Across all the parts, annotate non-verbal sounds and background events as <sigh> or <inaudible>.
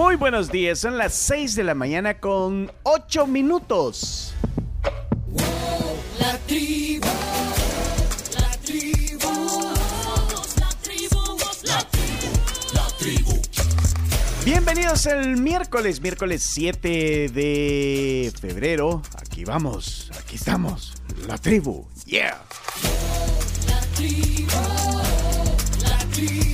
Muy buenos días, son las 6 de la mañana con 8 minutos. La tribu, la tribu, la tribu, la tribu, la tribu. Bienvenidos el miércoles, miércoles 7 de febrero. Aquí vamos, aquí estamos, la tribu, yeah. La tribu, la tribu,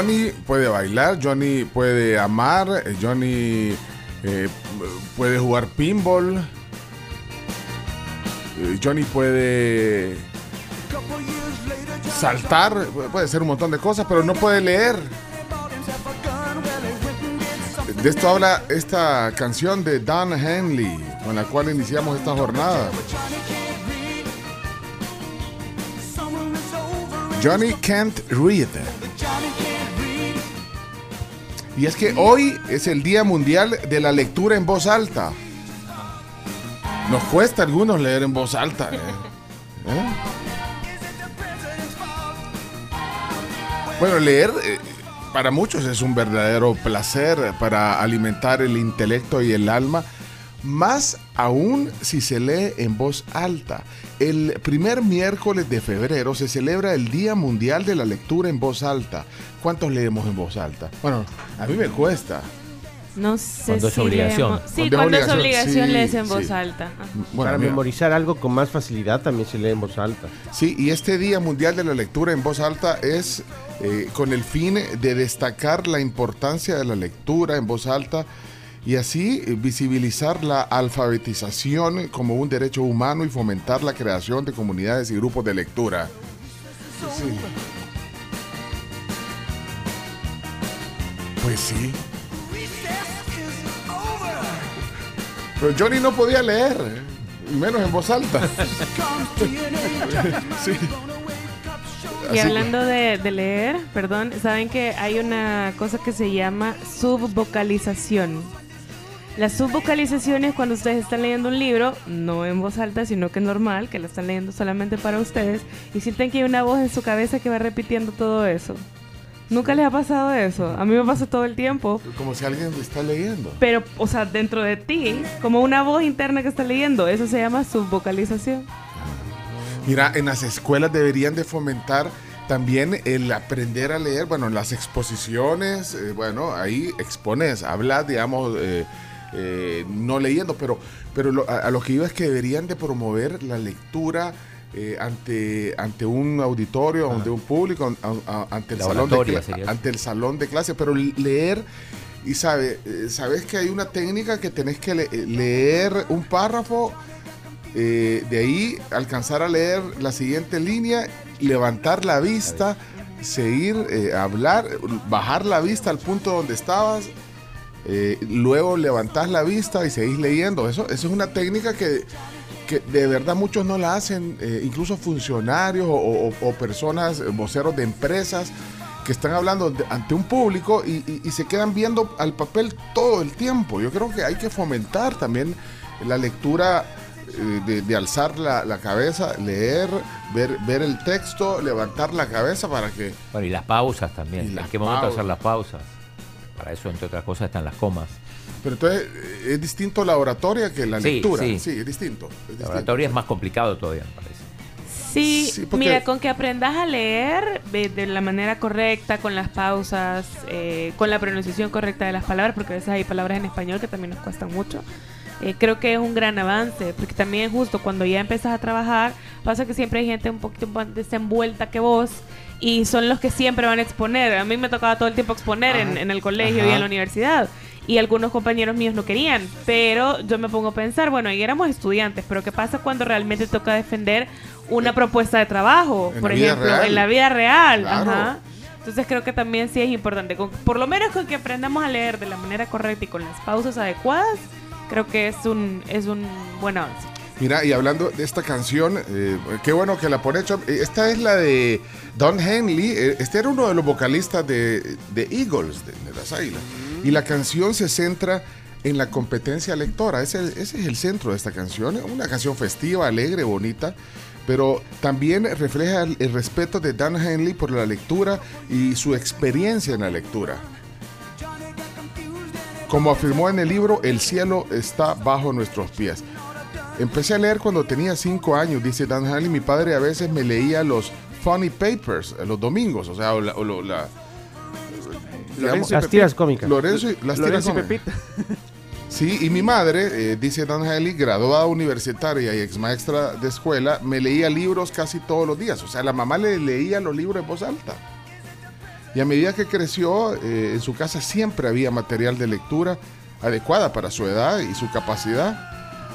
Johnny puede bailar, Johnny puede amar, eh, Johnny eh, puede jugar pinball, eh, Johnny puede saltar, puede hacer un montón de cosas, pero no puede leer. De esto habla esta canción de Don Henley, con la cual iniciamos esta jornada. Johnny can't read. Y es que hoy es el Día Mundial de la Lectura en Voz Alta. Nos cuesta a algunos leer en voz alta. ¿eh? ¿Eh? Bueno, leer eh, para muchos es un verdadero placer para alimentar el intelecto y el alma, más aún si se lee en voz alta. El primer miércoles de febrero se celebra el Día Mundial de la Lectura en Voz Alta. ¿Cuántos leemos en voz alta? Bueno, a mí me cuesta. No sé Cuando es si obligación. leemos- Sí, Cuando es obligación, sí, lees en voz sí. alta. Ajá. Bueno, Para mira. memorizar algo con más facilidad también se lee en voz alta. Sí, y este Día Mundial de la Lectura en Voz Alta es eh, con el fin de destacar la importancia de la lectura en voz alta y así visibilizar la alfabetización como un derecho humano y fomentar la creación de comunidades y grupos de lectura. Sí. Pues sí. Pero Johnny no podía leer, menos en voz alta. <laughs> Sí. Y hablando de, de leer, perdón, saben que hay una cosa que se llama subvocalización. La subvocalización es cuando ustedes están leyendo un libro, no en voz alta, sino que normal, que lo están leyendo solamente para ustedes, y sienten que hay una voz en su cabeza que va repitiendo todo eso. ¿Nunca les ha pasado eso? A mí me pasa todo el tiempo. Como si alguien está leyendo. Pero, o sea, dentro de ti, como una voz interna que está leyendo, eso se llama subvocalización. Mira, en las escuelas deberían de fomentar también el aprender a leer, bueno, en las exposiciones, eh, bueno, ahí expones, hablas, digamos, eh, eh, no leyendo, pero, pero lo- a, a lo que iba es que deberían de promover la lectura eh, ante, ante un auditorio, ante un público, a- a- ante, el salón de oratoria cla- sería. ante el salón de clase, pero leer y sabe, eh, sabes que hay una técnica que tenés que le- leer un párrafo eh, de ahí alcanzar a leer la siguiente línea, levantar la vista, seguir, eh, hablar, bajar la vista al punto donde estabas, eh, luego levantás la vista y seguís leyendo. Eso, eso es una técnica que, que de verdad muchos no la hacen, eh, incluso funcionarios o, o- o personas, voceros de empresas que están hablando de- ante un público y, y- y se quedan viendo al papel todo el tiempo. Yo creo que hay que fomentar también la lectura eh, de, de alzar la, la cabeza, leer, ver, ver el texto, levantar la cabeza para que... Bueno, y las pausas también. ¿En qué momento hacer las pausas? Para eso, entre otras cosas, están las comas. Pero entonces eh, es distinto la oratoria que la Sí, lectura. sí. es distinto. es La distinto. oratoria es más complicado todavía, me parece. Sí, Sí, porque- mira, con que aprendas a leer de, de la manera correcta, con las pausas, eh, con la pronunciación correcta de las palabras, porque a veces hay palabras en español que también nos cuestan mucho. eh, creo que es un gran avance, porque también justo cuando ya empiezas a trabajar, pasa que siempre hay gente un poquito más desenvuelta que vos y son los que siempre van a exponer. A mí me tocaba todo el tiempo exponer en, en el colegio y Ajá. en la universidad. Y algunos compañeros míos no querían, pero yo me pongo a pensar, bueno, ahí éramos estudiantes, pero ¿qué pasa cuando realmente toca defender una propuesta de trabajo? Por ejemplo, real. en la vida real. Claro. Ajá. Entonces creo que también sí es importante, con- por lo menos con que aprendamos a leer de la manera correcta y con las pausas adecuadas, creo que es un, es un buen avance. Mira, y hablando de esta canción, eh, qué bueno que la pone Chop. Eh, Esta es la de Don Henley. eh, Este era uno de los vocalistas de, de Eagles, de, de las Águilas. Y la canción se centra en la competencia lectora. Ese, ese es el centro de esta canción. Una canción festiva, alegre, bonita. Pero también refleja el, el respeto de Dan Henley por la lectura y su experiencia en la lectura. Como afirmó en el libro, el cielo está bajo nuestros pies. Empecé a leer cuando tenía cinco años, dice Dan Henley. Mi padre a veces me leía los funny papers eh, los domingos, o sea, o la, o la- digamos, y Las tiras cómicas. Lorenzo y las tiras Lorenzo y cómicas. Pepita. Sí, y mi madre, eh, dice Dan Henley, graduada universitaria y ex maestra de escuela, me leía libros casi todos los días. O sea, la mamá le leía los libros en voz alta. Y a medida que creció, eh, en su casa siempre había material de lectura adecuada para su edad y su capacidad.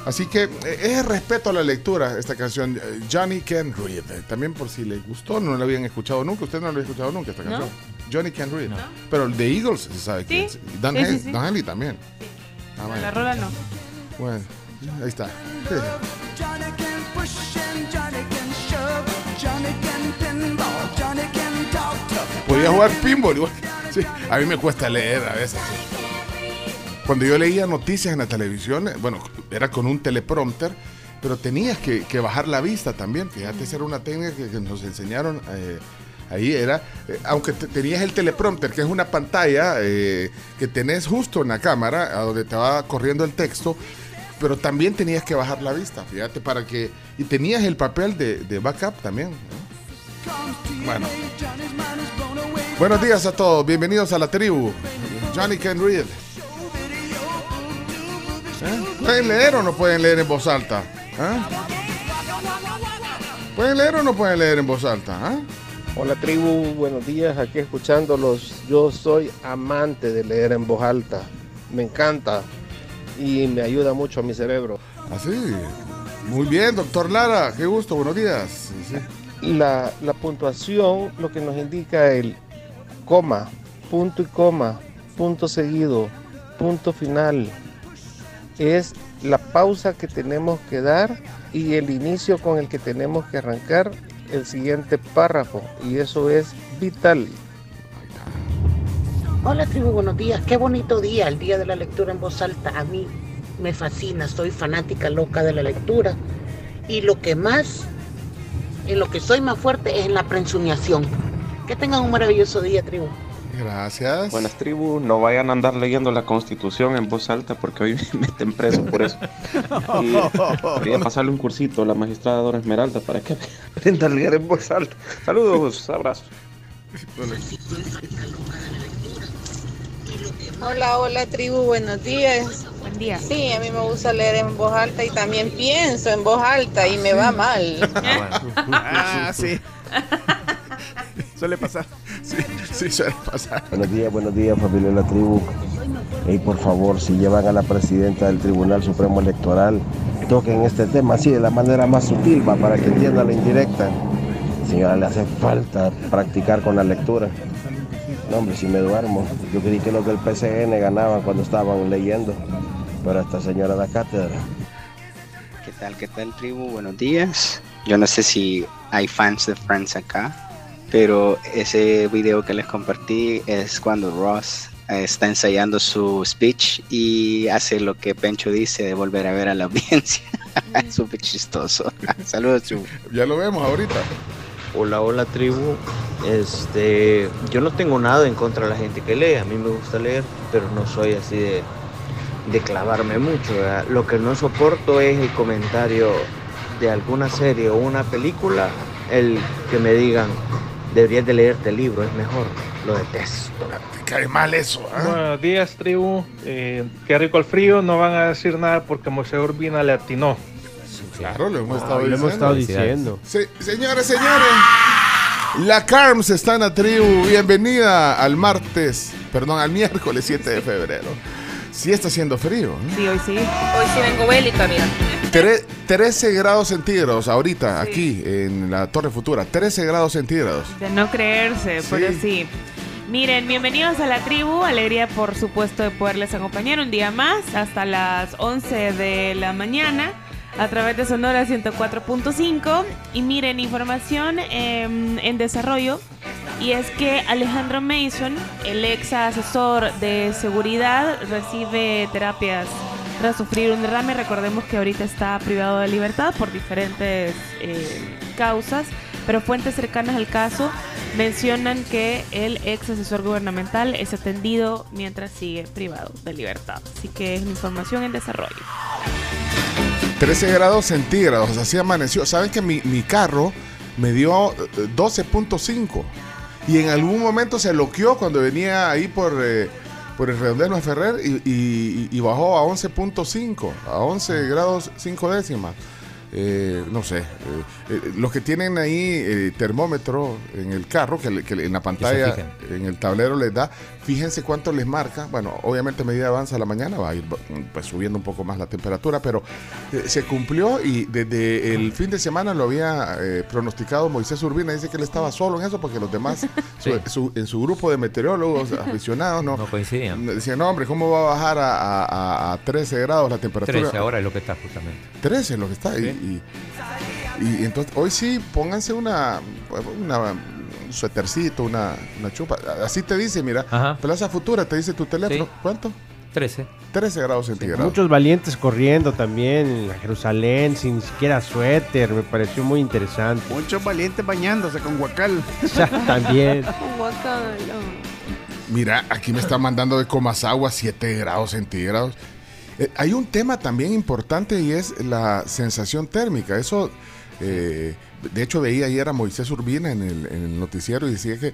Así que eh, es el respeto a la lectura esta canción, eh, Johnny Can Read. Eh, También por si le gustó, no la habían escuchado nunca. Usted no la había escuchado nunca esta ¿No? canción. Johnny Can Read. Pero el de Eagles se sabe Sí. quién es. Dan, Sí, sí. Dan Henley también. Ah, bueno. La rola no. Bueno, ahí está. Johnny can push and Johnny can shove. Johnny can pinball. Johnny can talk tough. Podía jugar pinball igual. Sí, a mí me cuesta leer a veces. Cuando yo leía noticias en la televisión, eh, bueno, era con un teleprompter, pero tenías que, que bajar la vista también. Fíjate, esa era una técnica que, que nos enseñaron eh, ahí. Era, eh, aunque te- tenías el teleprompter, que es una pantalla eh, que tenés justo en la cámara, a donde te va corriendo el texto, pero también tenías que bajar la vista, fíjate, para que... Y tenías el papel de, de backup también. ¿no? Bueno. Buenos días a todos, bienvenidos a la tribu. Johnny Can Read. ¿Eh? ¿Pueden leer o no pueden leer en voz alta? ¿Ah? ¿Pueden leer o no pueden leer en voz alta? ¿Ah? Hola tribu, buenos días, aquí escuchándolos. Yo soy amante de leer en voz alta. Me encanta y me ayuda mucho a mi cerebro. Así. Muy bien, doctor Lara, qué gusto, buenos días. Sí. La, la puntuación lo que nos indica el coma, punto y coma, punto seguido, punto final, es la pausa que tenemos que dar y el inicio con el que tenemos que arrancar el siguiente párrafo y eso es vital. Hola tribu, buenos días. Qué bonito día, el día de la lectura en voz alta. A mí me fascina, soy fanática loca de la lectura. Y lo que más, en lo que soy más fuerte es en la presumiación. Que tengan un maravilloso día, tribu. Gracias. Buenas tribus, no vayan a andar leyendo la constitución en voz alta porque hoy <laughs> me meten preso por eso. Y <laughs> quería pasarle un cursito a la magistrada Dora Esmeralda para que aprenda a leer en voz alta. Saludos, abrazos. Hola, hola tribu, buenos días. Buen día. Sí, a mí me gusta leer en voz alta y también pienso en voz alta y me va mal. Ah, sí. <laughs> Suele pasar. <laughs> Sí, sí, suele pasar. Buenos días, buenos días, familia de la tribu. Y por favor, si llevan a la presidenta del Tribunal Supremo Electoral, toquen este tema así de la manera más sutil, va, para que entienda la indirecta. Señora, le hace falta practicar con la lectura. No, hombre, si me duermo. Yo creí que los del PCN ganaban cuando estaban leyendo, pero esta señora da cátedra. ¿Qué tal, qué tal, tribu? Buenos días. Yo no sé si hay fans de Friends acá, pero ese video que les compartí es cuando Ross eh, está ensayando su speech y hace lo que Pencho dice de volver a ver a la <laughs> audiencia. es súper chistoso. <laughs> Saludos, tribu. Ya lo vemos ahorita. Hola, hola tribu. Este, yo no tengo nada en contra de la gente que lee. A mí me gusta leer, pero no soy así de, de clavarme mucho. ¿verdad? Lo que no soporto es el comentario de alguna serie o una película, el que me digan deberías de leerte el libro, es mejor. Lo detesto. Te cae mal eso. ¿ah? Buenos días, tribu. Eh, qué rico el frío. No van a decir nada porque Moisés Urbina le atinó. Claro, lo hemos Ah, estado lo diciendo. hemos estado diciendo. Se- señores, señores. La Carms está en la tribu. Bienvenida al martes, perdón, al miércoles 7 de febrero. Sí está haciendo frío. ¿no? Sí, hoy sí. Hoy sí vengo bélica, mira. Tre- 13 grados centígrados ahorita, aquí en la Torre Futura. 13 grados centígrados. De no creerse, Sí. pero sí. Miren, bienvenidos a la tribu. Alegría, por supuesto, de poderles acompañar un día más hasta las 11 de la mañana a través de Sonora 104.5. Y miren, información em, en desarrollo. Y es que Alejandro Mason, el ex asesor de seguridad, recibe terapias tras sufrir un derrame. Recordemos que ahorita está privado de libertad por diferentes eh, causas, pero fuentes cercanas al caso mencionan que el ex asesor gubernamental es atendido mientras sigue privado de libertad. Así que es información en desarrollo. 13 grados centígrados, así amaneció. ¿Saben que mi, mi carro me dio eh, 12.5? Y en algún momento se loqueó cuando venía ahí por, eh, por el redondel de Ferrer y, y- y bajó a 11.5, a 11 grados 5 décimas. Eh, no sé, eh, eh, los que tienen ahí eh, termómetro en el carro, que, que en la pantalla, en el tablero les da, fíjense cuánto les marca. Bueno, obviamente a medida avanza la mañana va a ir pues, subiendo un poco más la temperatura, pero eh, se cumplió y desde el fin de semana lo había eh, pronosticado Moisés Urbina. Dice que él estaba solo en eso porque los demás, <laughs> Sí. su- su- en su grupo de meteorólogos aficionados, no, No coincidían. decían, no, hombre, ¿cómo va a bajar a, a- a- a 13 grados la temperatura? 13 ahora es lo que está justamente. 13 es lo que está. Y, y- y entonces, hoy sí, pónganse una, una un suétercito, una, una chupa. Así te dice, mira, Plaza Futura, te dice tu teléfono. ¿Cuánto? 13. 13 grados centígrados. Muchos valientes corriendo también en la Jerusalén, sin siquiera suéter, me pareció muy interesante. Muchos valientes bañándose con guacal. <laughs> También. <laughs> Mira, aquí me está mandando de Comasagua 7 grados centígrados. Eh, hay un tema también importante y es la sensación térmica. Eso, eh, de hecho, veía ayer a Moisés Urbina en el, en el noticiero y decía que,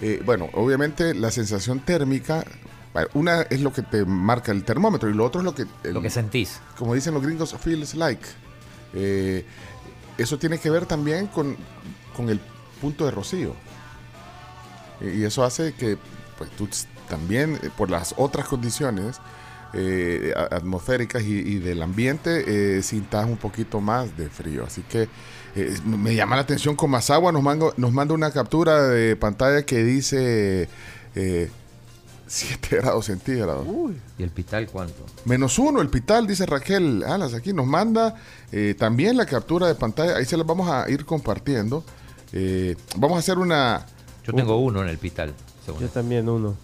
eh, bueno, obviamente la sensación térmica, una es lo que te marca el termómetro y lo otro es lo que... Lo que sentís. Como dicen los gringos, feels like. Eh, eso tiene que ver también con, con el punto de rocío. Y eso hace que pues, tú también, eh, por las otras condiciones eh, atmosféricas y, y del ambiente, eh, sintas un poquito más de frío. Así que eh, me llama la atención con Masagua, nos, mando- nos manda una captura de pantalla que dice eh, 7 <laughs> grados centígrados. ¿Y el pital cuánto? Menos uno, el pital, dice Raquel Alas aquí. Nos manda eh, también la captura de pantalla. Ahí se las vamos a ir compartiendo. Eh, vamos a hacer una. Yo tengo uno en el pital. según Yo también uno.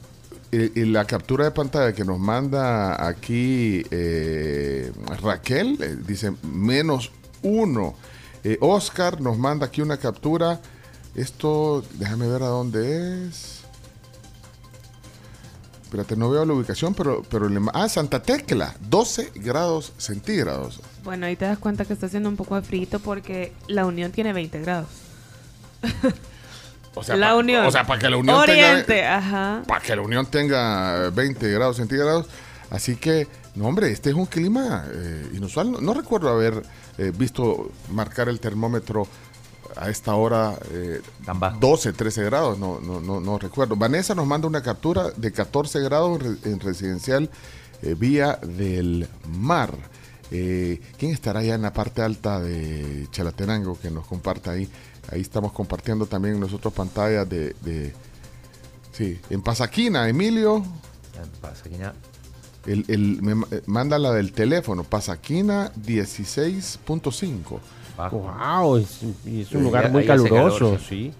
y la captura de pantalla que nos manda aquí eh, Raquel eh, dice menos uno. Eh, Oscar nos manda aquí una captura. Esto, déjame ver a dónde es. Espérate, no veo la ubicación, pero, pero le ah, Santa Tecla, 12 grados centígrados. Bueno, ahí te das cuenta que está haciendo un poco de frito porque la Unión tiene 20 grados. O sea, la pa- Unión. o sea, para que la Unión Oriente, tenga, ajá. para que la Unión tenga 20 grados centígrados. Así que, no, hombre, este es un clima eh, inusual. No, no recuerdo haber eh, visto marcar el termómetro a esta hora eh, 12, 13 grados. No, no, no, no recuerdo. Vanessa nos manda una captura de 14 grados en residencial eh, Vía del Mar. Eh, ¿Quién estará allá en la parte alta de Chalatenango que nos comparta ahí? Ahí estamos compartiendo también nosotros pantallas de, de- sí, en Pasaquina, Emilio. En Pasaquina. El, el- me eh, manda la del teléfono, Pasaquina 16.5. Wow, es, y es un Eh, lugar muy caluroso, calor, sí.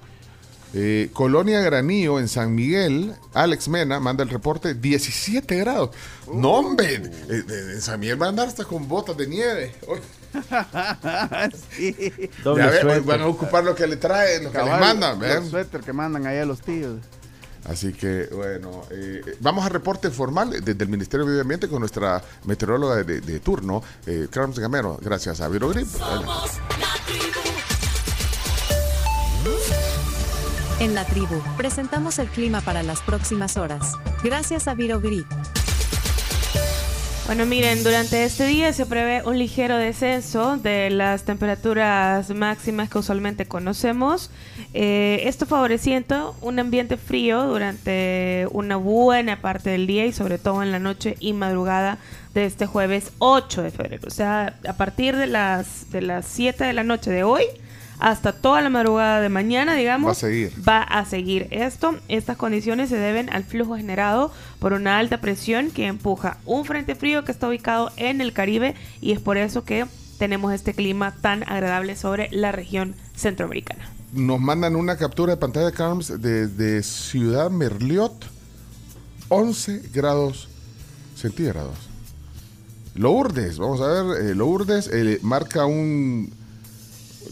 Eh, Colonia Granío en San Miguel, Alex Mena manda el reporte 17 grados. No, hombre, eh, eh, en San Miguel van a andar hasta con botas de nieve. <laughs> Doble Ya van a ocupar lo que le traen, lo que les Cabal, mandan. los suéter que mandan allá los tíos. Así que, bueno, eh, vamos a reporte formal desde el Ministerio de Medio Ambiente con nuestra meteoróloga de, de turno, eh, Carlos Gamero, gracias a Virogrip. En la tribu, presentamos el clima para las próximas horas. Gracias a Virogrip. Bueno, miren, durante este día se prevé un ligero descenso de las temperaturas máximas que usualmente conocemos. Eh, esto favoreciendo un ambiente frío durante una buena parte del día y sobre todo en la noche y madrugada de este jueves 8 de febrero. O sea, a partir de las, de las 7 de la noche de hoy hasta toda la madrugada de mañana, digamos, Va a seguir. va a seguir esto. Estas condiciones se deben al flujo generado por una alta presión que empuja un frente frío que está ubicado en el Caribe y es por eso que tenemos este clima tan agradable sobre la región centroamericana. Nos mandan una captura de pantalla, Carms, de, Ciudad Merliot, 11 grados centígrados. Lourdes, vamos a ver, eh, Lourdes eh, marca un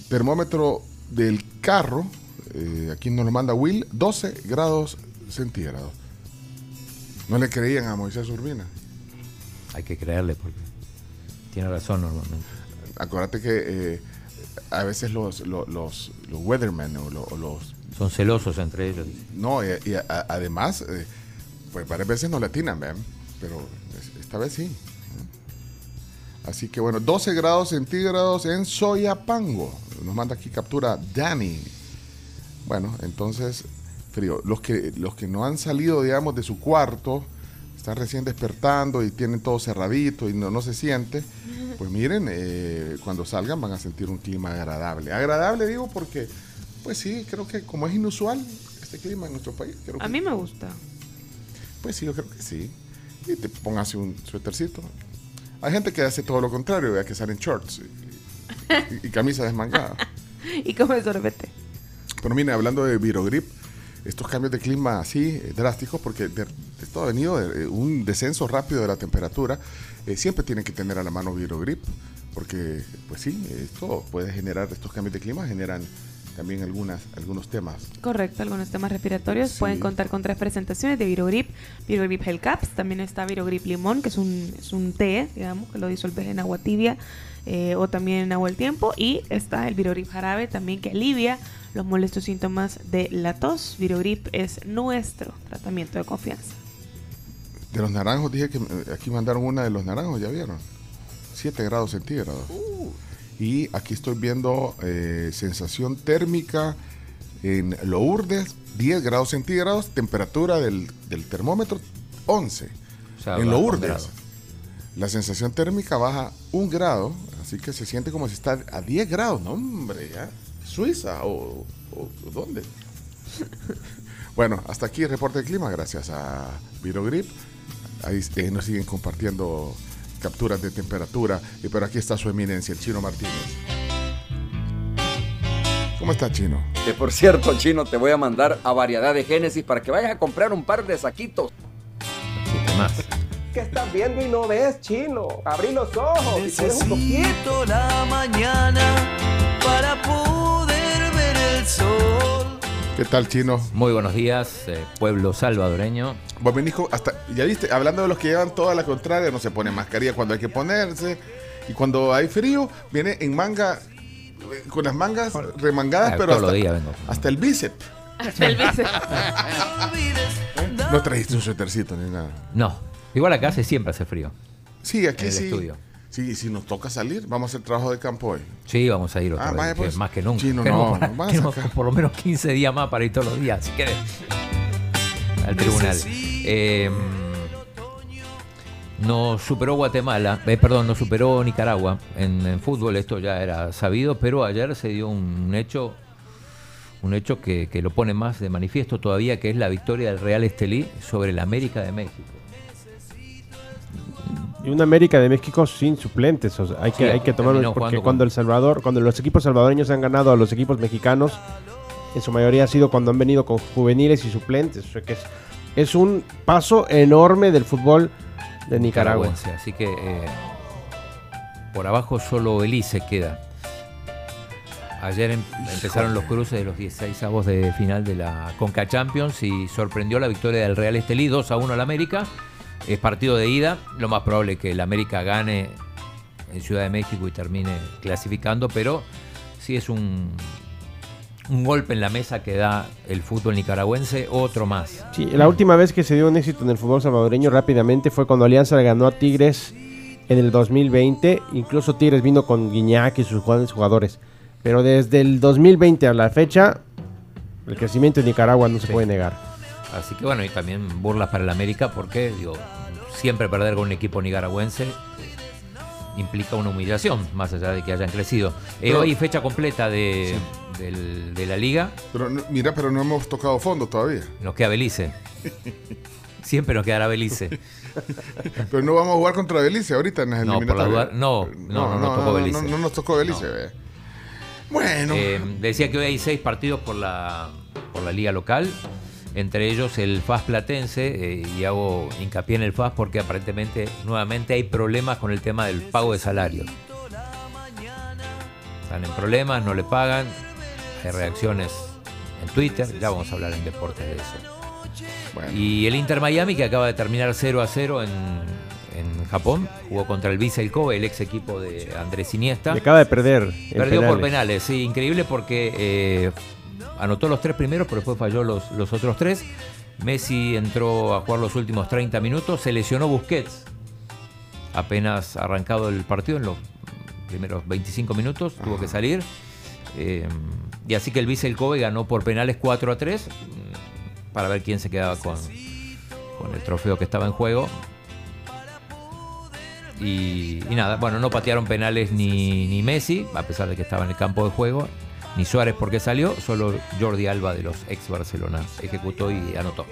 termómetro del carro, eh, aquí nos lo manda Will, 12 grados centígrados. No le creían a Moisés Urbina. Hay que creerle porque tiene razón normalmente. Acuérdate que eh, a veces los, los, los, los weathermen o, lo- o los... Son celosos entre ellos. No, y, y a- además, eh, pues varias veces no le atinan, ¿vean? Pero es- esta vez sí. Así que bueno, 12 grados centígrados en Soyapango. Nos manda aquí captura Dani. Bueno, entonces, frío. Los que, los que no han salido, digamos, de su cuarto, están recién despertando y tienen todo cerradito y no, no se siente, pues miren, eh, cuando salgan van a sentir un clima agradable. Agradable digo porque, pues sí, creo que como es inusual este clima en nuestro país, creo A que- mí me gusta. pues sí, yo creo que sí. Y te pongas un suétercito. Hay gente que hace todo lo contrario, vea que salen shorts y, y- y camisa desmangada. <laughs> y come sorbete. Pero mire, hablando de Virogrip, estos cambios de clima así eh, drásticos, porque de- esto ha venido de eh, un descenso rápido de la temperatura, eh, siempre tienen que tener a la mano Virogrip, porque pues sí, esto puede generar, estos cambios de clima generan también algunas, algunos temas. Correcto, algunos temas respiratorios. Sí. Pueden contar con tres presentaciones de Virogrip, Virogrip Hell Caps, también está Virogrip Limón, que es un, es un té, digamos, que lo disuelves en agua tibia eh, o también en agua al tiempo. Y está el Virogrip Jarabe, también que alivia los molestos síntomas de la tos. Virogrip es nuestro tratamiento de confianza. De los naranjos, dije que eh, aquí mandaron una de los naranjos, ¿ya vieron? 7 grados centígrados. Y aquí estoy viendo eh, sensación térmica en Lourdes, 10 grados centígrados, temperatura del, del termómetro 11. O sea, en Lourdes. La sensación térmica baja un grado, así que se siente como si está a 10 grados. No, hombre, ya. Suiza o, dónde. bueno, hasta aquí el reporte del clima, gracias a Virogrip. Ahí eh, nos siguen compartiendo capturas de temperatura. Y pero aquí está su eminencia, el Chino Martínez. ¿Cómo está, Chino? Que por cierto, Chino, te voy a mandar a Variedad de Génesis para que vayas a comprar un par de saquitos. ¿Qué estás viendo y no ves, chino? Abrí los ojos. y tienes un Necesito la mañana para poder el sol. ¿Qué tal, Chino? Muy buenos días, eh, pueblo salvadoreño. Vos venís con- hasta, ya viste, hablando de los que llevan toda la contraria, no se pone mascarilla cuando hay que ponerse. Y cuando hay frío, viene en manga, con las mangas remangadas, Ah, pero todos los hasta, días vengo. hasta el bíceps. Hasta el bíceps. No trajiste un suétercito ni nada. No, igual acá hace siempre hace frío. Sí, aquí En el sí. estudio. Sí, si nos toca salir, vamos a hacer trabajo de campo hoy. Sí, vamos a ir otra Ah, vez, vaya, que pues. más que nunca. Chino, <laughs> Tenemos no, a tenemos por lo menos 15 días más para ir todos los días, si querés. Al tribunal. Eh, nos superó Guatemala, eh, perdón, nos superó Nicaragua en, en fútbol, esto ya era sabido, pero ayer se dio un hecho un hecho que, que lo pone más de manifiesto todavía, que es la victoria del Real Estelí sobre el América de México. Y una América de México sin suplentes. o sea, hay, que, hay que tomarlo porque cuando con- El Salvador, cuando los equipos salvadoreños han ganado a los equipos mexicanos, en su mayoría ha sido cuando han venido con juveniles y suplentes. O sea que es, es un paso enorme del fútbol de Nicaragua. Así que eh, por abajo solo Belice queda. Ayer em- empezaron los cruces de los 16 avos de final de la Conca Champions y sorprendió la victoria del Real Estelí 2 a 1 al América. Es partido de ida. Lo más probable es que el América gane en Ciudad de México y termine clasificando, pero sí es un, un golpe en la mesa que da el fútbol nicaragüense, otro más. Sí, la última vez que se dio un éxito en el fútbol salvadoreño rápidamente fue cuando Alianza le ganó a Tigres en el 2020. Incluso Tigres vino con Guiñac y sus jugadores. Pero desde el 2020 a la fecha, el crecimiento de Nicaragua no se puede negar. Así que bueno, y también burlas para el América porque, digo, siempre perder con un equipo nicaragüense eh, implica una humillación, más allá de que hayan crecido. Eh, Pero- hoy fecha completa de, del- de la liga, Pero no- mira, pero no hemos tocado fondo todavía. nos queda Belice. <laughs> Siempre nos quedará Belice. <laughs> Pero no vamos a jugar contra Belice ahorita en las No, eliminatorias. duda- no, no, no, nos tocó Belice. No, no nos tocó Belice. Bueno. Eh, decía que hoy hay seis partidos por la, por la liga local, entre ellos el FAS Platense, eh, y hago hincapié en el FAS porque aparentemente nuevamente hay problemas con el tema del pago de salarios. Están en problemas, no le pagan, hay reacciones en Twitter, ya vamos a hablar en deportes de eso. Y el Inter Miami que acaba de terminar 0 a 0 en, en Japón, jugó contra el Vissel Kobe, el ex equipo de Andrés Iniesta. Y acaba de perder. Perdió por penales. penales, sí, increíble porque eh, anotó los tres primeros, pero después falló los, los otros tres. Messi entró a jugar los últimos 30 minutos, se lesionó Busquets. Apenas arrancado el partido en los primeros 25 minutos, tuvo que salir. Eh, y así que el Vissel Kobe ganó por penales 4 a 3 mm, para ver quién se quedaba con, con el trofeo que estaba en juego. Y, y nada, bueno, no patearon penales ni, ni Messi, a pesar de que estaba en el campo de juego, ni Suárez porque salió, solo Jordi Alba de los ex Barcelona ejecutó y anotó.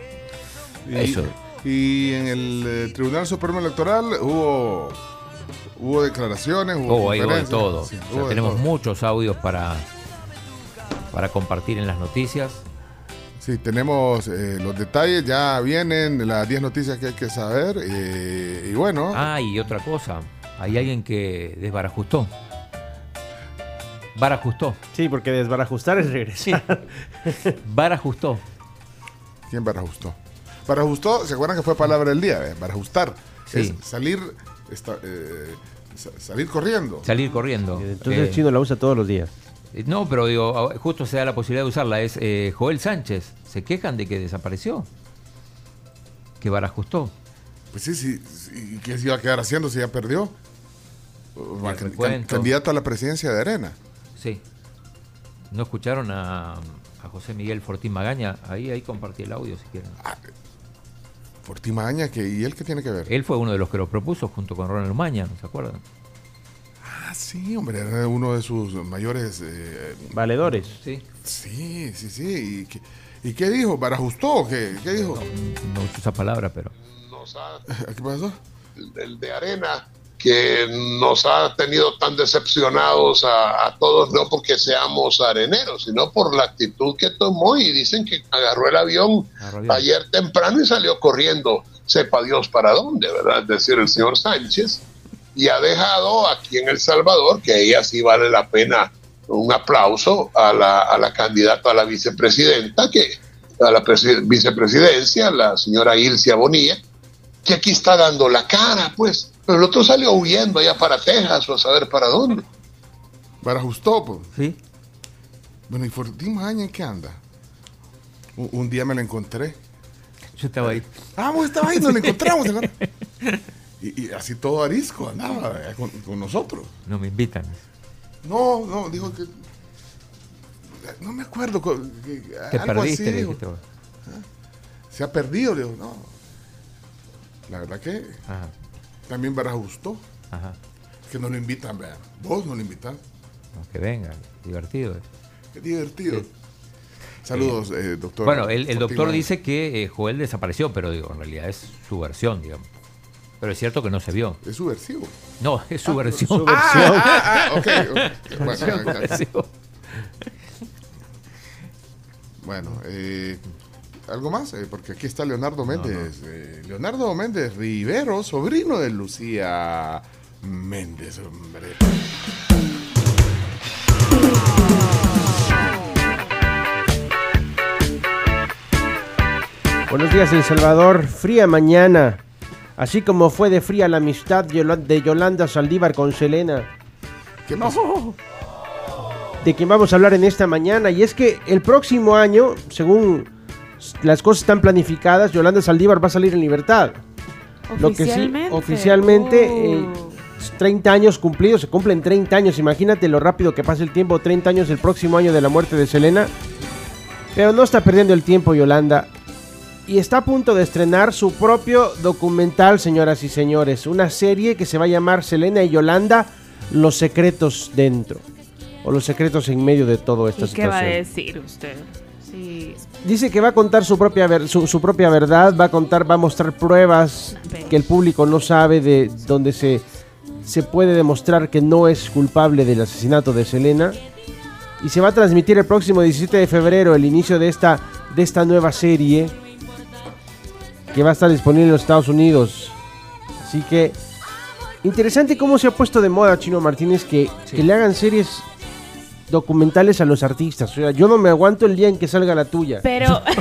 Y, Eso. y en el eh, Tribunal Supremo Electoral hubo hubo declaraciones, hubo Oh, ahí hubo de todo. Sí, O sea, tenemos todo. muchos audios para, para compartir en las noticias. Sí, tenemos eh, los detalles, ya vienen las 10 noticias que hay que saber. eh, y bueno, Ah, y otra cosa, hay alguien que desbarajustó. Barajustó. Sí, porque desbarajustar es regresar. <laughs> Barajustó. ¿quién barajustó? Barajustó, ¿se acuerdan que fue palabra del día? eh? Barajustar. Sí. Es salir, esta- eh, sa- salir corriendo. Salir corriendo. Entonces Eh, el chino la usa todos los días. Eh, No, pero digo, a- justo se da la posibilidad de usarla. Es eh, Joel Sánchez. Se quejan de que desapareció. Que barajustó. Pues sí, sí. sí, ¿Y qué se iba a quedar haciendo si ya perdió? Can- recuento. candidato a la presidencia de Arena. Sí. ¿No escucharon a, a José Miguel Fortín Magaña? Ahí, ahí compartí el audio si quieren. Fortín Magaña, que, ¿y él qué tiene que ver? Él fue uno de los que lo propuso junto con Ronald Maña, ¿no se acuerdan? Ah, sí, hombre, era uno de sus mayores... eh, Valedores. Sí. Sí, sí, sí. ¿Y qué, y qué dijo? ¿Barajustó o qué? ¿Qué dijo? No uso esa palabra, pero... <laughs> ¿Qué pasó? el de Arena, que nos ha tenido tan decepcionados a, a todos, no porque seamos areneros, sino por la actitud que tomó y dicen que agarró el avión ayer temprano y salió corriendo, sepa Dios para dónde, ¿verdad? Es decir, el señor Sánchez, y ha dejado aquí en El Salvador, que ella sí vale la pena un aplauso a la, a la candidata a la vicepresidenta, que a la presi- vicepresidencia, la señora Ilcia Bonilla, que aquí está dando la cara, pues. Pero el otro salió huyendo allá para Texas o a saber para dónde. Barajustó, pues. Sí. Bueno, ¿y Fortín Magaña en qué anda? Un, un día me lo encontré. Yo estaba ahí. Ah, vos estabas ahí, nos lo <laughs> encontramos. y, y así todo arisco andaba con, con nosotros. No me invitan. No, no, dijo que... No me acuerdo. que- Te algo perdiste, así dijo. vos. Se ha perdido, le digo, no. La verdad que Ajá. También Barajustó. Ajá. Que no lo invitan, vean. Vos no lo invitan. Que venga, divertido. Qué divertido. Saludos, eh, doctor. Bueno, el, doctor dice que eh, Joel desapareció, pero digo, en realidad es su versión, digamos. Pero es cierto que no se vio. Es subversivo. No, es su versión. <laughs> su Ah, versión. <laughs> ah, ah, ok, ok. Bueno. <laughs> Bueno, eh, ¿algo más? Eh, porque aquí está Leonardo Méndez. Eh, Leonardo Méndez Rivero, sobrino de Lucía Méndez, hombre. Buenos días, El Salvador. Fría mañana. Así como fue de fría la amistad de Yolanda Saldívar con Selena. ¿Qué pasó? De quien vamos a hablar en esta mañana. Y es que el próximo año, según las cosas están planificadas, Yolanda Saldívar va a salir en libertad. Lo que sí, Oficialmente. oficialmente, Uh. eh, 30 años cumplidos, se cumplen 30 años. Imagínate lo rápido que pasa el tiempo, 30 años el próximo año de la muerte de Selena. Pero no está perdiendo el tiempo Yolanda. Y está a punto de estrenar su propio documental, señoras y señores. Una serie que se va a llamar Selena y Yolanda, Los secretos dentro. O los secretos en medio de todo esta ¿Y qué va a decir usted? Sí. Dice que va a contar su propia, ver- su, su propia verdad, va a contar, va a mostrar pruebas que el público no sabe de donde se, se puede demostrar que no es culpable del asesinato de Selena. Y se va a transmitir el próximo 17 de febrero el inicio de esta, de esta nueva serie que va a estar disponible en los Estados Unidos. Así que interesante cómo se ha puesto de moda Chino Martínez que, que le hagan series documentales a los artistas. O sea, yo no me aguanto el día en que salga la tuya. Pero. <laughs>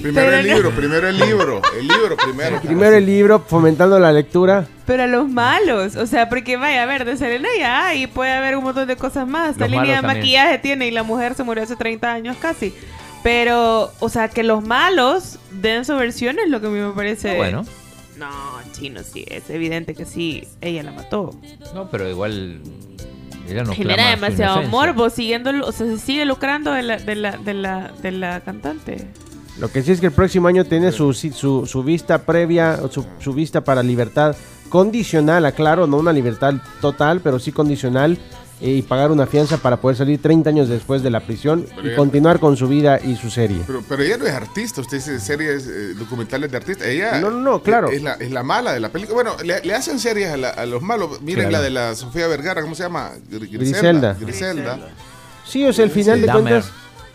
Primero Pero el no- libro, primero el libro. El libro primero. Primero el libro, fomentando la lectura. Pero a los malos, o sea, porque vaya a ver, de Selena ya hay, puede haber un montón de cosas más. Esta línea de también. maquillaje tiene y la mujer se murió hace 30 años casi. Pero, o sea, que los malos den su versión es lo que a mí me parece. Ah, bueno. No, chino, sí, es evidente que sí, ella la mató. No, pero igual. Ella no Genera demasiado morbo, siguiendo, o sea, se sigue lucrando de la, de la, de la, de la cantante. Lo que sí es que el próximo año tiene su, su, su vista previa, su, su vista para libertad condicional, aclaro, no una libertad total, pero sí condicional, y pagar una fianza para poder salir 30 años después de la prisión Pero y continuar con su vida y su serie. Pero, pero ella no es artista, usted dice series eh, documentales de artistas. Ella No, no, no, claro. Es, la, es la mala de la película. Bueno, le, le hacen series a, la- a los malos. Miren Claro. la de la Sofía Vergara, ¿cómo se llama? Gr- Griselda. Griselda. Sí, o sea, al final Sí. de cuentas.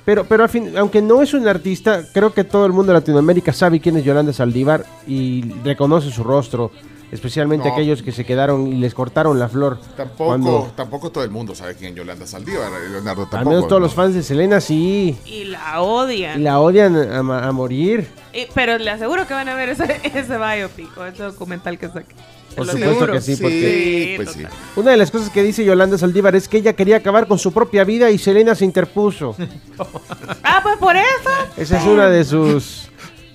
Pero, pero al fin, aunque no es un artista, creo que todo el mundo de Latinoamérica sabe quién es Yolanda Saldívar y reconoce su rostro. Especialmente No. aquellos que se quedaron y les cortaron la flor. Tampoco, Cuando- tampoco todo el mundo sabe quién es Yolanda Saldívar, eh, Leonardo al tampoco. menos todos ¿no? los fans de Selena sí. Y la odian. Y la odian a, morir. Y- pero le aseguro que van a ver ese, <laughs> ese biopic o ese documental que saque. Por Lo supuesto seguro. que sí, porque Sí, pues sí. una de las cosas que dice Yolanda Saldívar es que ella quería acabar con su propia vida y Selena se interpuso. Ah, pues por eso. Esa es una de sus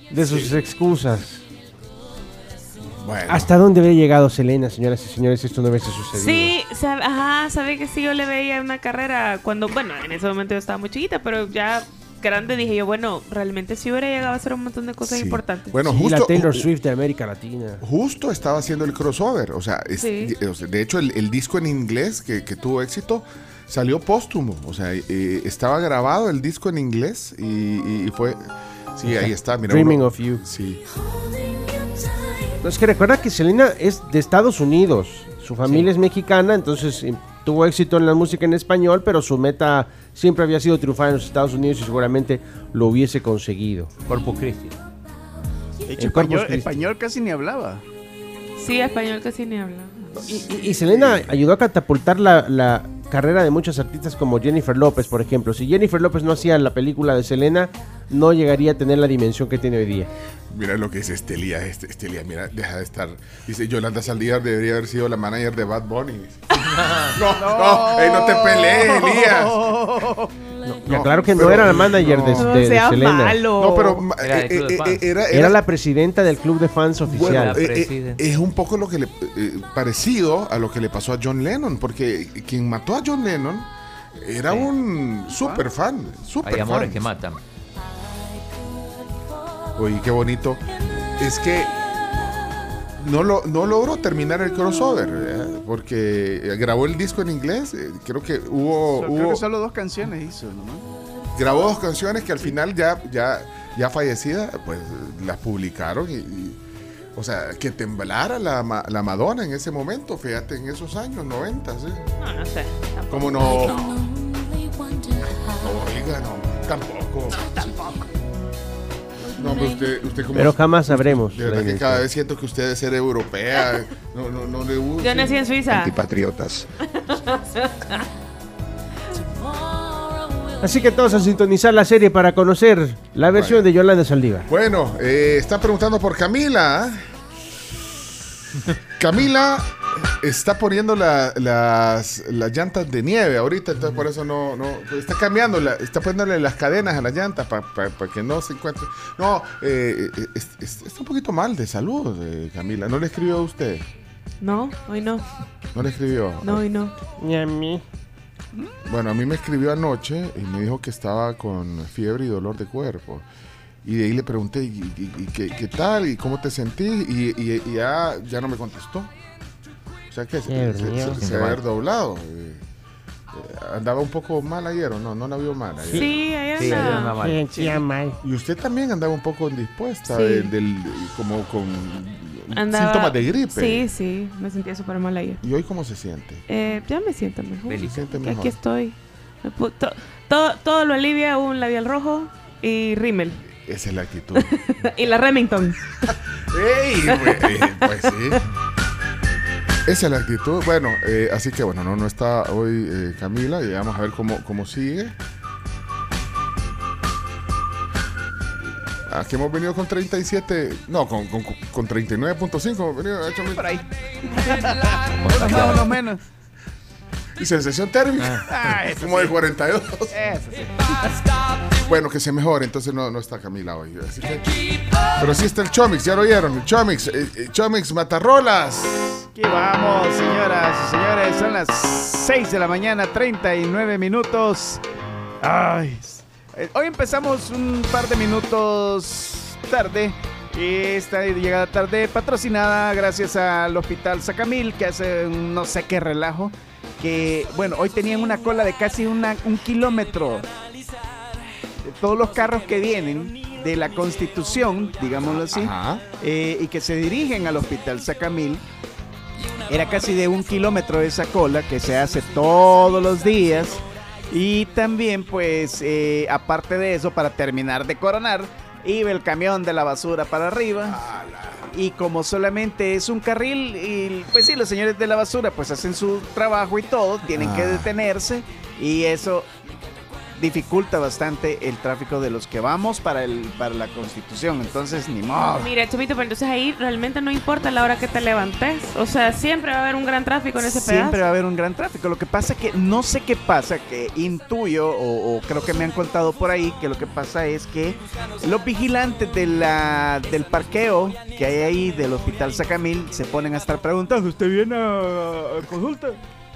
de sus excusas. Bueno, ¿Hasta dónde había llegado Selena, señoras y señores? Esto no hubiese sucedido. Sí, sab- ajá, sabe que sí, yo le veía una carrera cuando, bueno, en ese momento yo estaba muy chiquita, pero ya grande dije yo, bueno, realmente sí hubiera llegado a hacer un montón de cosas Sí. importantes. Bueno, Sí, justo, la Taylor Swift de América Latina. justo estaba haciendo el crossover. O sea, es- Sí. de hecho, el, el disco en inglés que, que tuvo éxito salió póstumo. O sea, eh, estaba grabado el disco en inglés y, y- y fue. Sí, ahí está. Mira, Dreaming uno- of You. Sí. No, es que recuerda que Selena es de Estados Unidos. Su familia es mexicana, entonces eh, tuvo éxito en la música en español, pero su meta siempre había sido triunfar en los Estados Unidos y seguramente lo hubiese conseguido. Corpus Christi. De hecho, español, Christi. español casi ni hablaba. Sí, español casi ni habla. Y, y- y Selena ayudó a catapultar la, la carrera de muchos artistas como Jennifer López, por ejemplo. Si Jennifer López no hacía la película de Selena, no llegaría a tener la dimensión que tiene hoy día. Mira lo que dice Estelia, este, Estelia, mira, deja de estar. Dice, Yolanda Saldívar debería haber sido la manager de Bad Bunny. <laughs> no, no, ey, no te pelees, Elías. Ya claro que no era la manager de, No de- Selena. malo. No, pero Era eh, club de eh, fans. eh, era, Era era- la presidenta del club de fans oficial. Eh, es un poco lo que le eh, parecido a lo que le pasó a John Lennon, porque quien mató a John Lennon era un super fan, super Hay amores fan. que matan. Oye, qué bonito. Es que no, lo, no logró terminar el crossover, ¿verdad? porque eh, grabó el disco en inglés. eh, Creo que hubo, Solo- hubo Creo que solo dos canciones hizo nomás. grabó dos canciones que al final ya, ya ya fallecida, pues la publicaron y, y, o sea, que temblara la, la Madonna en ese momento, fíjate, en esos años 90, ¿sí? No, no sé. tampoco. ¿Cómo no? No, oiga, no, tampoco. No, pero usted, usted como... Pero jamás sabremos. De verdad que cada vez siento que usted debe ser europea. No, no, no le gusta. Yo nací en Suiza. Antipatriotas. Así que todos a sintonizar la serie para conocer la versión de Yolanda Saldívar. Bueno, eh, está preguntando por Camila. Camila está poniendo la- las, las llantas de nieve ahorita, entonces por eso no, no pues está cambiando, la- está poniéndole las cadenas a las llantas para que no se encuentre. No, eh, eh, es- es- está un poquito mal de salud, eh, Camila. ¿No le escribió a usted? No, hoy no. ¿No le escribió? No, hoy no. Ni a mí. Bueno, a mí me escribió anoche y me dijo que estaba con fiebre y dolor de cuerpo. Y de ahí le pregunté, ¿y, y- y qué, qué tal? ¿Y cómo te sentís? Y, y- y ya, ya no me contestó. O sea que se, se- se debe haber doblado. Eh, eh, andaba un poco mal ayer, ¿o no? No la vio mal ayer. Sí, ayer Sí, andaba. ayer andaba mal. Y usted también andaba un poco indispuesta, Sí. del, del- como con Andaba- síntomas de gripe. Sí, sí, me sentía súper mal ayer. ¿Y hoy cómo se siente? Eh, ya me siento mejor. Se siente mejor. Aquí estoy. Todo, todo lo alivia un labial rojo y rímel. Esa es la actitud. <laughs> y la Remington. <laughs> ¡Ey! Pues, eh, pues sí. Esa es la actitud. Bueno, eh, así que bueno, no, no está hoy eh, Camila y vamos a ver cómo, cómo sigue. Aquí hemos venido con 37, no, con, con, con 39.5 hemos venido, hecho Por ahí. <laughs> Más o menos. Y sensación térmica, Ah, <laughs> eso como sí. de 42. Eso sí. <laughs> Bueno, que se mejore, entonces no, no está Camila hoy. así que- pero sí está el Chomix, ya lo oyeron, el Chomix, eh, eh, Chomix Matarrolas. Aquí vamos, señoras y señores. Son las 6 de la mañana, 39 minutos. Ay. eh, Hoy empezamos un par de minutos tarde. Y esta llegada tarde patrocinada gracias al Hospital Sacamil, que hace un no sé qué relajo. Que, bueno, hoy tenían una cola de casi una- un kilómetro. De todos los carros que vienen de la Constitución, digámoslo así, eh, y que se dirigen al Hospital Sacamil, era casi de un kilómetro esa cola que se hace todos los días. Y también, pues, eh, aparte de eso, para terminar de coronar, iba el camión de la basura para arriba. Y como solamente es un carril, y pues sí, los señores de la basura pues hacen su trabajo y todo, tienen que Ah. detenerse. Y eso dificulta bastante el tráfico de los que vamos para, el, para la constitución. Entonces, ni modo. Mira, Chomito, pero entonces ahí realmente no importa la hora que te levantes. O sea, siempre va a haber un gran tráfico en ese Siempre pedazo. va a haber un gran tráfico. Lo que pasa es que no sé qué pasa, que intuyo o, o creo que me han contado por ahí que lo que pasa es que los vigilantes de la, del parqueo que hay ahí del Hospital Sacamil se ponen a estar preguntando, ¿usted viene a, a consulta?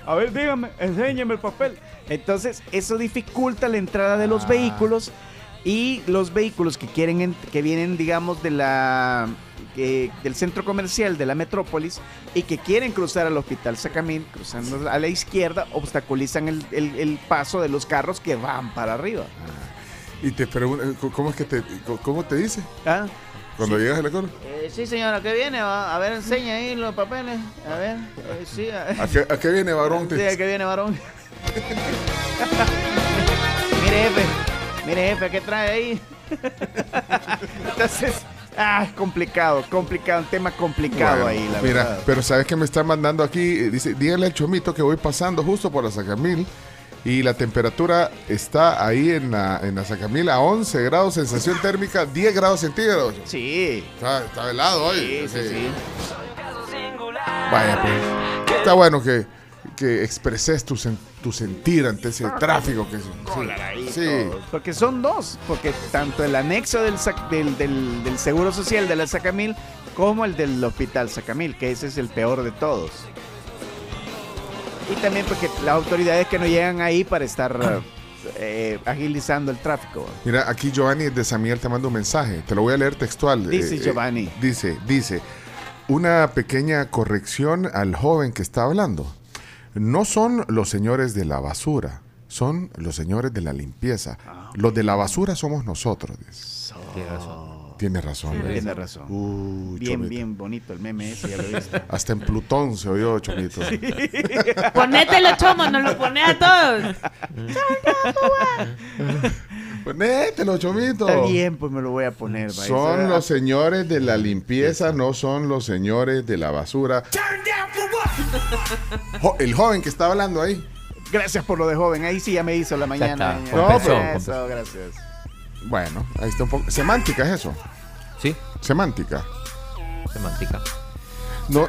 A ver, dígame, enséñeme el papel. Entonces, eso dificulta la entrada de los vehículos y los vehículos que quieren en- que vienen, digamos, de la que- del centro comercial de la metrópolis y que quieren cruzar al hospital Sacamil, cruzando a la izquierda, obstaculizan el, el- el paso de los carros que van para arriba. Y te preguntan, ¿cómo es que te, cómo te dice? ¿Ah? Cuando llegas a la cola. Eh, sí, señora, ¿qué viene? Va? A ver, enseña ahí los papeles. A ver, eh, sí. A, ¿A qué, a qué viene, varón? Sí. ¿a qué viene, varón? Mire, jefe. Mire, jefe, ¿qué trae ahí? Entonces, ah, es complicado, complicado, un tema complicado Bueno, ahí, la mira, verdad. pero sabes que me están mandando aquí, dice, dígale al chomito que voy pasando justo por la Sacamil y la temperatura está ahí en la, en la Sacamil a 11 grados, sensación térmica 10 grados centígrados. Sí. Está, está helado hoy. Sí, sí, sí. Vaya, pues. Está bueno que, que expreses tu, sen- tu sentir ante ese tráfico que sí. Sí. Porque son dos, porque tanto el anexo del, sac- del, del- del Seguro Social de la Sacamil como el del Hospital Sacamil, que ese es el peor de todos. Y también porque las autoridades que no llegan ahí para estar <clears throat> eh, agilizando el tráfico. Mira, aquí Giovanni de Samiel te manda un mensaje. Te lo voy a leer textual. Dice Giovanni. dice, dice, una pequeña corrección al joven que está hablando. No son los señores de la basura, son los señores de la limpieza. Los de la basura somos nosotros. Tiene razón. Tiene razón. Sí, ¿ves? tiene razón. Uh, bien, Chomito. bien bonito el meme ese, ya lo he visto. <laughs> Hasta en Plutón se oyó, Chomito. Ponételo, chomo, nos lo pone a todos. <laughs> Ponételo, Chomito. Está bien, pues me lo voy a poner. Son los señores de la limpieza, no son los señores de la basura. <laughs> Jo- el joven que está hablando ahí. Gracias por lo de joven. Ahí sí ya me hizo la mañana. compensó, Eso, gracias. Bueno, ahí está un poco. Semántica es eso. Sí, Semántica. semántica. No,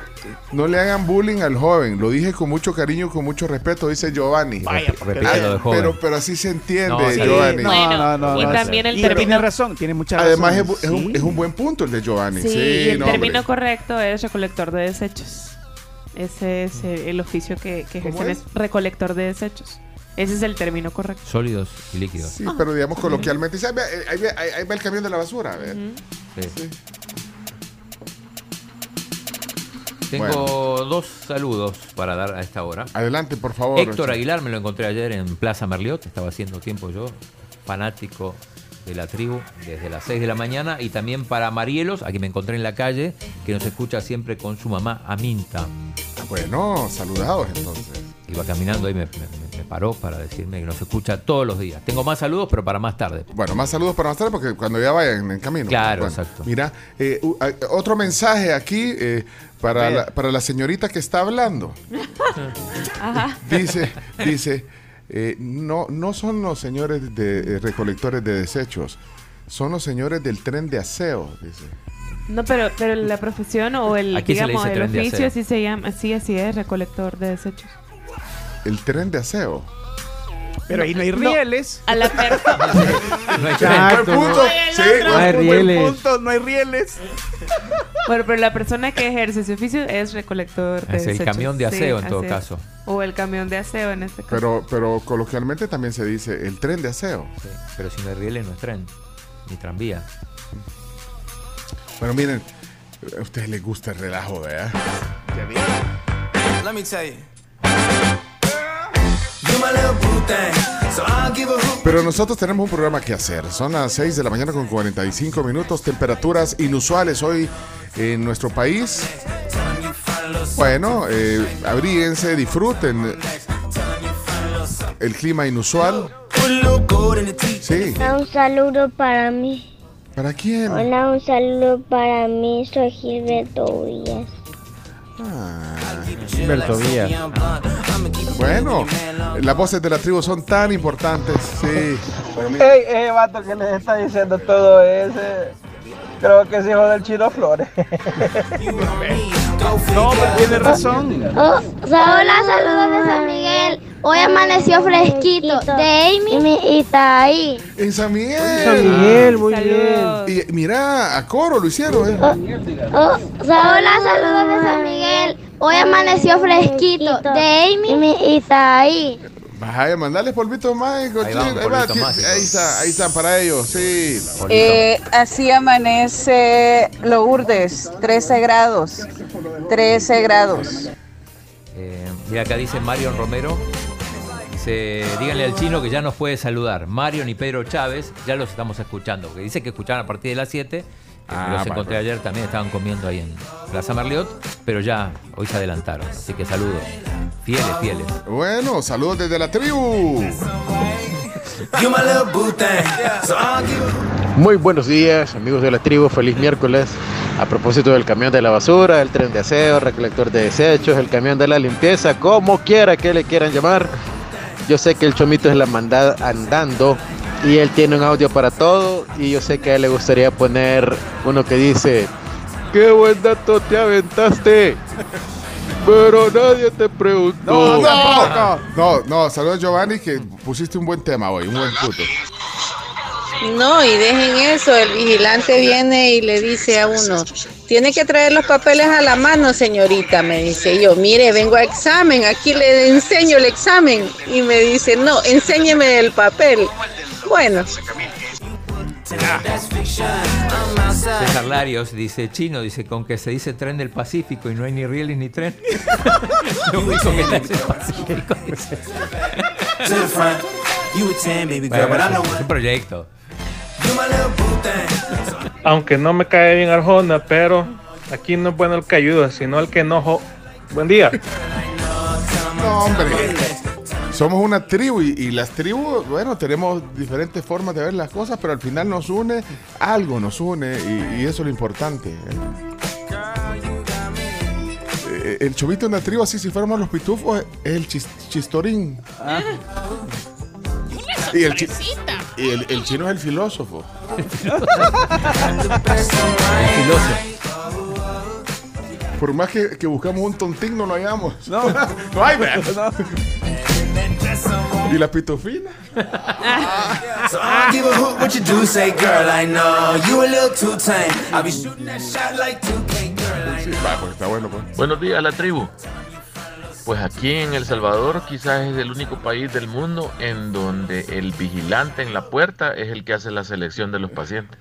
no le hagan bullying al joven. Lo dije con mucho cariño, con mucho respeto, dice Giovanni. Vaya, joven. Pero, pero así se entiende, No, sí. Giovanni. No, no, no, y no, también el y tiene término- razón, tiene mucha razón. Además es, un, es un buen punto el de Giovanni. Sí, Sí, y el no, término hombre. correcto es recolector de desechos. Ese es eh, el oficio que, que ¿Cómo ejercen, es? es recolector de desechos. Ese es el término correcto. Sólidos y líquidos. Sí, pero digamos coloquialmente. dice, Ahí, va- ahí va- ahí- ahí va el camión de la basura. a ver. Sí. Tengo dos saludos para dar a esta hora. Adelante, por favor. Héctor Aguilar me lo encontré ayer en Plaza Merliot, estaba haciendo tiempo yo, fanático de la tribu desde las 6 de la mañana y también para Marielos, a quien me encontré en la calle, que nos escucha siempre con su mamá Aminta. Bueno, saludados entonces. Iba caminando y me, me- paró para decirme que nos escucha todos los días. Tengo más saludos, pero para más tarde. Bueno, más saludos para más tarde porque cuando ya vayan en camino. Claro, Bueno, exacto. Mira, eh, u- a- otro mensaje aquí eh, para, la, para la señorita que está hablando. Ajá. Dice, dice, eh, no, no son los señores de eh, recolectores de desechos, son los señores del tren de aseo, dice. No, pero, pero la profesión o el, Aquí digamos, el oficio sí se llama, sí, así es, recolector de desechos. El tren de aseo. Pero ahí no hay rieles. A la persona. <laughs> No hay Exacto, Buen punto. Sí. No hay Buen rieles. punto, no hay rieles. bueno, pero la persona que ejerce ese oficio es recolector de Es el desechos. camión de aseo en todo caso. O el camión de aseo en este caso. Pero, pero coloquialmente también se dice el tren de aseo. Sí, pero si no hay rieles no es tren, ni tranvía. Bueno, miren, a ustedes les gusta el relajo, ¿verdad? Let me tell you. Pero nosotros tenemos un programa que hacer. Son las 6 de la mañana con 45 minutos. Temperaturas inusuales hoy en nuestro país. Bueno, eh, abríguense, disfruten el clima inusual. Sí. Un saludo para mí. ¿Para quién? Hola, un saludo para mí. Soy Gilberto Villas. Humberto Díaz. Bueno, las voces de la tribu son tan importantes. Sí. Ey, ese vato que les está diciendo todo ese. Creo que es hijo del Chino Flores. No, pero tiene razón. Oh, hola, saludos de San Miguel. Hoy amaneció fresquito. De Amy y está ahí. En San Miguel. San Miguel, muy bien. Saludos. Y mira, a coro lo hicieron. ¿eh? Oh, hola, saludos de San Miguel. Hoy amaneció fresquito. De Amy y está ahí. Vaya, mandarles polvito mágico. Ahí va, chico. un Ahí, va, polvito mágico. ahí está, ahí están para ellos, sí. Eh, así amanece Lourdes, 13 grados. 13 grados. Eh, mira, acá dice Marion Romero. Dice, díganle al chino que ya nos puede saludar. Marion y Pedro Chávez, ya los estamos escuchando. Porque dice que escuchaban a partir de las 7. Ah, los bueno. encontré ayer también, estaban comiendo ahí en Plaza Merliot, pero ya hoy se adelantaron. Así que saludos. Fieles, fieles. Bueno, saludos desde la tribu. Muy buenos días, amigos de la tribu. Feliz miércoles. A propósito del camión de la basura, el tren de aseo, recolector de desechos, el camión de la limpieza, como quiera que le quieran llamar. Yo sé que el chomito es la mandada andando y él tiene un audio para todo y yo sé que a él le gustaría poner uno que dice, qué buen dato te aventaste, <laughs> pero nadie te preguntó. No, no, no, no, saludos Giovanni, que pusiste un buen tema hoy, un buen puto. No, y dejen eso, el vigilante viene y le dice a uno, tiene que traer los papeles a la mano, señorita, me dice yo, mire, vengo a examen, aquí le enseño el examen. Y me dice, no, enséñeme el papel. Bueno, That's fiction. I'm outside. César Larios dice, chino, dice, con que se dice tren del Pacífico y no hay ni rieles ni tren. <laughs> Lo único que está es el Pacífico. dice. to the front. You a 10, baby girl, but I'm the es un proyecto. Aunque no me cae bien Arjona, pero aquí no es bueno el que ayuda, sino el que enojo. Buen día. No, hombre. Somos una tribu y, y las tribus, bueno, tenemos diferentes formas de ver las cosas, pero al final nos une, algo nos une y, y eso es lo importante. ¿eh? El chovito de una tribu, así si fuéramos los pitufos, es el chis- chistorín. Y el, chi- y el, el chino es el filósofo. Por más que, que buscamos un tontín, no lo hallamos. No, <laughs> no hay, vea. ¿Y la pitufina? So I don't give a hoot what you do, say, girl, I know you a little too tame. I'll be shooting that shot like 2K, girl, I Sí, va, pues está bueno, pues. Buenos días, la tribu. Pues aquí en El Salvador quizás es el único país del mundo en donde el vigilante en la puerta es el que hace la selección de los pacientes.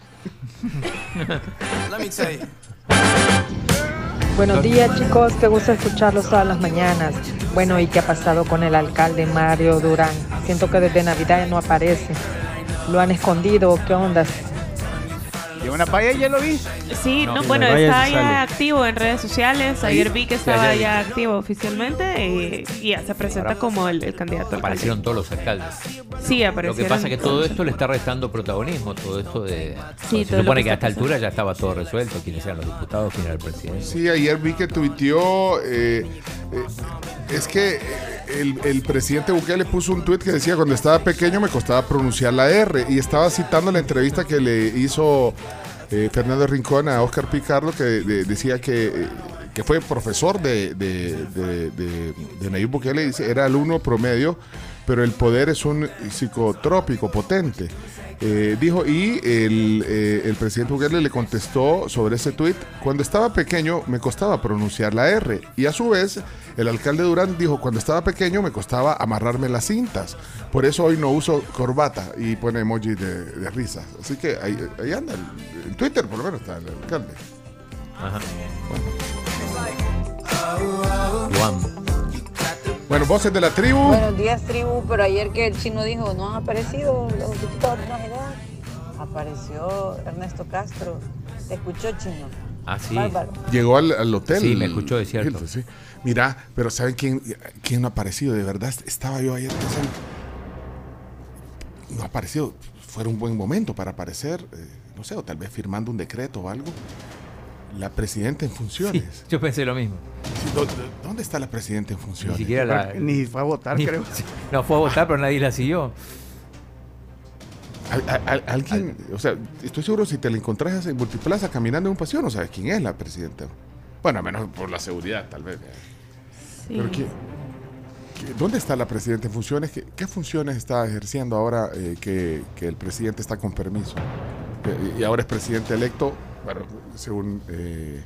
Buenos días chicos, qué gusto escucharlos todas las mañanas. Bueno, ¿y qué ha pasado con el alcalde Mario Durán? Siento que desde Navidad no aparece. ¿Lo han escondido? ¿Qué ondas? ¿Y una paya ya lo vi? Sí, No. no, En bueno, está ya activo en redes sociales. Ayer vi que ya estaba ya activo oficialmente eh, y ya se presenta como el, el candidato Aparecieron todos los alcaldes. Sí, Lo aparecieron. que pasa es que todo esto le está restando protagonismo, todo esto de... Sí, se todo lo supone que que, a esta altura ya estaba todo resuelto, quiénes eran los diputados, quién era el presidente. Sí, ayer vi que tuiteó. eh, eh, es que el, el presidente Bukele puso un tuit que decía: Cuando estaba pequeño me costaba pronunciar la R. Y estaba citando la entrevista que le hizo eh, Fernando Rincón a Oscar Picardo, que de- decía que. eh, que fue profesor de, de, de, Bukele, era alumno promedio, pero el poder es un psicotrópico potente. Eh, dijo, y el, eh, el presidente Bukele le contestó sobre ese tuit, cuando estaba pequeño me costaba pronunciar la R. Y a su vez, el alcalde Durán dijo, cuando estaba pequeño me costaba amarrarme las cintas. Por eso hoy no uso corbata y pone emoji de, de risa. Así que ahí, ahí anda, en Twitter por lo menos está el alcalde. Ajá. Bueno, voces de la tribu. Buenos días, tribu. Pero ayer que el chino dijo, no han aparecido los diputados de Navidad. Apareció Ernesto Castro. ¿Te escuchó, chino? Ah, sí. Bárbaro. Llegó al, al hotel. Sí, me escuchó, es cierto. Hilton, sí. Mira, pero ¿saben quién, quién no ha aparecido? De verdad, estaba yo ayer pensando. No ha aparecido. Fuera un buen momento para aparecer, eh, no sé, o tal vez firmando un decreto o algo. La presidenta en funciones. Yo pensé lo mismo. Sí, ¿dó- dó- ¿Dónde está la presidenta en funciones? Ni siquiera la... Ni fue a votar, ni- creo. No, fue a votar, pero nadie la siguió. Al- al- al- alguien, o sea, estoy seguro si te la encontrás en Multiplaza caminando en un paseo, no sabes quién es la presidenta. Bueno, a menos por la seguridad, tal vez. Sí. Pero ¿qué- qué- ¿dónde está la presidenta en funciones? ¿Qué, qué funciones está ejerciendo ahora eh, que, que el presidente está con permiso? Eh, y ahora es presidente electo, bueno, según eh,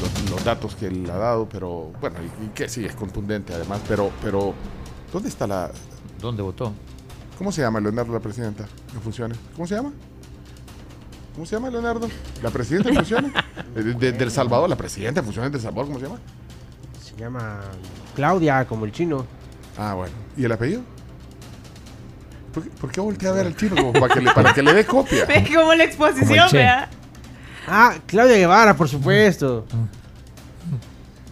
los, los datos que él ha dado, pero bueno, y, y que sí, es contundente además, pero, pero ¿dónde está la... ¿Dónde votó? ¿Cómo se llama Leonardo la presidenta en funciones? ¿Cómo se llama? ¿Cómo se llama Leonardo? ¿La presidenta en funciones? <laughs> De, de- del Salvador, la presidenta en funciones del Salvador, ¿cómo se llama? Se llama Claudia, como el chino. Ah, bueno. ¿Y el apellido? ¿Por qué, por qué voltea a ver al chino? <laughs> Como para, que le, para que le dé copia. <laughs> Ve como la exposición, Che. Ah, Claudia Guevara, por supuesto.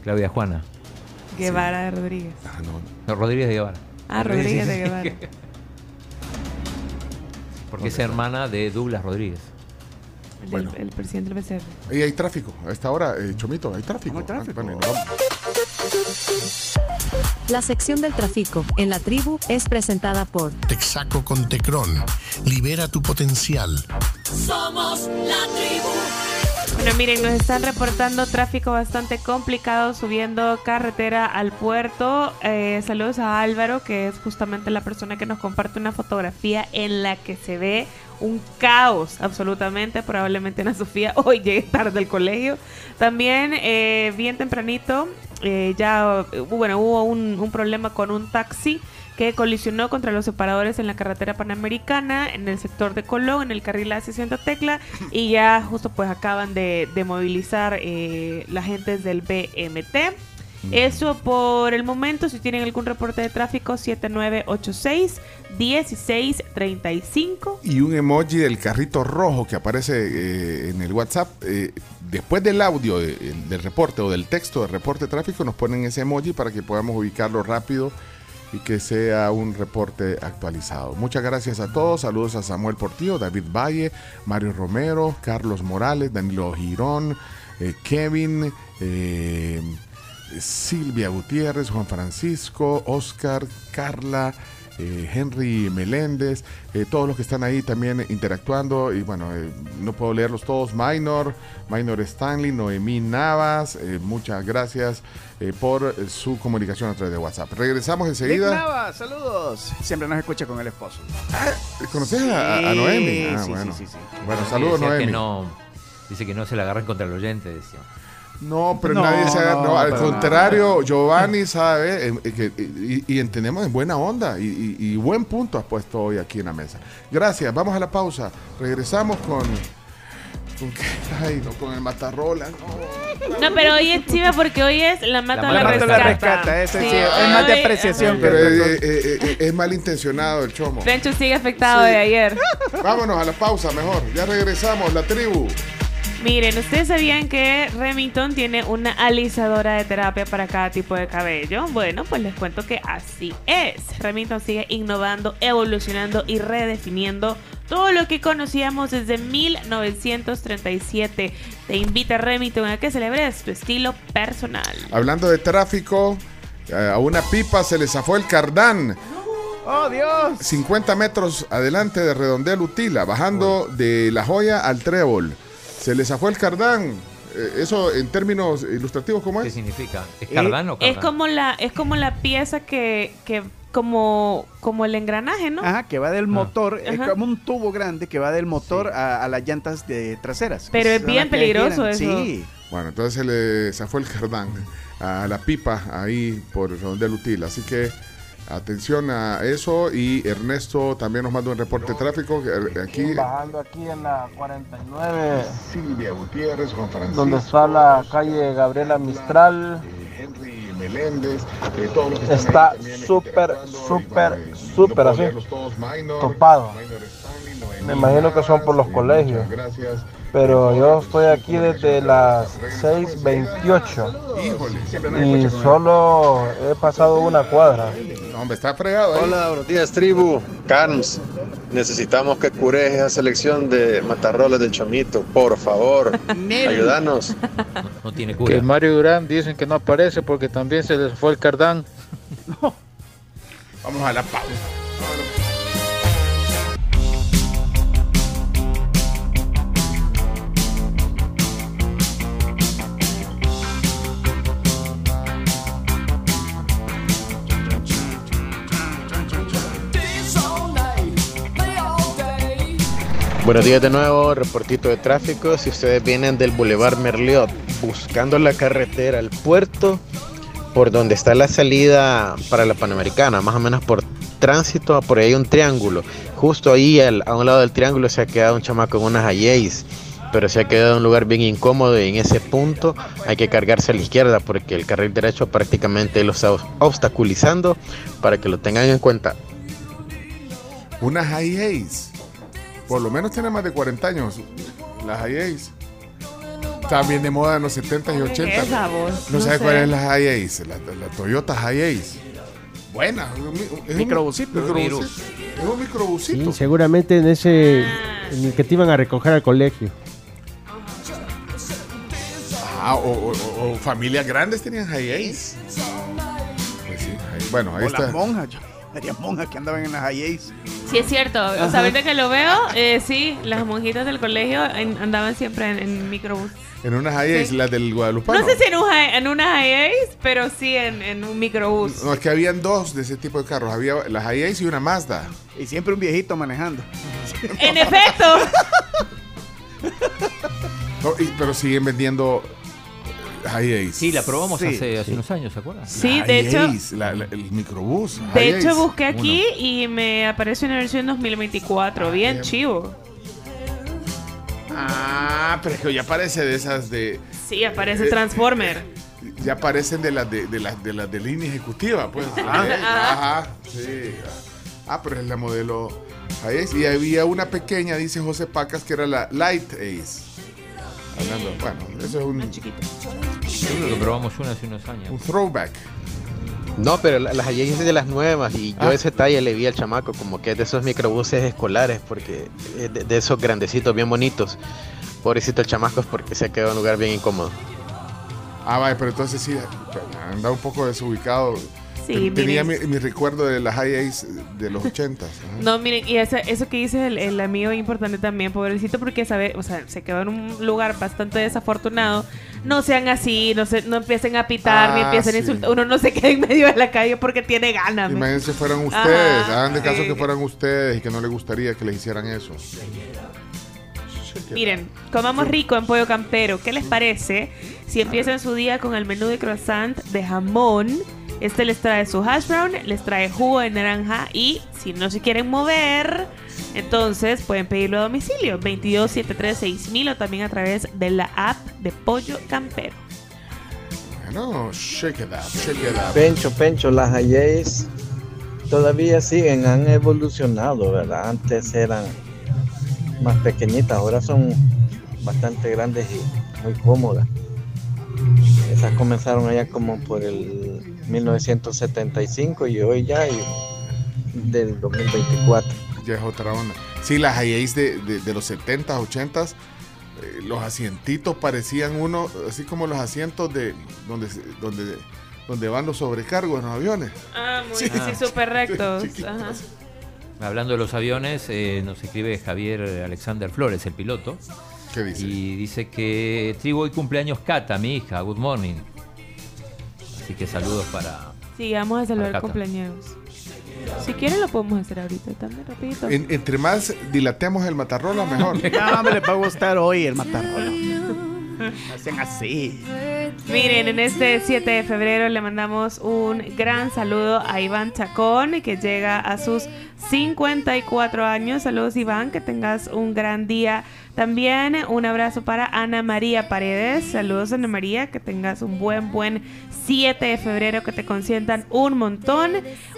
Claudia Juana. Guevara Rodríguez. Ah, no. No, Rodríguez de Guevara. Ah, Rodríguez de Guevara. <laughs> Porque es hermana de Douglas Rodríguez. El, Bueno. el presidente del BCR. Ahí hay tráfico. A esta hora, eh, Chomito, hay tráfico. hay tráfico. Ah, bueno, vamos. La sección del tráfico en la tribu es presentada por Texaco con Tecron. Libera tu potencial. Somos la tribu. Bueno, miren, nos están reportando tráfico bastante complicado subiendo carretera al puerto. Eh, saludos a Álvaro, que es justamente la persona que nos comparte una fotografía en la que se ve un caos absolutamente. Probablemente Ana Sofía <laughs> hoy llegue tarde al colegio. También, eh, bien tempranito, eh, ya eh, bueno, hubo un, problema con un taxi que colisionó contra los separadores en la carretera panamericana, en el sector de Colón, en el carril hacia Santa Tecla, y ya justo pues acaban de, de movilizar eh, la agentes del BMT. Eso por el momento, si tienen algún reporte de tráfico, 7986 1635. Y un emoji del carrito rojo que aparece eh, en el WhatsApp. eh, después del audio de- el- del reporte o del texto del reporte de tráfico, nos ponen ese emoji para que podamos ubicarlo rápido y que sea un reporte actualizado. Muchas gracias a todos. Saludos a Samuel Portillo, David Valle, Mario Romero, Carlos Morales, Danilo Girón, eh, Kevin, eh, Silvia Gutiérrez, Juan Francisco, Oscar, Carla, eh, Henry Meléndez, eh, todos los que están ahí también interactuando. Y bueno, eh, no puedo leerlos todos. Minor, Minor Stanley, Noemí Navas, eh, muchas gracias eh, por su comunicación a través de WhatsApp. Regresamos enseguida. Nava, saludos. Siempre nos escucha con el esposo. ¿Conoces a, a Sí, Noemi? Ah, sí, bueno. sí, sí, sí. Bueno, saludos decía que Noemi. no, dice que no se la agarran contra el oyente, decía. No, pero No, nadie se agarra- no, no, al contrario, Giovanni sabe eh, eh, que, y, y entendemos en buena onda y, y- y buen punto has puesto hoy aquí en la mesa. Gracias, vamos a la pausa. Regresamos con. ¿Con qué? Ay, no, con el matarrola. No. No, pero hoy es chiva porque hoy es la mata La la, mata o la rescata. rescata, ese sí, Sí, es más de apreciación. Pero eh, eh, eh, es malintencionado el chomo. Pencho sigue afectado de ayer. Vámonos a la pausa mejor. Ya regresamos, la tribu. Miren, ¿ustedes sabían que Remington tiene una alisadora de terapia para cada tipo de cabello? Bueno, pues les cuento que así es. Remington sigue innovando, evolucionando y redefiniendo todo lo que conocíamos desde 1937. Te invita Remington a que celebres tu estilo personal. Hablando de tráfico, eh, a una pipa se le zafó el cardán. ¡Oh, Dios! 50 metros adelante de Redondel Utila, bajando de La Joya al Trébol. Se le zafó el cardán. Eh, eso en términos ilustrativos, ¿cómo es? ¿Qué significa? ¿Es Eh, cardán o Es cardán? como la, es como la pieza que, que como, como el engranaje, ¿no? Ajá, que va del motor, es Ajá. como un tubo grande que va del motor a, a las llantas de traseras. Pero es bien peligroso eso. Sí. Bueno, entonces se le zafó el cardán a la pipa ahí por Redondel Utila. Así que atención a eso. Y Ernesto también nos manda un reporte de tráfico. eh, Aquí. Bajando aquí en la 49, Silvia Gutiérrez, Juan Francisco. donde está la calle Gabriela Mistral. Henry Meléndez, eh, todos los que están Está súper, súper, eh, súper así. Topado. Minor Stanley, Noemí Me imagino que son por los eh, colegios. muchas Gracias. Pero yo estoy aquí desde las 6.28 Híjole, y solo he pasado una cuadra. No, hombre, está fregado ahí. Hola, buenos días, tribu. Carms, necesitamos que cures esa selección de matarroles del Chomito, por favor. Ayúdanos. No tiene Que cura. Mario Durán dicen que no aparece porque también se les fue el cardán. <laughs> Vamos a la pausa. Buenos días de nuevo, reportito de tráfico. Si ustedes vienen del Boulevard Merliot buscando la carretera al puerto, por donde está la salida para la Panamericana, más o menos por tránsito, por ahí hay un triángulo. Justo ahí a un lado del triángulo se ha quedado un chamaco en unas Hayes, pero se ha quedado en un lugar bien incómodo y en ese punto hay que cargarse a la izquierda porque el carril derecho prácticamente lo está obstaculizando para que lo tengan en cuenta. Una High Ace. Por lo menos tiene más de 40 años. Las High Ace. Estaban bien de moda en los 70 y 80. esa voz? No, No sabes sé. cuál es la High Ace. La, la Toyota High Ace. Buena. es un mi- es un Microbusito. Es un microbusito. Sí, seguramente en ese en el que te iban a recoger al colegio. Ah, o, o- o familias grandes tenían Ace. Pues sí, bueno, ahí o está. las monjas. Haría monjas que andaban en las Hayes. Sí, es cierto. O sea, ahorita que lo veo, eh, sí, las monjitas del colegio en- andaban siempre en, en microbús. En unas Ace, Sí. las del Guadalupano. No sé si en, un, en una Hiace, pero sí en, en un microbús. No, es que habían dos de ese tipo de carros. Había las Ace y una Mazda. Y siempre un viejito manejando. En efecto. <laughs> No, y- pero siguen vendiendo High Ace. Sí, la probamos Sí, hace, hace sí. unos años, ¿se acuerdan? Sí, La de High hecho- Ace, la- la- el microbús. De High hecho, Ace. busqué aquí y me aparece una versión 2024. Bien chivo. Ah, pero es que ya parece de esas de. Sí, aparece Eh, Transformer. ya parecen de las de, de las de las de línea ejecutiva, pues. Ah. ¿eh? Ajá, sí. Ah, pero es la modelo Ace. Y había una pequeña, dice José Pacas, que era la Light Ace. Hablando, bueno, eso es un, Seguro que probamos una hace unos años. un throwback. No, pero la- las es de las nuevas y yo Ah. ese talle le vi al chamaco como que es de esos microbuses escolares porque es de, de esos grandecitos bien bonitos. Pobrecito el chamaco es porque se ha quedado en un lugar bien incómodo. Ah, vaya, pero entonces sí, andaba un poco desubicado. Sí, Ten- Tenía mi, mi recuerdo de la High Ace de los ochentas. ajá. No, miren, y eso, eso que dice el, el amigo es importante también, pobrecito, porque sabe, o sea, se quedó en un lugar bastante desafortunado. No sean así, no se, no empiecen a pitar, ni Ah, empiecen a sí. insultar. Uno no se queda en medio de la calle porque tiene ganas. Imagínense fueran Ajá, ustedes, hagan de caso sí. que fueran ustedes y que no les gustaría que les hicieran eso. Miren, comamos rico en pollo campero. ¿Qué les parece si empiezan su día con el menú de croissant de jamón? Este les trae su hash brown, les trae jugo de naranja y si no se quieren mover, entonces pueden pedirlo a domicilio 22736000 o también a través de la app de Pollo Campero. Bueno, shake it up, shake it up. Pencho, Pencho, las Hayes todavía siguen, han evolucionado, ¿verdad? Antes eran más pequeñitas, ahora son bastante grandes y muy cómodas. Comenzaron allá como por el 1975 y hoy ya hay del 2024. Ya es otra onda. Sí, las Ace de, de, de los 70s, 80s, eh, los asientitos parecían uno, así como los asientos de donde, se- donde, donde van los sobrecargos en los aviones. Ah, muy Sí. sí, súper rectos. <laughs> Ajá. Hablando de los aviones, eh, nos escribe Javier Alexander Flores, el piloto. ¿Qué dice? Y dice que tribu hoy cumpleaños Cata, mi hija. Good morning. Así que saludos para. Sí, vamos a saludar cumpleaños. Si quieren lo podemos hacer ahorita también, rapidito. En- entre más dilatemos el matarrola, mejor. <laughs> No, me les va a gustar hoy el matarrolo. Hacen así. Miren, en este 7 de febrero le mandamos un gran saludo a Iván Chacón, que llega a sus 54 años. Saludos, Iván, que tengas un gran día. También un abrazo para Ana María Paredes. Saludos, Ana María, que tengas un buen, buen 7 de febrero, que te consientan un montón.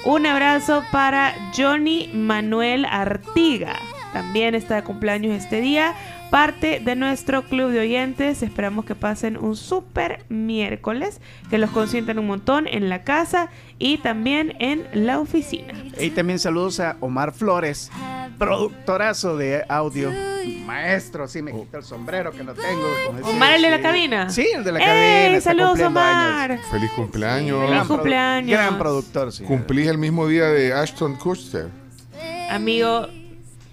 Un abrazo para Johnny Manuel Artiga. También está de cumpleaños este día. Parte de nuestro club de oyentes. Esperamos que pasen un súper miércoles. Que los consientan un montón en la casa y también en la oficina. Y también saludos a Omar Flores, productorazo de audio. Maestro, sí, me quito el sombrero que no tengo. Omar, el de la cabina. Sí, el de la ¡Ey! cabina. Saludos, Omar. años. Feliz cumpleaños. Feliz Gran cumpleaños. Gran productor, sí. Cumplís el mismo día de Ashton Kutcher. Amigo,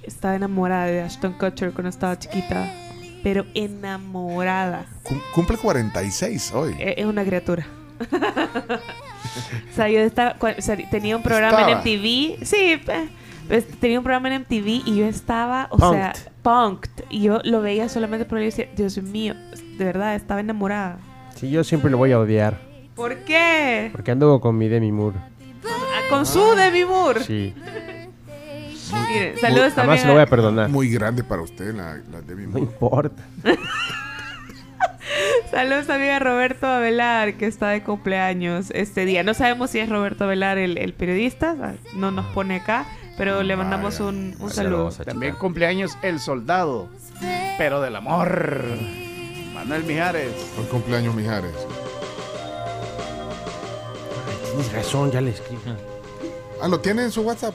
estaba enamorada de Ashton Kutcher cuando estaba chiquita. Pero enamorada. Cum- cumple 46 hoy. Es es una criatura. o sea, yo estaba, cua- o sea, tenía un programa Estaba. en MTV. Sí, pues, tenía un programa en MTV y yo estaba, o Punked. sea, punked. Y yo lo veía solamente por él y decía, Dios mío, de verdad, estaba enamorada. Sí, yo siempre lo voy a odiar. ¿Por qué? Porque ando con mi Demi Moore. Ah, Con su Demi Moore. Sí. Miren, saludos también se lo voy a perdonar. Muy grande para usted la, la Demi No importa. <laughs> Saludos también a Roberto Avelar, que está de cumpleaños este día. No sabemos si es Roberto Avelar el, el periodista, no nos pone acá, pero le mandamos Vaya. un, saludo. También cumpleaños el soldado, pero del amor. Manuel Mijares. Hoy cumpleaños Mijares. Tienes razón, ya le escribí. Ah, ¿lo tiene en su WhatsApp?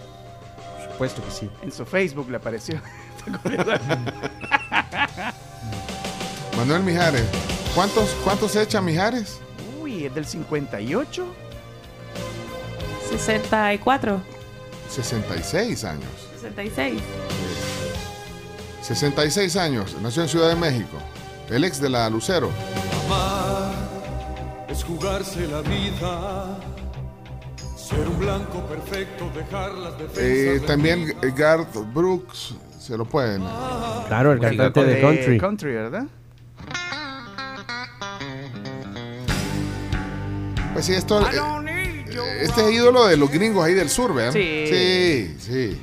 Por supuesto que sí. En su Facebook le apareció. <laughs> <laughs> Manuel Mijares. ¿Cuántos, cuántos echa Mijares? Uy, es del 58. 64, 66 años. 66. 66 años. Nació en Ciudad de México. El ex de la Lucero. Amar es jugarse la vida. Ser un blanco perfecto, dejar las defensas. Eh, también eh, Garth Brooks. Se lo pueden. Claro, el cantante de country. country, ¿verdad? Pues sí, esto. eh, este es ídolo de los gringos ahí del sur, ¿verdad? Sí. Sí, sí.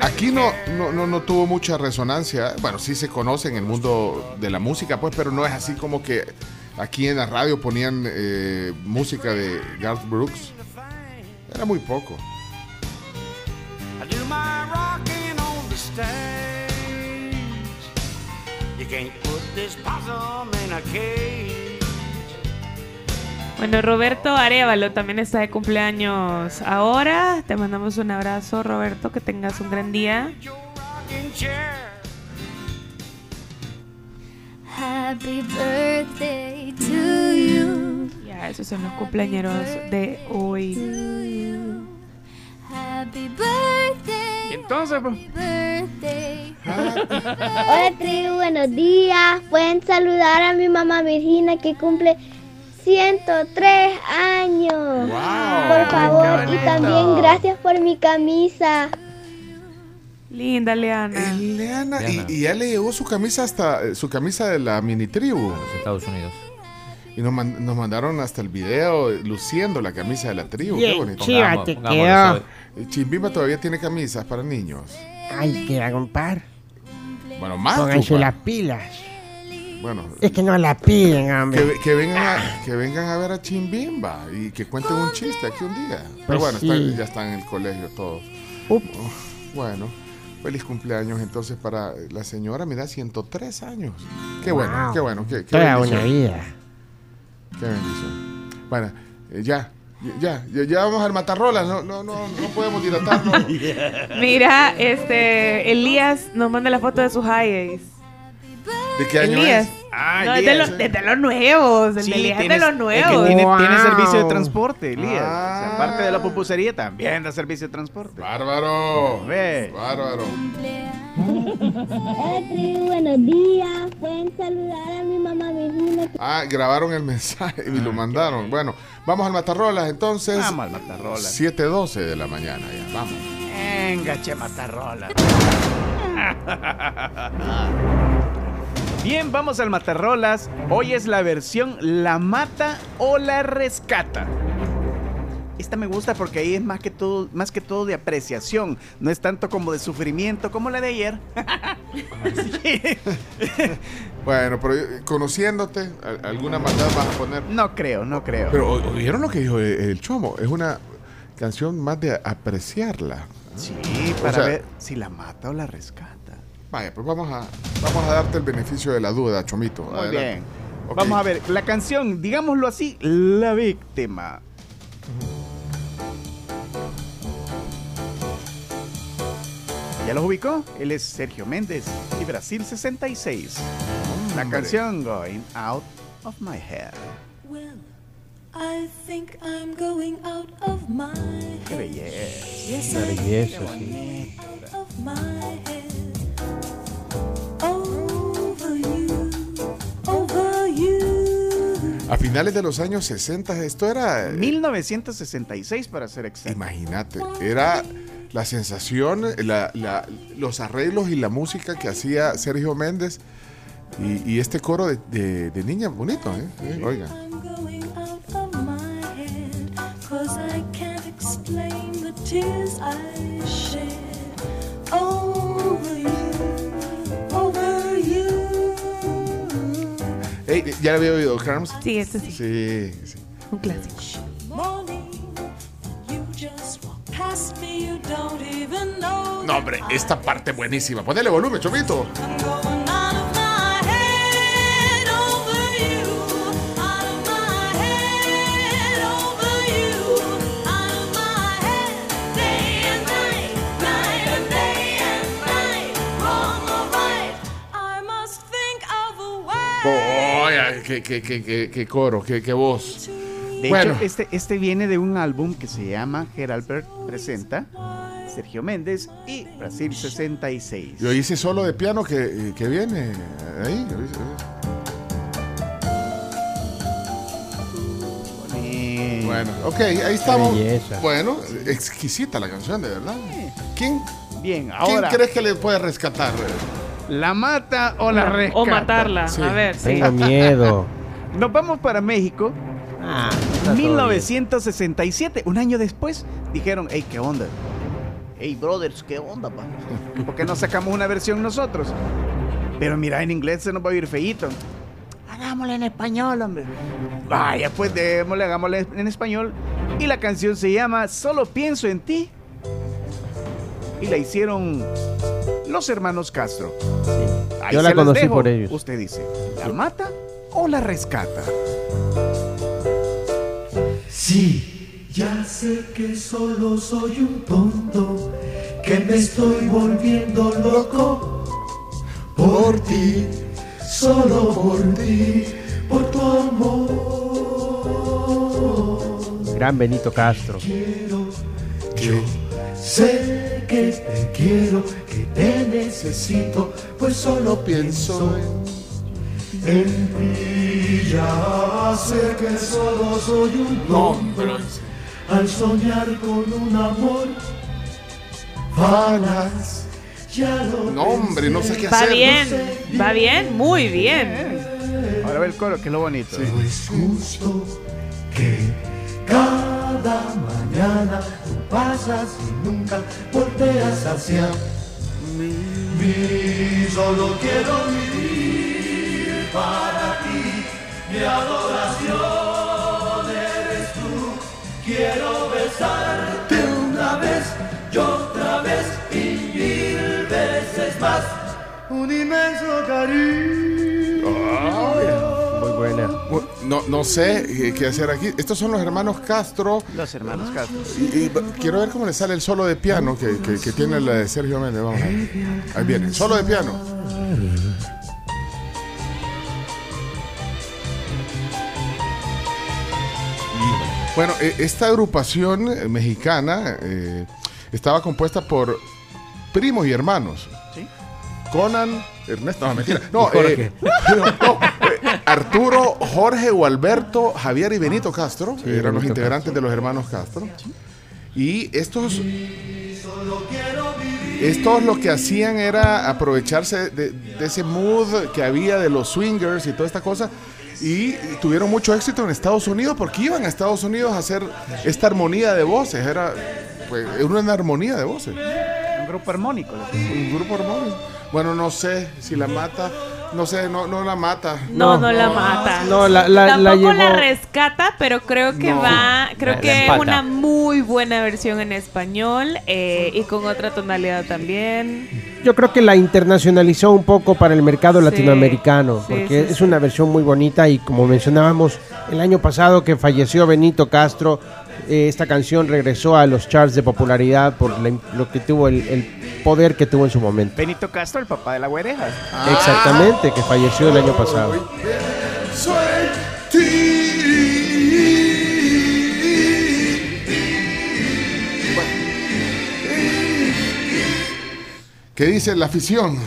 Aquí no, no, no, no tuvo mucha resonancia. Bueno, sí se conoce en el mundo de la música, pues, pero no es así como que aquí en la radio ponían eh, música de Garth Brooks. Era muy poco. I do my rocking on the stage. You can't put this possum in a cage. Bueno, Roberto Arevalo también está de cumpleaños ahora. Te mandamos un abrazo, Roberto. Que tengas un gran día. Happy birthday to you. Ya, esos son los cumpleaños de hoy. Happy birthday. Y entonces, pues, Birthday. Hola tribu, buenos días. Pueden saludar a mi mamá Virginia que cumple 103 años. Por favor, y también gracias por mi camisa. Linda, Leana. Leana, Leana. Y, y ya le llegó su camisa hasta su camisa de la mini tribu. Los Estados Unidos. Y nos, man- nos mandaron hasta el video luciendo la camisa de la tribu. Qué bonito. chiva, te quedó. Chimbimba todavía tiene camisas para niños. Ay, que va a comprar. Bueno, más. Pónganse las pilas. Bueno, Es que no la piden, hombre. que, que vengan a, que vengan a ver a Chimbimba y que cuenten un chiste aquí un día. Pero Pues bueno, sí. están- ya están en el colegio todos. Bueno, feliz cumpleaños entonces para la señora, mira, 103 años. Qué bueno, qué bueno, qué, qué Toda bendición. una vida. Qué bendición. Bueno, eh, ya, ya, ya, ya vamos al matarrolas, no, no, no, no podemos dilatarnos. <laughs> Mira, este Elías nos manda la foto de sus highs. ¿De qué año Elías. es? Ah, no, es de los, es de los nuevos. El Sí, de Elías es de los es que nuevos. tiene, Wow. tiene servicio de transporte, Elías. Ah. O sea, aparte de la pupusería, también da servicio de transporte. Bárbaro. Ve. Bárbaro. Buenos días. Pueden saludar a mi mamá Virginia. Ah, grabaron el mensaje y lo mandaron. Bueno, vamos al matarrolas entonces. Vamos al Matarrolas. 7.12 de la mañana ya, vamos. Venga, che Matarrolas. <laughs> Bien, vamos al Matarrolas. Hoy es la versión La Mata o la Rescata. Esta me gusta porque ahí es más que todo, más que todo de apreciación. No es tanto como de sufrimiento como la de ayer. <laughs> Bueno, pero eh, conociéndote, ¿al- ¿alguna maldad vas a poner? No creo, no creo. Pero ¿o- ¿oyeron lo que dijo el, el Chomo? Es una canción más de apreciarla. Sí, O para sea, ver si la mata o la rescata. Vaya, pues vamos a, vamos a darte el beneficio de la duda, Chomito. Muy Adelante. bien. Vamos a ver, la canción, digámoslo así, La Víctima. ¿Ya los ubicó? Él es Sergio Méndez y Brasil 66. La canción Going Out of My Head. Well, I think I'm going out of my Qué head. belleza. Yes, I belleza, Qué sí. A finales de los años 60, esto era... eh, 1966 para ser exacto. Imagínate, era la sensación, la- la- los arreglos y la música que hacía Sergio Méndez y, y este coro de, de, de niña bonito, ¿eh? Sí, Oiga. I'm ¿Ya lo había oído, Carms? Sí, este sí. Sí, sí. Un clásico. No, hombre, esta parte buenísima. Ponele volumen, Chomito. I'm going out of my head over you. Out of my head over you. Out of my head day and night, night and day and night. Wrong or right, I must think of a way. Oiga, qué, qué, qué, qué, qué coro, qué, qué voz. De Bueno. hecho, este, este viene de un álbum que se llama Geralbert Presenta, Sergio Méndez y Brasil 66. Yo hice solo de piano que, que viene ahí. Bueno, ok, ahí estamos. belleza. Bueno, exquisita la canción, de verdad. ¿Quién, Bien, ¿quién ahora, crees que le puede rescatar? ¿La mata o la rescata? O matarla. Sí. A ver, sí. Tengo miedo. <laughs> Nos vamos para México. Ah, está todo bien. 1967, un año después, dijeron, hey, ¿qué onda? Hey, brothers, ¿qué onda, pa? ¿Por qué no sacamos una versión nosotros? Pero mira, en inglés se nos va a ir feíto. Hagámosle en español, hombre. Vaya, pues démosle, hagámosle en español. Y la canción se llama Solo pienso en ti. Y la hicieron los hermanos Castro. Ahí Yo la conocí dejo. por ellos. Usted dice, ¿la mata o la rescata? Sí, ya sé que solo soy un tonto, que me estoy volviendo loco por ti, solo por ti, por tu amor. Gran Benito Castro. Yo sé que te quiero, que te necesito, pues solo pienso en, en ti. Ya sé que solo soy un tonto al soñar con un amor. Lo No, hombre, no sé qué Va hacer. bien, va bien, muy bien. Ahora ve el coro, que es lo bonito. No es justo que cada mañana pasas y nunca volteas hacia mí. Solo quiero vivir para ti. Mi adoración eres tú. Quiero besarte una vez y otra vez y mil veces más. Un inmenso cariño. No, no sé eh, qué hacer aquí. Estos son los hermanos Castro. Los hermanos Castro. Y, y quiero ver cómo le sale el solo de piano que, que- que tiene la de Sergio Méndez. Vamos a ver. Ahí viene, solo de piano. Bueno, eh, esta agrupación eh, mexicana eh, estaba compuesta por primos y hermanos. ¿Sí? Conan, Ernesto, no, mentira. No, eh, <laughs> no, no, Arturo, Jorge o Alberto, Javier y Benito Castro Sí, eran los integrantes de los hermanos Castro. Y estos, estos lo que hacían era aprovecharse de, de ese mood que había de los swingers y toda esta cosa. Y tuvieron mucho éxito en Estados Unidos porque iban a Estados Unidos a hacer esta armonía de voces. Era, pues, una armonía de voces. Un grupo armónico. Un grupo armónico. Bueno, no sé si la mata. No sé, no, no la mata. No, no, la mata. No, la, la, Tampoco la, llevó- rescata, pero creo que No. va, creo que es una muy buena versión en español eh, y con otra tonalidad también. Yo creo que la internacionalizó un poco para el mercado Sí, latinoamericano, sí, porque sí, es sí. una versión muy bonita y como mencionábamos el año pasado que falleció Benito Castro, eh, esta canción regresó a los charts de popularidad por la- lo que tuvo el, el poder que tuvo en su momento. Benito Castro, el papá de la güereja. Exactamente, que falleció el año pasado. ¿Qué dice la afición?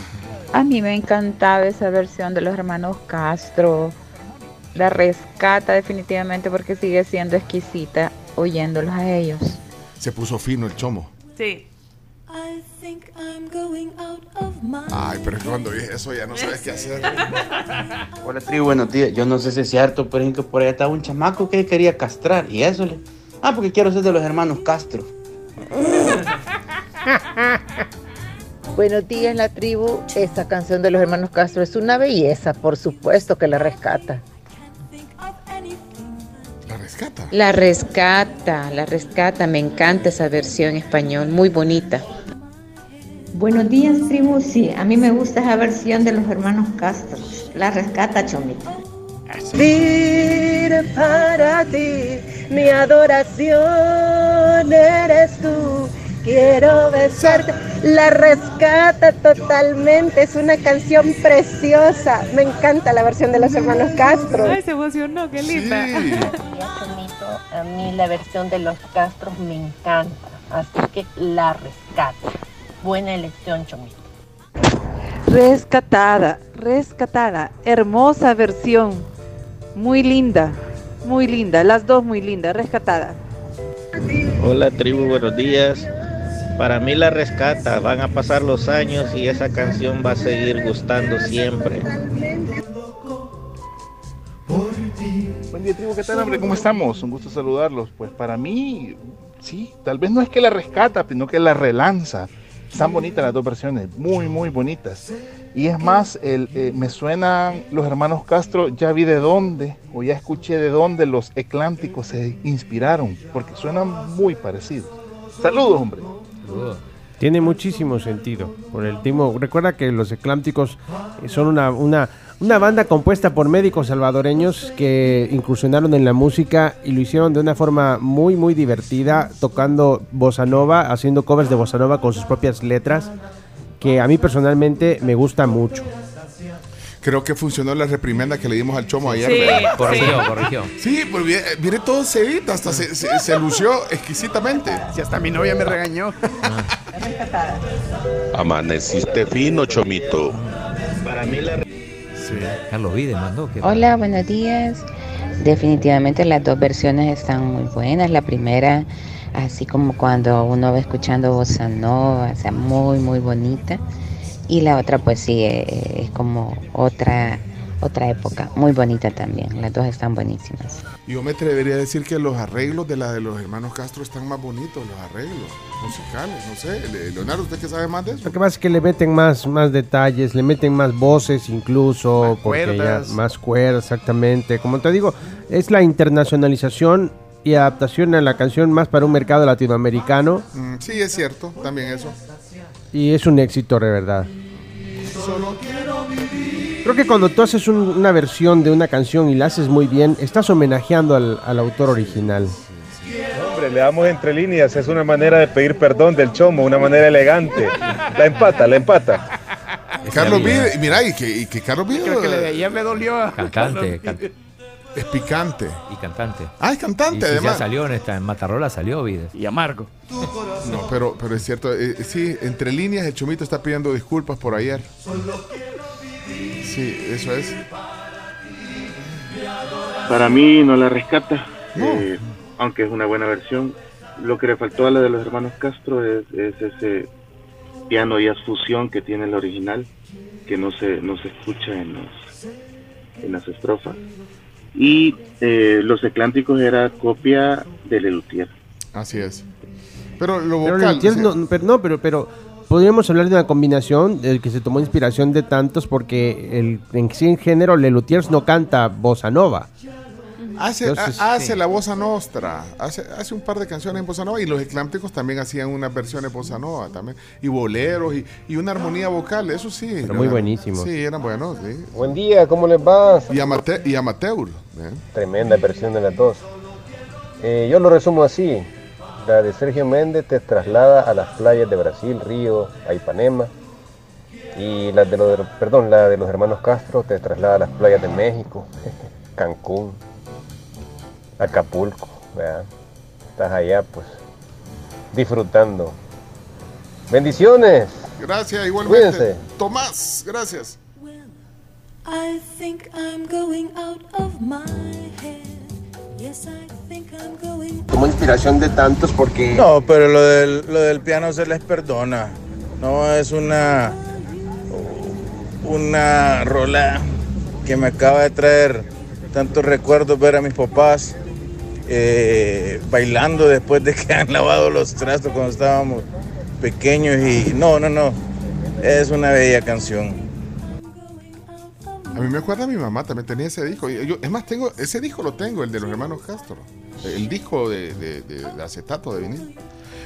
A mí me encantaba esa versión de los hermanos Castro. La rescata definitivamente porque sigue siendo exquisita oyéndolos a ellos. Se puso fino el chomo. Sí. Ay, pero es que cuando dije eso ya no sabes qué hacer. <laughs> Hola, tribu, buenos días. Yo no sé si es cierto, pero es que por allá estaba un chamaco que quería castrar. Y eso le. Ah, porque quiero ser de los hermanos Castro. <laughs> Buenos días, la tribu. Esta canción de los hermanos Castro es una belleza, por supuesto que la rescata. La rescata. La rescata, la rescata. Me encanta esa versión en español, muy bonita. Buenos días, tribu. Sí, a mí me gusta esa versión de los hermanos Castro. La rescata, Chomito. Vivir para ti, mi adoración eres tú. Quiero besarte, la rescata totalmente. Es una canción preciosa. Me encanta la versión de los hermanos Castro. Ay, se emocionó, qué linda. A mí la versión de los Castros me encanta, así que la rescato. Buena elección, Chomito. Rescatada, rescatada, hermosa versión, muy linda, muy linda, las dos muy lindas, rescatada. Hola tribu, buenos días. Para mí la rescata, van a pasar los años y esa canción va a seguir gustando siempre. Buen día, tribu, ¿qué tal, hombre? ¿Cómo estamos? Un gusto saludarlos. Pues para mí, sí, tal vez no es que la rescata, sino que la relanza. Están bonitas las dos versiones, muy, muy bonitas. Y es más, eh, me suenan los hermanos Castro, ya vi de dónde, o ya escuché de dónde los eclánticos se inspiraron, porque suenan muy parecidos. Saludos, hombre. Tiene muchísimo sentido. Por el timo. Recuerda que los eclámpticos eh, son una, una, una banda compuesta por médicos salvadoreños que incursionaron en la música y lo hicieron de una forma muy, muy divertida, tocando bossa nova, haciendo covers de bossa nova con sus propias letras, que a mí personalmente me gusta mucho. Creo que funcionó la reprimenda que le dimos al chomo ayer. Sí, ¿verdad? <laughs> corrigió, corrigió. Sí, pues viene, viene todo sedito, hasta se, se- se lució exquisitamente. Si hasta mi novia me regañó. Amaneciste fino, Chomito. Para mí la... Carlos mandó. Hola, buenos días. Definitivamente las dos versiones están muy buenas. La primera, así como cuando uno va escuchando bossa nova, o sea, muy, muy bonita. Y la otra, pues sí, eh, es como otra, otra época, muy bonita también. Las dos están buenísimas. Yo me atrevería a decir que los arreglos de la de los hermanos Castro están más bonitos, los arreglos musicales, no sé. Le- Leonardo, ¿usted qué sabe más de eso? Lo que pasa es que le meten más, más detalles, le meten más voces incluso, porque ya- cuerdas. más cuerdas, exactamente. Como te digo, es la internacionalización y adaptación a la canción más para un mercado latinoamericano Mm, sí, es cierto, también eso. y es un éxito de verdad. Solo quiero. Creo que cuando tú haces un- una versión de una canción y la haces muy bien, estás homenajeando al, al autor original. Hombre, le damos entre líneas, es una manera de pedir perdón del chomo, una manera elegante. La empata, la empata. Carlos Vives, mira, y que, y que Carlos Vives Creo que le me dolió. a Cantante, es picante. y cantante. Ah, es cantante, Y además. ya salió en esta en Matarola, salió Vides. Y amargo. No, pero, pero es cierto, eh, sí, entre líneas el Chomito está pidiendo disculpas por ayer. Sí, eso es. Para mí no la rescata, eh, aunque es una buena versión. Lo que le faltó a la de los hermanos Castro es, es ese piano y fusión que tiene el original, que no se, no se escucha en, los, en las estrofas. Y eh, Los Eclánticos era copia de Lelutier. Así es. Pero lo Pero, vocal. Lelutier sí. no, pero no, pero, pero podríamos hablar de una combinación del que se tomó inspiración de tantos porque el, en sí en género Lelutiers no canta bossa nova. Hace, Entonces, hace sí. la bossa nostra, hace, hace un par de canciones en bossa nova y los eclánticos también hacían unas versiones bossa nova también y boleros y, y una armonía vocal, eso sí. Pero muy buenísimos. Sí, eran buenos, sí. Buen día, ¿cómo les va? Y, amate- y amateur. ¿eh? Tremenda versión de las dos. Eh, yo lo resumo así. La de Sergio Méndez te traslada a las playas de Brasil, Río, a Ipanema. Y la de los, perdón, la de los hermanos Castro te traslada a las playas de México, <laughs> Cancún, Acapulco. ¿verdad? Estás allá, pues, disfrutando. Bendiciones. Gracias, igualmente. Cuídense. Tomás, gracias. I think I'm going out of my head. Yes, I think I'm going Tomó inspiración de tantos porque No, pero lo del, lo del piano se les perdona. No es una una rola que me acaba de traer tantos recuerdos ver a mis papás eh, bailando después de que han lavado los trastos cuando estábamos pequeños y no, no, no. Es una bella canción. A mí me acuerda mi mamá, también tenía ese disco. Yo- es más, tengo ese disco lo tengo, el de los hermanos Castro. El disco de, de- acetato de vinil.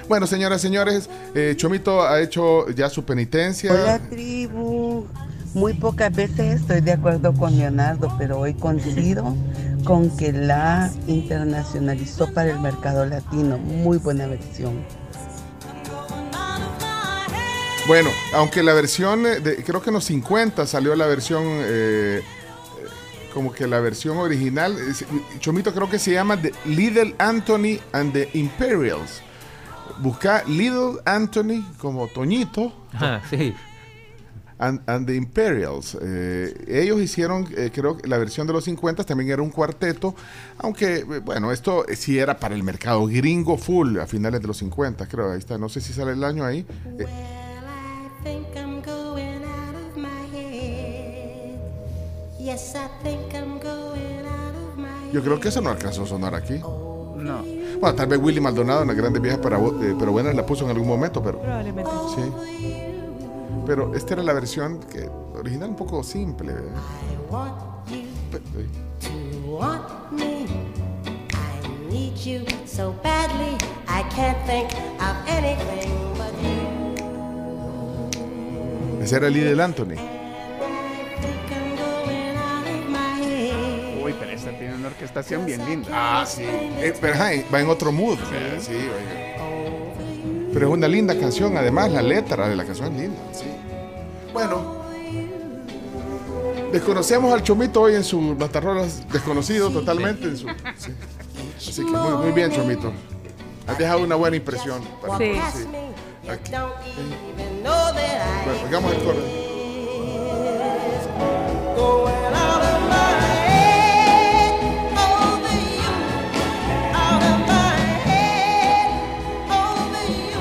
Bueno, señoras señores, eh, Chomito ha hecho ya su penitencia. Hola tribu, muy pocas veces estoy de acuerdo con Leonardo, pero hoy coincido con que la internacionalizó para el mercado latino. Muy buena versión. Bueno, aunque la versión, eh, de, creo que en los 50 salió la versión, eh, eh, como que la versión original, Chomito creo que se llama The Little Anthony and the Imperials. Busca Little Anthony como Toñito. Ah, sí. And, and the Imperials. Eh, ellos hicieron, eh, creo que la versión de los 50 también era un cuarteto, aunque, bueno, esto sí era para el mercado gringo full a finales de los 50, creo. Ahí está, no sé si sale el año ahí. Eh, think I'm going out of my head. Yes, I think I'm going out of my yo creo que eso no alcanzó a sonar aquí. No. Bueno, tal vez Willy Maldonado en las grandes viejas para, eh, pero buenas la puso en algún momento, pero Probablemente. sí. Pero esta era la versión que original un poco simple. ¿verdad? to want Ese era Lidl Anthony. Uy, pero esta tiene una orquestación bien linda. Ah, sí. Eh, pero va en otro mood. Sí, oiga. Pero es una linda canción, además la letra de la canción es linda. Sí. Bueno, desconocemos al Chomito hoy en su Batarrolas, desconocido totalmente. en su- sí. Así que muy, muy bien, Chomito. Has dejado una buena impresión. para- Sí. Aquí. Don't even know that I Bueno, hagamos el coro. going out of my head over you, out of my head over you,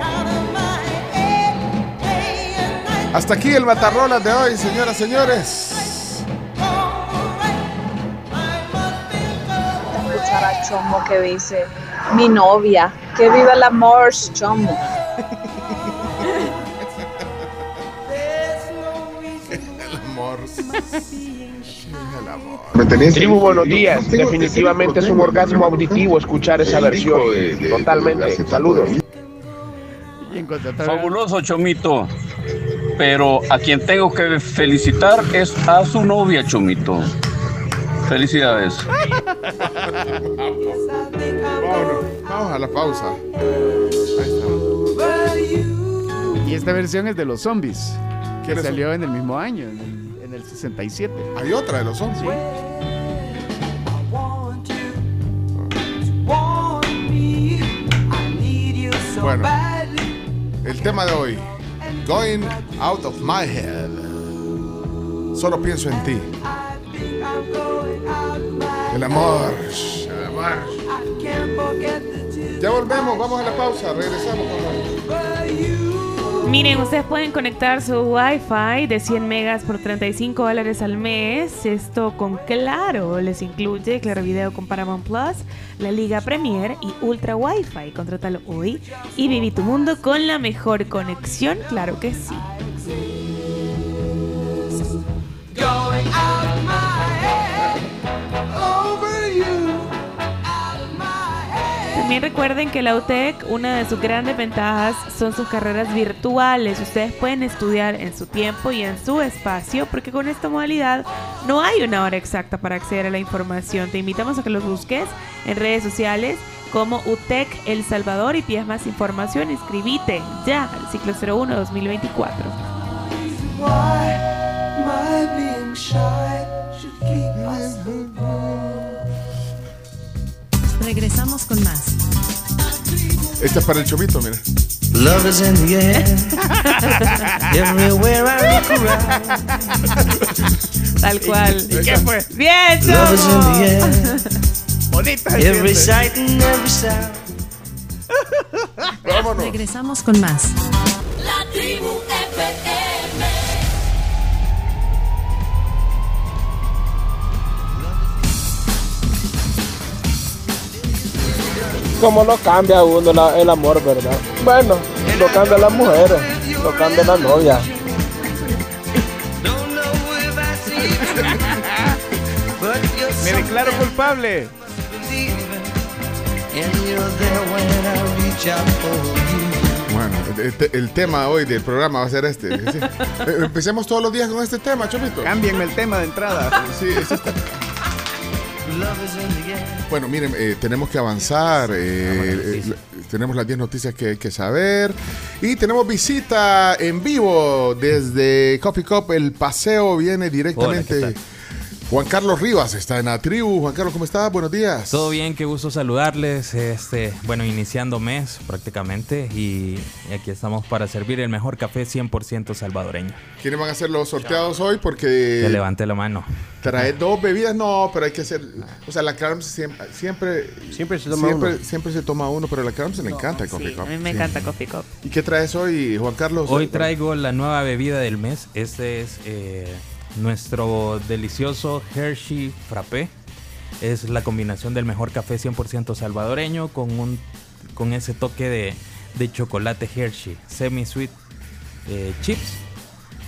out of my head day and night. Hasta aquí el Batarrolas de hoy, señoras y señores. escuchar a Chomo que dice, mi novia, que viva el amor, Chomo. El amor. El amor. Tribu, buenos días. Definitivamente es un orgasmo auditivo escuchar esa versión. Totalmente. Saludos. Fabuloso Chomito. Pero a quien tengo que felicitar es a su novia Chomito. Felicidades. Vámonos, vamos a la pausa. Y esta versión es de los zombies. Que salió en el mismo año, en el, en el 67. Hay otra de los zombies. Bueno, el tema de hoy, Going Out of My Head. Solo pienso en ti. El amor. El amor. Ya volvemos, vamos a la pausa, regresamos. Miren, ustedes pueden conectar su Wi-Fi de 100 megas por 35 dólares al mes. Esto con Claro les incluye Claro Video con Paramount Plus, la Liga Premier y Ultra Wi-Fi. Contrátalo hoy y viví tu mundo con la mejor conexión. Claro que sí. Going out También recuerden que la UTEC, una de sus grandes ventajas son sus carreras virtuales. Ustedes pueden estudiar en su tiempo y en su espacio, porque con esta modalidad no hay una hora exacta para acceder a la información. Te invitamos a que los busques en redes sociales como UTEC El Salvador y pides más información. Inscribite ya al ciclo 01 2024. Regresamos con más. Este es para el chomito, mira. Love is in the air. <laughs> Everywhere I look around. Tal cual. ¿Y qué fue? Bien, Love is in the air. <laughs> Bonita. Every sight and every sound. Regresamos con más. La tribu FM. Como no cambia uno la- el amor, ¿verdad? Bueno, lo cambia la mujer, lo cambia la novia. Me declaro culpable. Bueno, el, tema hoy del programa va a ser este. sí. <laughs> Eh, Empecemos todos los días con este tema, Chomito. Cámbienme el tema de entrada. Sí, es este. Bueno, miren, eh, tenemos que avanzar. eh, eh, tenemos las 10 noticias que hay que saber. Y tenemos visita en vivo desde Coffee Cup. El paseo viene directamente. Hola, ¿qué Juan Carlos Rivas está en la tribu. Juan Carlos, ¿cómo estás? Buenos días. Todo bien, qué gusto saludarles. Este, bueno, iniciando mes prácticamente y aquí estamos para servir el mejor café 100% salvadoreño. ¿Quiénes van a ser los sorteados hoy? Porque Que levante la mano. trae <laughs> dos bebidas, no, pero hay que hacer. O sea, la Carms siempre. Siempre, Siempre se toma siempre, uno. siempre se toma uno, pero a la Carms le encanta el Coffee Sí, Cup. a mí me Sí. encanta Coffee Cup. ¿Y qué traes hoy, Juan Carlos? Hoy traigo la nueva bebida del mes. Este es eh, nuestro delicioso Hershey Frappé. Es la combinación del mejor café 100% salvadoreño con, un, con ese toque de, de chocolate Hershey, semi-sweet. eh, chips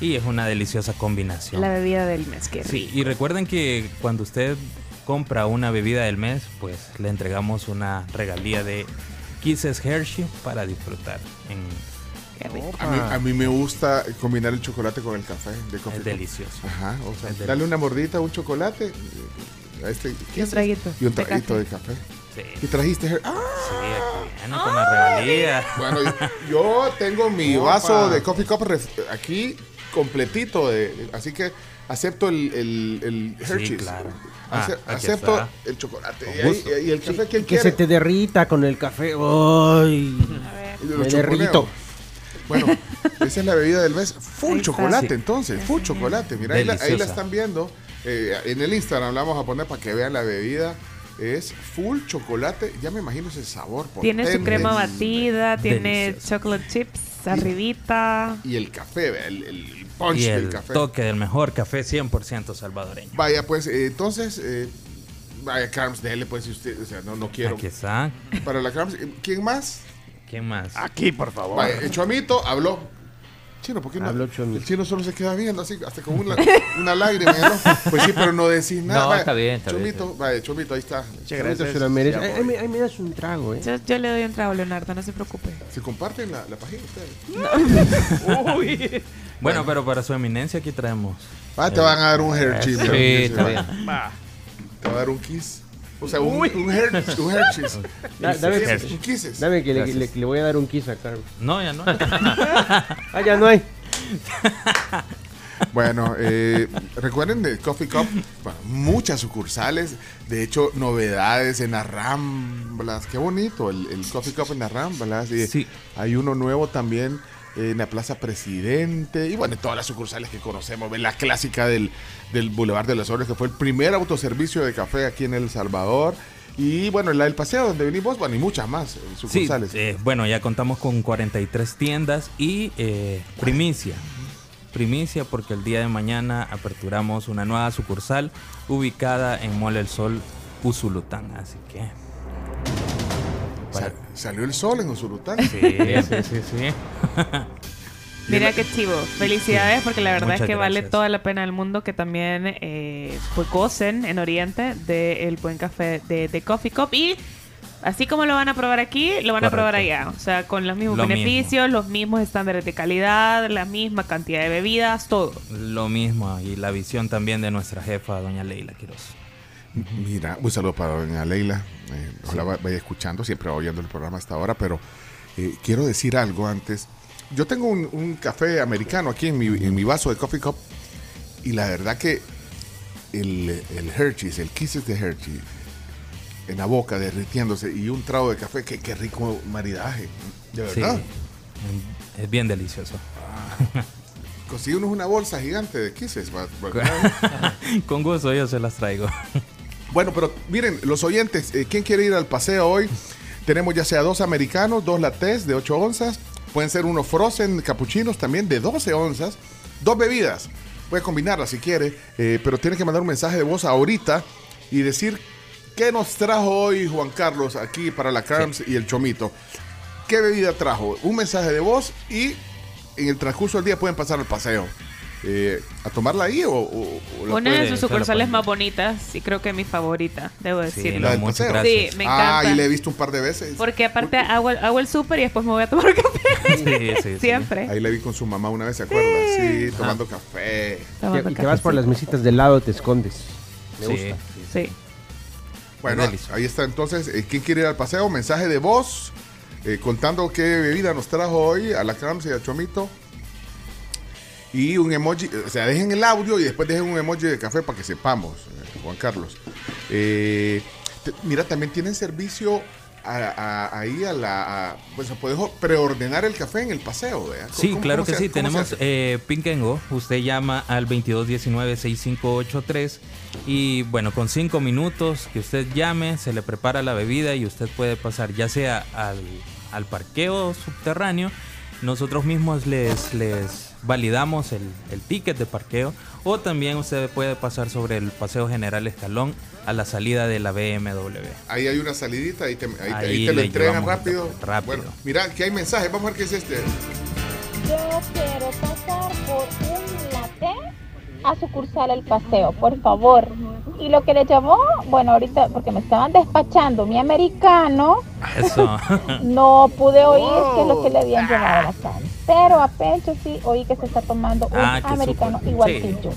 y es una deliciosa combinación. La bebida del mes, que Sí, y recuerden que cuando usted compra una bebida del mes, pues le entregamos una regalía de Kisses Hershey para disfrutar. En, A mí, a mí me gusta combinar el chocolate con el café de coffee. Es delicioso. Ajá, o sea, delicioso. una mordita a un chocolate a este, ¿qué Y un es? traguito Y un de traguito de café. café. ¿Y trajiste? ¡Ah! Sí, aquí viene con la. Bueno, yo tengo mi Opa. vaso de coffee cup aquí completito, de, así que acepto el, el, el Sí, Hershey's. claro. Ace- Ah, acepto está. el chocolate. Y, y el café, ¿quién Que quiere? se te derrita con el café. ¡Ay! Me derrito. Bueno, <laughs> esa es la bebida del mes. Full chocolate, Sí. entonces. Full chocolate. Mira, ahí la, ahí la Deliciosa. están viendo. Eh, en el Instagram la vamos a poner para que vean la bebida. Es full chocolate. Ya me imagino ese sabor. Tiene su crema batida, tiene Delicioso. chocolate chips arribita. Y el café, vea, el, el punch Y del el café. toque del mejor café 100% salvadoreño. Vaya, pues, eh, entonces, eh, vaya, Carms, déjele, pues, si usted, o sea, no, no quiero. Aquí está. Para la Carms, eh, ¿quién más? ¿Quién más? Aquí, por favor. Vaya, el Chomito habló. Chino, ¿por qué no? Habló Chomito. El chino solo se queda viendo así, hasta con una, una lágrima. ¿no? Pues sí, pero no decís nada. No, Vaya, está bien, está bien, Chomito, vaya, Chomito, ahí está. Chomito se lo merece. Ay, ay, me- das un trago, ¿eh? Yo, yo le doy un trago, Leonardo, no se preocupe. ¿Se comparten la, la página ustedes? <laughs> Uy. Bueno, pero para su eminencia aquí traemos. Ah, te van a dar un Hershey. Sí, pero- está va. bien. Te va a dar un kiss. O sea, un, un, Her- un Hershey's. <laughs> Da- dame, Un kisses. dame que le, voy a dar un kiss a Carlos. No, ya no. <laughs> <laughs> ah, ya no hay. Bueno, eh, recuerden de Coffee Cup, bueno, muchas sucursales, de hecho, novedades en las Ramblas, qué bonito el, el Coffee Cup en las Ramblas. y Sí. Hay uno nuevo también en la Plaza Presidente, y bueno, en todas las sucursales que conocemos, la clásica del, del Boulevard de los Hornos, que fue el primer autoservicio de café aquí en El Salvador. Y bueno, la del paseo donde venimos, bueno, y muchas más eh, Sí, sucursales. eh, bueno, ya contamos con 43 tiendas y eh, primicia. Primicia porque el día de mañana aperturamos una nueva sucursal ubicada en Mole El Sol, Usulután. Así que. Sa- salió el sol en Usulután. Sí, sí, sí, sí. <laughs> Mira qué chivo. Felicidades porque la verdad Muchas es que vale toda la pena del mundo que también eh, pues gocen en Oriente del buen café de, de Coffee Cup y así como lo van a probar aquí, lo van a probar allá. O sea, con los mismos Lo beneficios, los mismos estándares de calidad, la misma cantidad de bebidas, todo. Lo mismo y la visión también de nuestra jefa, doña Leila Quiroz. Mira, un saludo para doña Leila. Eh, ojalá va- vaya escuchando, siempre va oyendo el programa hasta ahora, pero eh, quiero decir algo antes. Yo tengo un, un café americano aquí en mi, en mi vaso de coffee cup y la verdad que el, el Hershey's, el Kisses de Hershey, en la boca derritiéndose y un trago de café, qué, qué rico maridaje. De Sí, verdad. es bien delicioso. Consíguenos una bolsa gigante de Kisses. <laughs> Con gusto yo se las traigo. Bueno, pero miren, los oyentes, eh, ¿quién quiere ir al paseo hoy? Tenemos ya sea dos americanos, dos latés de 8 onzas, pueden ser unos frozen capuchinos también de 12 onzas, dos bebidas. Puede combinarlas si quiere, eh, pero tiene que mandar un mensaje de voz ahorita y decir qué nos trajo hoy Juan Carlos aquí para la Carms y el Chomito. ¿Qué bebida trajo? Un mensaje de voz y en el transcurso del día pueden pasar al paseo. Eh, ¿A tomarla ahí o, o- o la Una de sus sucursales más bonitas y creo que mi favorita, debo decirlo. la del muchas paseo. Sí, me encanta. Ah, y la he visto un par de veces. Porque aparte hago el, hago el súper y después me voy a tomar café. Sí, sí, sí. Siempre. Ahí la vi con su mamá una vez, ¿se acuerda? Sí, tomando café. Tomando Y te vas por las mesitas del lado, te escondes. Me Sí. gusta. Sí. Bueno, ahí está entonces. eh, ¿Quién quiere ir al paseo? Mensaje de voz eh, contando qué bebida nos trajo hoy a la Carms y al Chomito. Y un emoji, o sea, dejen el audio y después dejen un emoji de café para que sepamos, eh, Juan Carlos. Eh, te- mira, también tienen servicio a- a- ahí a la. a- pues puedes preordenar el café en el paseo, ¿verdad? Sí, ¿Cómo- claro que sí. Tenemos eh, Pink and Go. Usted llama al 2219-6583 y bueno, con cinco minutos que usted llame, se le prepara la bebida y usted puede pasar ya sea al, al parqueo subterráneo. Nosotros mismos les, les validamos el, el ticket de parqueo o también usted puede pasar sobre el Paseo General Escalón a la salida de la BMW. Ahí hay una salidita, ahí te, ahí, Ahí ahí te lo entregan rápido. rápido. Bueno, mira, aquí hay mensaje. Vamos a ver qué es este. Yo quiero pasar por un latte a sucursal El Paseo, por favor. Y lo que le llamó, bueno, ahorita, porque me estaban despachando mi americano, Eso. <laughs> no pude oír qué es lo que le habían <laughs> llamado a la sal. Pero a Pencho sí oí que se está tomando un Ah, americano súper. igual Sí. que yo.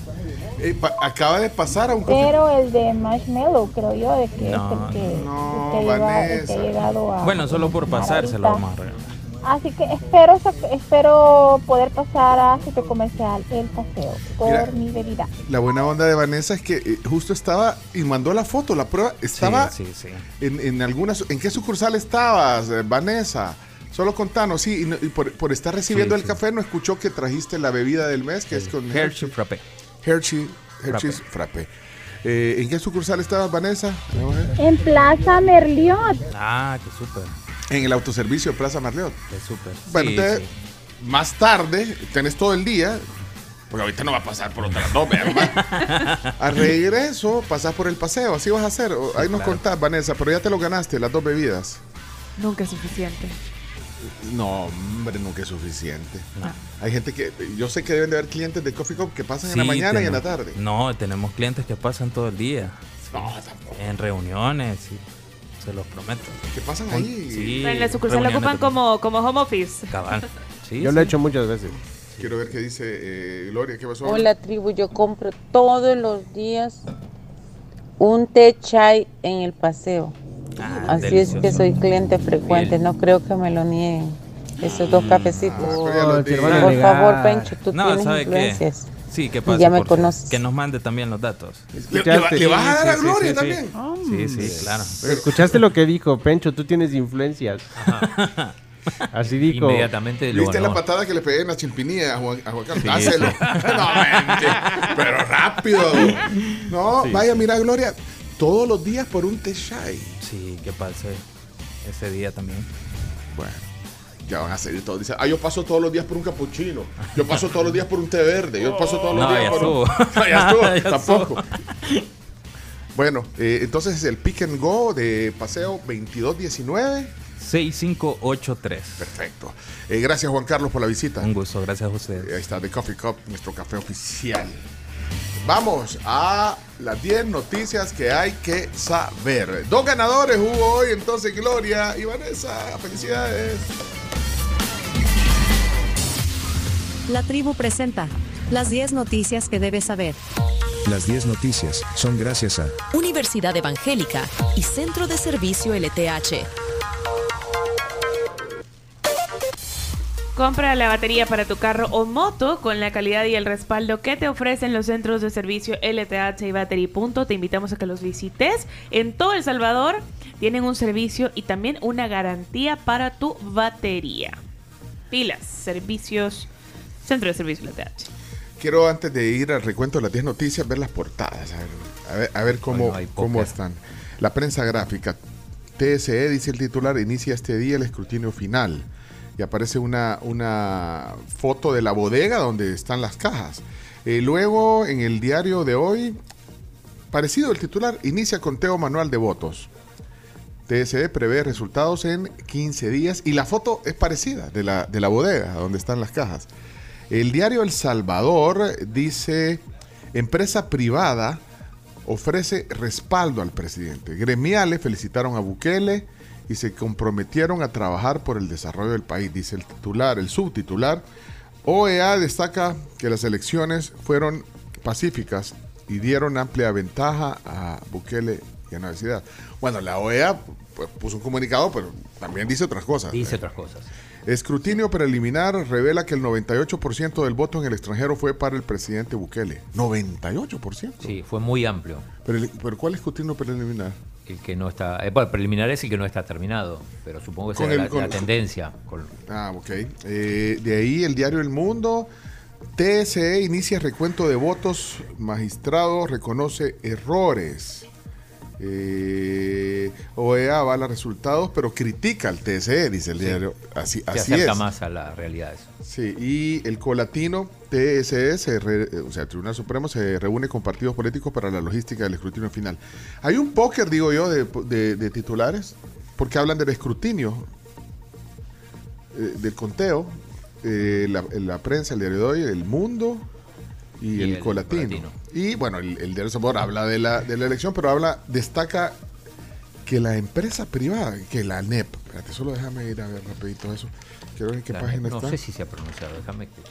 Eh, acaba de pasar a un café. Pero el de Marshmallow, creo yo, de que No, es el que, el que no, ha llegado- el que ha Vanessa. llegado a... Bueno, solo por pasar se lo ahorita. vamos a regalar. Así que espero, espero poder pasar a Centro Comercial El Paseo por Mira. mi bebida. La buena onda de Vanessa es que eh, justo estaba y mandó la foto, la prueba. Estaba Sí, sí, sí. En, en algunas. ¿En qué sucursal estabas, eh, Vanessa? Solo contanos, sí, y, por, por estar recibiendo Sí, el café no escuchó que trajiste la bebida del mes, que es con Hershey Frappé. Hershey, Hershey's Frappé. Eh, ¿En qué sucursal estabas, Vanessa? En Plaza Merliot. Ah, qué súper. En el autoservicio de Plaza Marleot. Qué súper. Bueno, Sí, más tarde, tenés todo el día, porque ahorita no va a pasar por otras dos, ¿verdad? <laughs> A regreso, pasás por el paseo, así vas a hacer. Ahí nos claro. contás, Vanessa, pero ya te lo ganaste, las dos bebidas. Nunca es suficiente. No, hombre, nunca es suficiente. Hay gente que, yo sé que deben de haber clientes de Coffee Cup que pasan en la mañana y en la tarde. No, tenemos clientes que pasan todo el día. No, tampoco. En reuniones, sí. Se los prometo. ¿Qué pasan ahí? Sí. Pero en la sucursal lo ocupan como, como home office. Cabal. <laughs> Sí, Yo sí. lo he hecho muchas veces. Quiero ver qué dice eh, Gloria, ¿qué pasó? Hola tribu, yo compro todos los días un té chai en el paseo. Ah, Así es que soy cliente frecuente, no creo que me lo nieguen. Esos dos cafecitos. Oh, te van a Por favor, Pencho, tú No, tienes ¿sabe qué? influencias. Sí, que pase ya me conoces. Que nos mande también los datos. ¿Le- le va- le vas a dar a Gloria sí, también? Sí, sí, claro. Pero escuchaste lo que dijo, Pencho, tú tienes influencias. Así dijo. Inmediatamente lo ¿Viste la patada que le pegué en la chimpinilla a Juan, a Juan Carlos? Sí, Dáselo. sí. <laughs> no, mente, pero rápido. No, Sí. vaya, mira, Gloria, todos los días por un té. Sí, que pase ese día también. Bueno, ya van a seguir todos. Dice, ah, yo paso todos los días por un capuchino. Yo paso todos los días por un té verde. Yo paso todos los No, días ya por un... <laughs> No, ya estuvo, <laughs> Ya tampoco. Bueno, eh, entonces el pick and go de paseo 2219. 6583. Perfecto. Eh, gracias Juan Carlos por la visita. Un gusto, gracias a ustedes. Ahí está, The Coffee Cup, nuestro café oficial. Vamos a las 10 noticias que hay que saber. Dos ganadores hubo hoy, entonces Gloria y Vanessa. Felicidades. La tribu presenta las 10 noticias que debes saber. Las 10 noticias son gracias a Universidad Evangélica y Centro de Servicio LTH. Compra la batería para tu carro o moto con la calidad y el respaldo que te ofrecen los centros de servicio LTH y Battery. Punto. Te invitamos a que los visites. En todo El Salvador tienen un servicio y también una garantía para tu batería. Pilas, servicios, centro de servicio LTH. Quiero antes de ir al recuento de las 10 noticias ver las portadas, a ver, a ver, a ver cómo, Bueno, cómo están. La prensa gráfica. TSE, dice el titular, inicia este día el escrutinio final. Y aparece una, una foto de la bodega donde están las cajas. Eh, luego, en el diario de hoy, parecido el titular, inicia conteo manual de votos. TSE prevé resultados en 15 días y la foto es parecida de la, de la bodega donde están las cajas. El diario El Salvador dice, empresa privada ofrece respaldo al presidente. Gremiales felicitaron a Bukele y se comprometieron a trabajar por el desarrollo del país, dice el titular, el subtitular. OEA destaca que las elecciones fueron pacíficas y dieron amplia ventaja a Bukele y a universidad. Bueno, la OEA pues, puso un comunicado, pero también dice otras cosas. Dice otras cosas. Escrutinio preliminar revela que el 98% del voto en el extranjero fue para el presidente Bukele. 98%. Sí, fue muy amplio. Pero, pero ¿cuál escrutinio preliminar? El que no está. eh, bueno, preliminar es el que no está terminado. Pero supongo que esa es la, con- la tendencia. con- Ah, ok. Eh, de ahí el diario El Mundo. TSE inicia recuento de votos. Magistrado reconoce errores. Eh, OEA avala resultados, pero critica al TSE, dice el Sí. diario. Así, se así acerca es. más a la realidad eso. Sí, y el colatino TSE, se re- o sea, el Tribunal Supremo se reúne con partidos políticos para la logística del escrutinio final. Hay un póker, digo yo, de, de- de titulares, porque hablan del escrutinio, eh, del conteo. eh, la, la prensa, el diario de hoy, El Mundo y, Y el, el Colatino. Colatino. Y bueno, el, el diario Sabor habla de la, de la elección, pero habla, destaca que la empresa privada, que la NEP, espérate, solo déjame ir a ver rapidito eso. Quiero ver en qué La página NEP, no está. sé si se ha pronunciado, déjame que...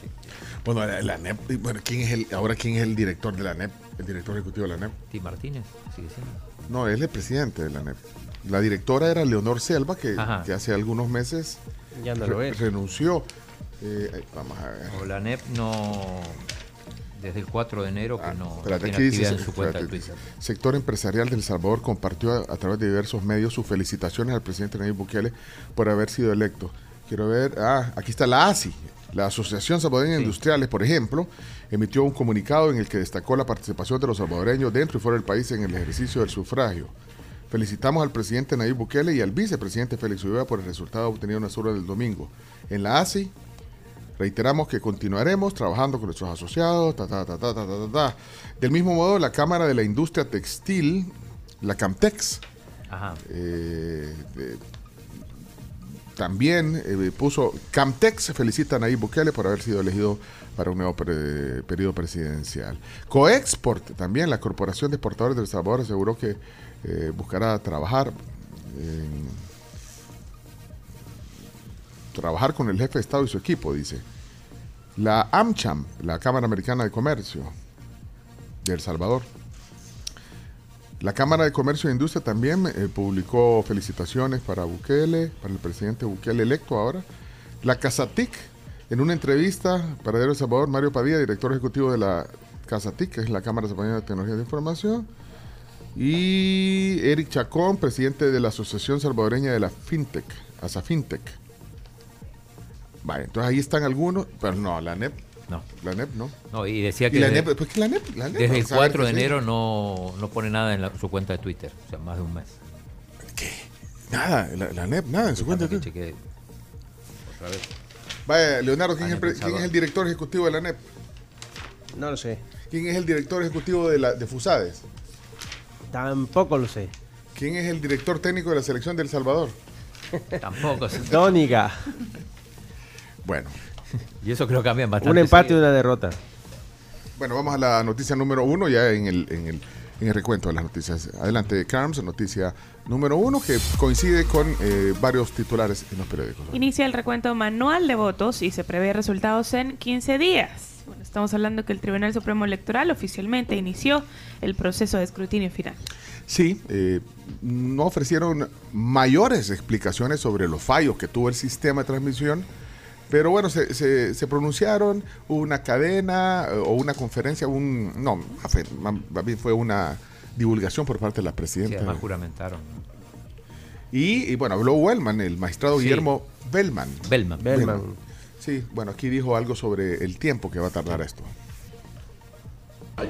Bueno, la, la NEP, bueno, ¿quién es el, ahora quién es el director de la NEP? El director ejecutivo de la NEP. T. Martínez, sigue siendo. No, él es el presidente de la NEP. La directora era Leonor Selva, que, hace algunos meses Ya no lo re- es. renunció. Eh, vamos a ver. O la NEP no... Desde el 4 de enero que no, no Ah, Espérate, tiene aquí dice, actividad en su cuenta espérate, Twitter. sector empresarial del Salvador compartió a, a través de diversos medios sus felicitaciones al presidente Nayib Bukele por haber sido electo. Quiero ver, ah, aquí está la ASI, la Asociación Salvadoreña de Industriales, por ejemplo, emitió un comunicado en el que destacó la participación de los salvadoreños dentro y fuera del país en el ejercicio del sufragio. Felicitamos al presidente Nayib Bukele y al vicepresidente Félix Ulloa por el resultado obtenido en las horas del domingo. En la ASI, Reiteramos que continuaremos trabajando con nuestros asociados, ta, ta, ta, Del mismo modo, la Cámara de la Industria Textil, la Camtex, eh, también eh, puso Camtex felicita a Nayib Bukele por haber sido elegido para un nuevo pre, periodo presidencial. Coexport también, la Corporación de Exportadores de El Salvador aseguró que eh, buscará trabajar eh, trabajar con el jefe de Estado y su equipo, dice. La AmCham, la Cámara Americana de Comercio de El Salvador. La Cámara de Comercio e Industria también eh, publicó felicitaciones para Bukele, para el presidente Bukele electo ahora. La Casatic, en una entrevista para El Salvador, Mario Padilla, director ejecutivo de la Casatic, que es la Cámara Salvadoreña de Tecnología de Información. Y Eric Chacón, presidente de la Asociación Salvadoreña de la FinTech, ASAFintech. Vale, entonces ahí están algunos, pero no, la NEP. No. La NEP no. No, y decía ¿Y que la de- NEP? Pues que la NEP, la NEP, desde el vamos a ver 4 de enero no, no pone nada en la- su cuenta de Twitter, o sea, más de un mes. Nada, la, la NEP, nada en su cuenta. de Twitter. otra vez. Vaya, Leonardo, ¿quién es, el, Año pre- pensador. quién es el director ejecutivo de la NEP? No lo sé. ¿Quién es el director ejecutivo de, la, de FUSADES? Tampoco lo sé. ¿Quién es el director técnico de la selección de El Salvador? Tampoco. Dóniga. Bueno. Y eso creo que cambian bastante. Un empate y una derrota. Bueno, vamos a la noticia número uno ya en el, en el, en el recuento de las noticias. Adelante, Carms, noticia número uno que coincide con eh, varios titulares en los periódicos. Inicia el recuento manual de votos y se prevé resultados en 15 días. Bueno, estamos hablando que el Tribunal Supremo Electoral oficialmente inició el proceso de escrutinio final. Sí, eh, no ofrecieron mayores explicaciones sobre los fallos que tuvo el sistema de transmisión, pero bueno, se, se- se pronunciaron hubo una cadena eh, o una conferencia, un no, fue una divulgación por parte de la Sí, presidenta. además juramentaron. y, y, bueno, habló Wellman, el magistrado Sí. Guillermo Bellman. Bellman. Bellman. Sí, bueno, aquí dijo algo sobre el tiempo que va a tardar esto.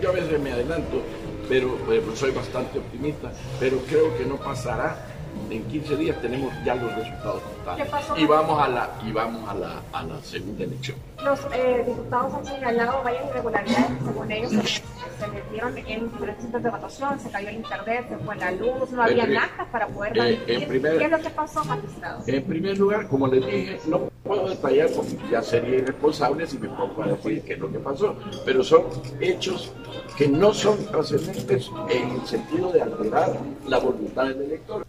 Yo a veces me adelanto, pero eh, soy bastante optimista, pero creo que no pasará. En 15 días tenemos ya los resultados totales. ¿Qué pasó? Y vamos a la, y vamos a la, a la segunda elección. Los eh, diputados han señalado varias irregularidades según ellos se, metieron en diferentes centros de votación, se cayó el internet, se fue la luz, no había actas para poder eh, transmitir. en primer- ¿Qué es lo que pasó, magistrado? En primer lugar, como les dije, no puedo detallar porque ya sería irresponsable si me pongo a decir qué es lo que pasó, pero son hechos que no son trascendentes en el sentido de alterar la voluntad del elector.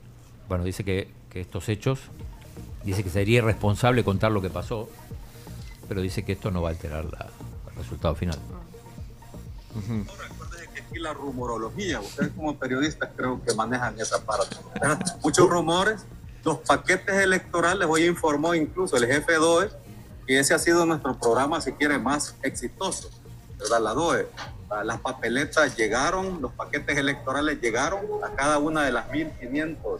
Bueno, dice que, que estos hechos, dice que sería irresponsable contar lo que pasó, pero dice que esto no va a alterar la- el resultado final. aquí la rumorología. Ustedes como periodistas creo que manejan esa parte. Muchos rumores, los paquetes electorales, hoy informó incluso el jefe DOE que ese ha sido nuestro programa, si quiere, más exitoso, ¿verdad? La DOE. Las papeletas llegaron, los paquetes electorales llegaron a cada una de las 1.500,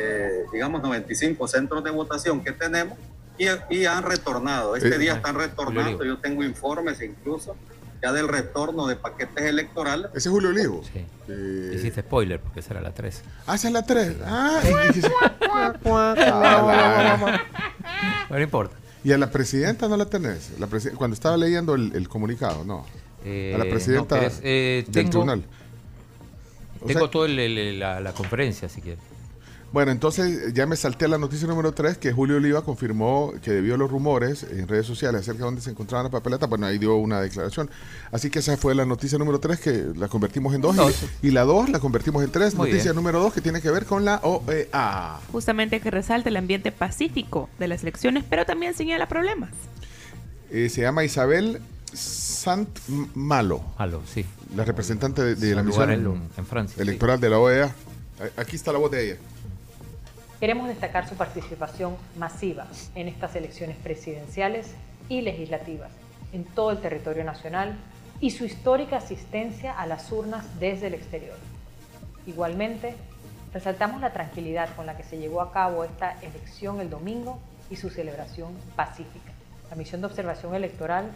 eh, digamos, 95 centros de votación que tenemos y, y han retornado. Este Eh, día están retornando, yo tengo informes incluso ya del retorno de paquetes electorales. Ese es Julio Olivo. Hiciste spoiler porque esa era la 3. Ah, esa es la 3. Ah, <laughs> No importa. ¿Y a la presidenta no la tenés? La presi- cuando estaba leyendo el, el comunicado, no. Eh, a la presidenta no, ¿querés? Eh, del tengo- tribunal. O Tengo sea- toda la, la conferencia, si quieres. Bueno, entonces ya me salté a la noticia número 3, que Julio Oliva confirmó que debido a los rumores en redes sociales acerca de dónde se encontraban las papeletas, bueno, ahí dio una declaración. Así que esa fue la noticia número 3, que la convertimos en 2, Dos. y, y la 2 la convertimos en 3. Muy Noticia bien. número 2, que tiene que ver con la OEA. Justamente que resalta el ambiente pacífico de las elecciones, pero también señala problemas. Eh, se llama Isabel Sant Malo. Malo, sí. La representante de, de la misión lugar en- en Francia, electoral de la OEA. Aquí está la voz de ella. Queremos destacar su participación masiva en estas elecciones presidenciales y legislativas en todo el territorio nacional y su histórica asistencia a las urnas desde el exterior. Igualmente, resaltamos la tranquilidad con la que se llevó a cabo esta elección el domingo y su celebración pacífica. La misión de observación electoral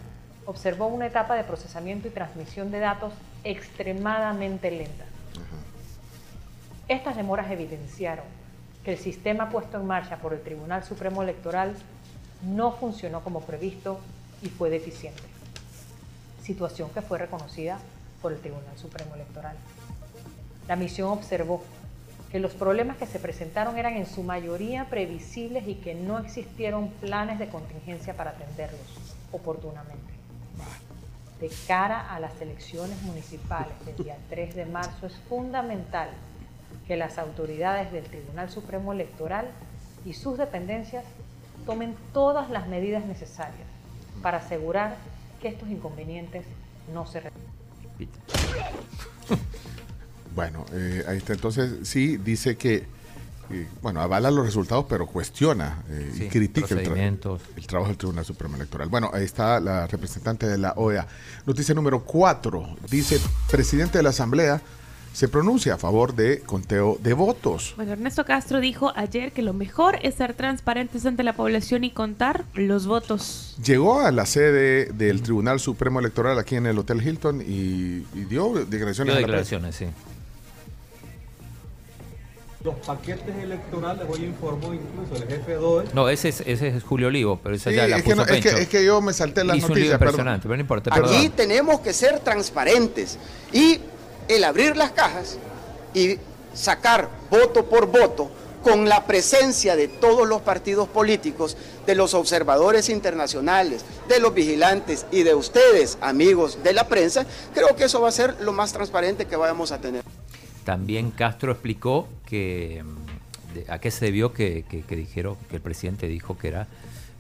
observó una etapa de procesamiento y transmisión de datos extremadamente lenta. Estas demoras evidenciaron que el sistema puesto en marcha por el Tribunal Supremo Electoral no funcionó como previsto y fue deficiente, situación que fue reconocida por el Tribunal Supremo Electoral. La misión observó que los problemas que se presentaron eran en su mayoría previsibles y que no existieron planes de contingencia para atenderlos oportunamente. De cara a las elecciones municipales del día 3 de marzo es fundamental que las autoridades del Tribunal Supremo Electoral y sus dependencias tomen todas las medidas necesarias para asegurar que estos inconvenientes no se repiten. <laughs> Bueno, eh, ahí está. Entonces, sí, dice que, eh, bueno, avala los resultados, pero cuestiona eh, y critica el, tra- el trabajo del Tribunal Supremo Electoral. Bueno, ahí está la representante de la OEA. Noticia número 4. Dice, presidente de la Asamblea se pronuncia a favor de conteo de votos. Bueno, Ernesto Castro dijo ayer que lo mejor es ser transparentes ante la población y contar los votos. Llegó a la sede del Tribunal Supremo Electoral aquí en el Hotel Hilton y, y dio declaraciones. Dio declaraciones, sí. Los paquetes electorales, hoy informó incluso el jefe DOE. No, ese es, ese es Julio Olivo, pero esa Sí, ya la es que puso no- es que- es que yo me salté las Hizo un noticias, perdón. impresionante, pero no importa, Aquí perdón. tenemos que ser transparentes y el abrir las cajas y sacar voto por voto con la presencia de todos los partidos políticos, de los observadores internacionales, de los vigilantes y de ustedes, amigos de la prensa, creo que eso va a ser lo más transparente que vayamos a tener. También Castro explicó que mm, a qué se debió que, dijeron que el presidente dijo que era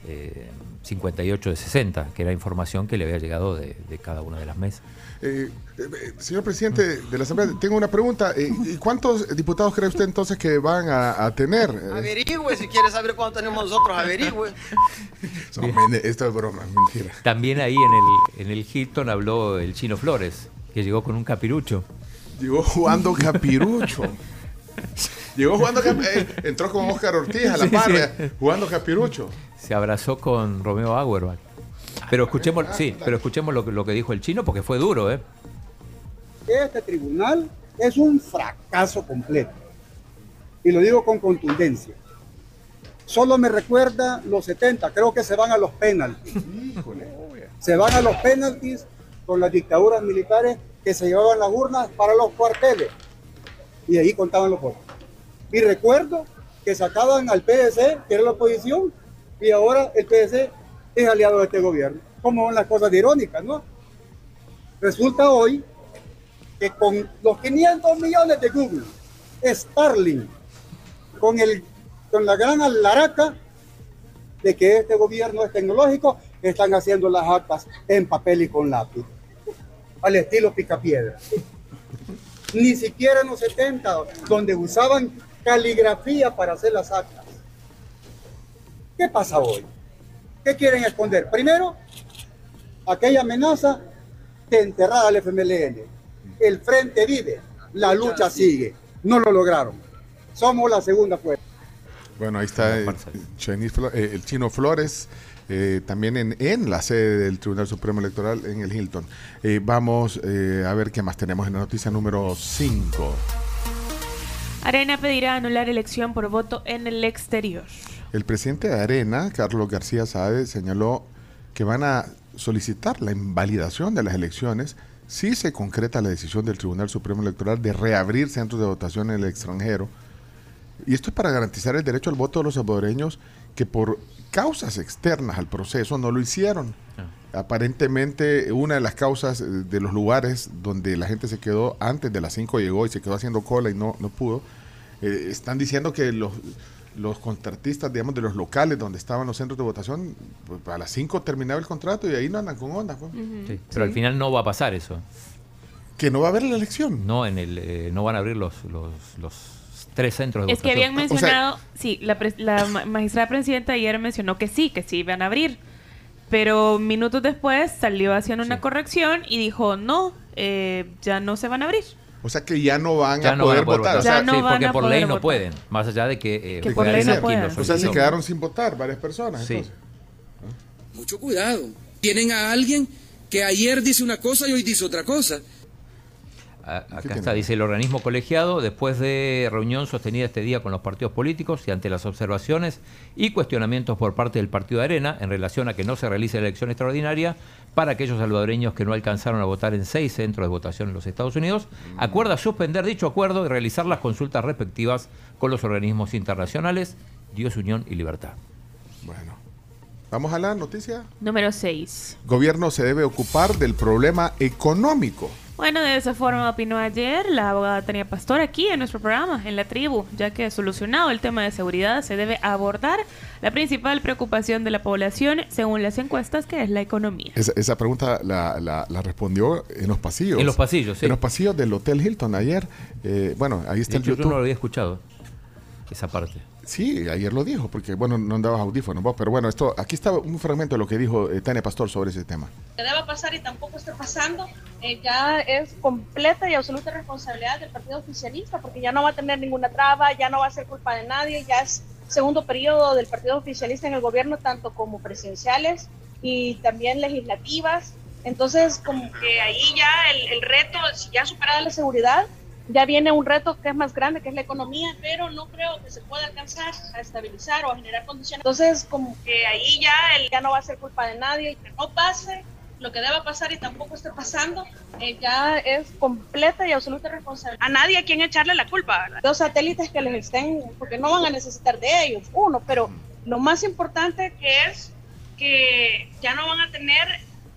eh, 58 de 60, que era información que le había llegado de cada una de las mesas. Eh, eh, señor presidente de la Asamblea, tengo una pregunta. Eh, ¿Y cuántos diputados cree usted entonces que van a, a tener? Averigüe, si quiere saber cuánto tenemos nosotros, averigüe. <laughs> no, esto es broma, mentira. También ahí en el, en el Hilton habló el Chino Flores, que llegó con un capirucho. Llegó jugando capirucho. Llegó jugando eh, entró con Oscar Ortiz a la Sí, par, sí. jugando capirucho. Se abrazó con Romeo Auerbach. Pero escuchemos, sí, pero escuchemos lo, que- lo que dijo el chino porque fue duro, ¿eh? Este tribunal es un fracaso completo. Y lo digo con contundencia. Solo me recuerda los 70, creo que se van a los penaltis. Se van a los penaltis con las dictaduras militares que se llevaban las urnas para los cuarteles. Y ahí contaban los votos. Y recuerdo que sacaban al PSC, que era la oposición, y ahora el PSC es aliado de este gobierno. Como son las cosas irónicas, ¿no? Resulta hoy que con los 500 millones de Google, Starlink, con, el, con la gran alaraca de que este gobierno es tecnológico, están haciendo las actas en papel y con lápiz, al estilo picapiedra. Ni siquiera en los 70, donde usaban caligrafía para hacer las actas. ¿Qué pasa hoy? ¿Qué quieren esconder? Primero, aquella amenaza de enterrar al FMLN. El frente vive, la lucha sigue. No lo lograron. Somos la segunda fuerza. Bueno, ahí está el, eh, el Chino Flores, eh, también en, en la sede del Tribunal Supremo Electoral en el Hilton. Eh, vamos eh, a ver qué más tenemos en la noticia número 5. Arena pedirá anular elección por voto en el exterior. El presidente de Arena, Carlos García Saade, señaló que van a solicitar la invalidación de las elecciones si se concreta la decisión del Tribunal Supremo Electoral de reabrir centros de votación en el extranjero Y esto es para garantizar el derecho al voto de los salvadoreños que por causas externas al proceso no lo hicieron. Aparentemente, una de las causas eh, de los lugares donde la gente se quedó antes de las 5 llegó y se quedó haciendo cola y no, no pudo, eh, están diciendo que los, los contratistas, digamos, de los locales donde estaban los centros de votación, pues, a las 5 terminaba el contrato y ahí no andan con onda. pues. Sí, Pero al final no va a pasar eso. Que no va a haber la elección. No, en el, eh, no van a abrir los, los, los tres centros de Es que votación. habían mencionado, sí, la, pres- la ma- magistrada presidenta ayer mencionó que sí, que sí iban a abrir. Pero minutos después salió haciendo una corrección y dijo, no, eh, ya no se van a abrir. O sea que ya no van Ya a no van poder a poder votar. votar. O sea, Ya no sí, van porque a por ley no votar. pueden. Más allá de que, eh, Que por queden ley no aquí pueden. o sea, se quedaron sin votar varias personas. Sí. entonces. Mucho cuidado. Tienen a alguien que ayer dice una cosa y hoy dice otra cosa. A- Acá está, dice el organismo colegiado, después de reunión sostenida este día con los partidos políticos y ante las observaciones y cuestionamientos por parte del Partido de Arena en relación a que no se realice la elección extraordinaria para aquellos salvadoreños que no alcanzaron a votar en seis centros de votación en los Estados Unidos, acuerda suspender dicho acuerdo y realizar las consultas respectivas con los organismos internacionales, Dios, Unión y Libertad. Bueno, vamos a la noticia. Número 6. Gobierno se debe ocupar del problema económico. Bueno, de esa forma opinó ayer la abogada Tania Pastor aquí en nuestro programa, en la tribu, ya que solucionado el tema de seguridad se debe abordar la principal preocupación de la población según las encuestas, que es la economía. Esa, esa pregunta la, la- la respondió en los pasillos. En los pasillos, sí. En los pasillos del Hotel Hilton ayer. Eh, bueno, ahí está el hecho, yo YouTube. no lo había escuchado, esa parte. Sí, ayer lo dijo, porque bueno, no andabas audífonos vos, pero bueno, esto, aquí está un fragmento de lo que dijo eh, Tania Pastor sobre ese tema. que deba pasar y tampoco esté pasando, eh, ya es completa y absoluta responsabilidad del partido oficialista, porque ya no va a tener ninguna traba, ya no va a ser culpa de nadie, ya es segundo periodo del partido oficialista en el gobierno, tanto como presidenciales y también legislativas. Entonces, como que ahí ya el, el reto, si ya superada la seguridad, ya viene un reto que es más grande, que es la economía, pero no creo que se pueda alcanzar a estabilizar o a generar condiciones. Entonces, como que ahí ya, el, ya no va a ser culpa de nadie, que no pase lo que deba pasar y tampoco esté pasando, eh, ya es completa y absoluta responsabilidad. A nadie a quien echarle la culpa. ¿verdad? Los satélites que les estén, porque no van a necesitar de ellos, uno, pero lo más importante que es que ya no van a tener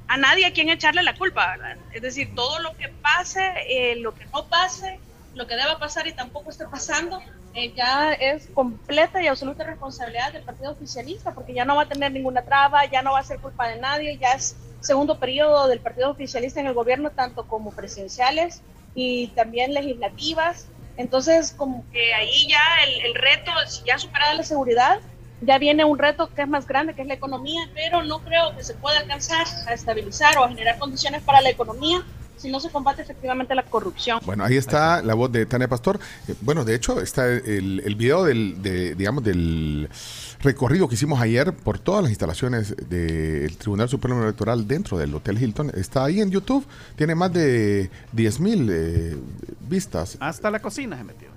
a nadie a quien echarle la culpa, ¿verdad? Es decir, todo lo que pase, eh, lo que no pase, lo que deba pasar y tampoco esté pasando, eh, ya es completa y absoluta responsabilidad del partido oficialista, porque ya no va a tener ninguna traba, ya no va a ser culpa de nadie, ya es segundo periodo del partido oficialista en el gobierno, tanto como presidenciales y también legislativas. Entonces, como que ahí ya el, el reto, si ya superada la seguridad, ya viene un reto que es más grande, que es la economía, pero no creo que se pueda alcanzar a estabilizar o a generar condiciones para la economía si no se combate efectivamente la corrupción. Bueno, ahí está la voz de Tania Pastor. Eh, bueno, de hecho, está el, el video del, de, digamos, del recorrido que hicimos ayer por todas las instalaciones del Tribunal Supremo Electoral dentro del Hotel Hilton. Está ahí en YouTube. Tiene más de 10 mil eh, vistas. Hasta la cocina se metió.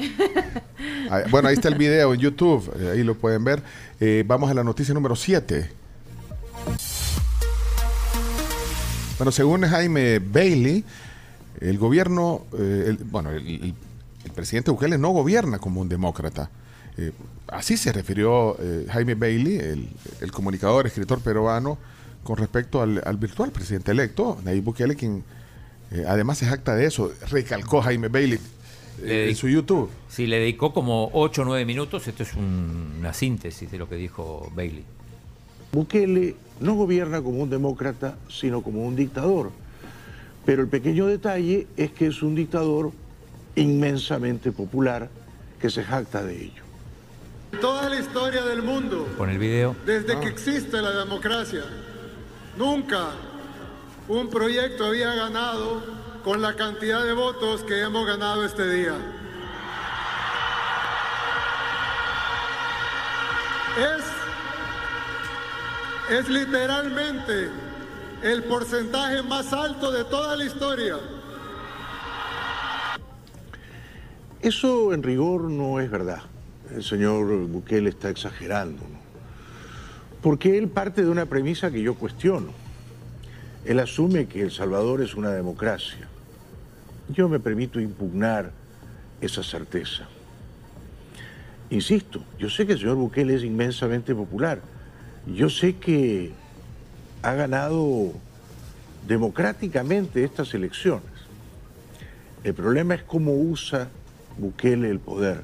<laughs> Bueno, ahí está el video en YouTube, eh, ahí lo pueden ver. Eh, vamos a la noticia número 7. Bueno, según Jaime Bailey, el gobierno, eh, bueno, el, presidente Bukele no gobierna como un demócrata. Así se refirió Jaime Bailey, el, comunicador, escritor peruano, con respecto al, al virtual presidente electo, Nayib Bukele, quien además se jacta de eso. Recalcó Jaime Bailey en su YouTube. Sí, le dedicó como 8 o 9 minutos. Esto es un- una síntesis de lo que dijo Bailey. Bukele no gobierna como un demócrata, sino como un dictador. Pero el pequeño detalle es que es un dictador inmensamente popular que se jacta de ello. Toda la historia del mundo, Con el video. desde que existe la democracia, nunca un proyecto había ganado con la cantidad de votos que hemos ganado este día. Es, es literalmente el porcentaje más alto de toda la historia. Eso en rigor no es verdad. El señor Bukele está exagerando. ¿no? Porque él parte de una premisa que yo cuestiono. Él asume que El Salvador es una democracia. Yo me permito impugnar esa certeza. Insisto, yo sé que el señor Bukele es inmensamente popular. Yo sé que ha ganado democráticamente estas elecciones. El problema es cómo usa Bukele el poder.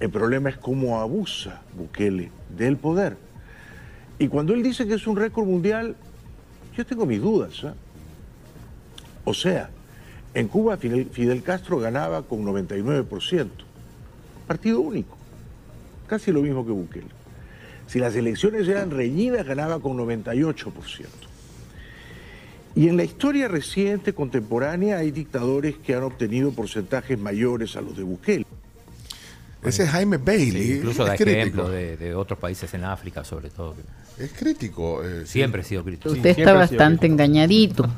El problema es cómo abusa Bukele del poder. Y cuando él dice que es un récord mundial, yo tengo mis dudas. ¿ah? O sea, en Cuba Fidel, Fidel Castro ganaba con 99%. Partido único. Casi lo mismo que Bukele. Si las elecciones eran reñidas, ganaba con 98%. Y en la historia reciente, contemporánea, hay dictadores que han obtenido porcentajes mayores a los de Bukele. Ese es Jaime Bailey. Sí, incluso es da crítico. ejemplo de, de otros países en África, sobre todo. Es crítico. eh, sí. Siempre he sido crítico. Usted está bastante engañadito.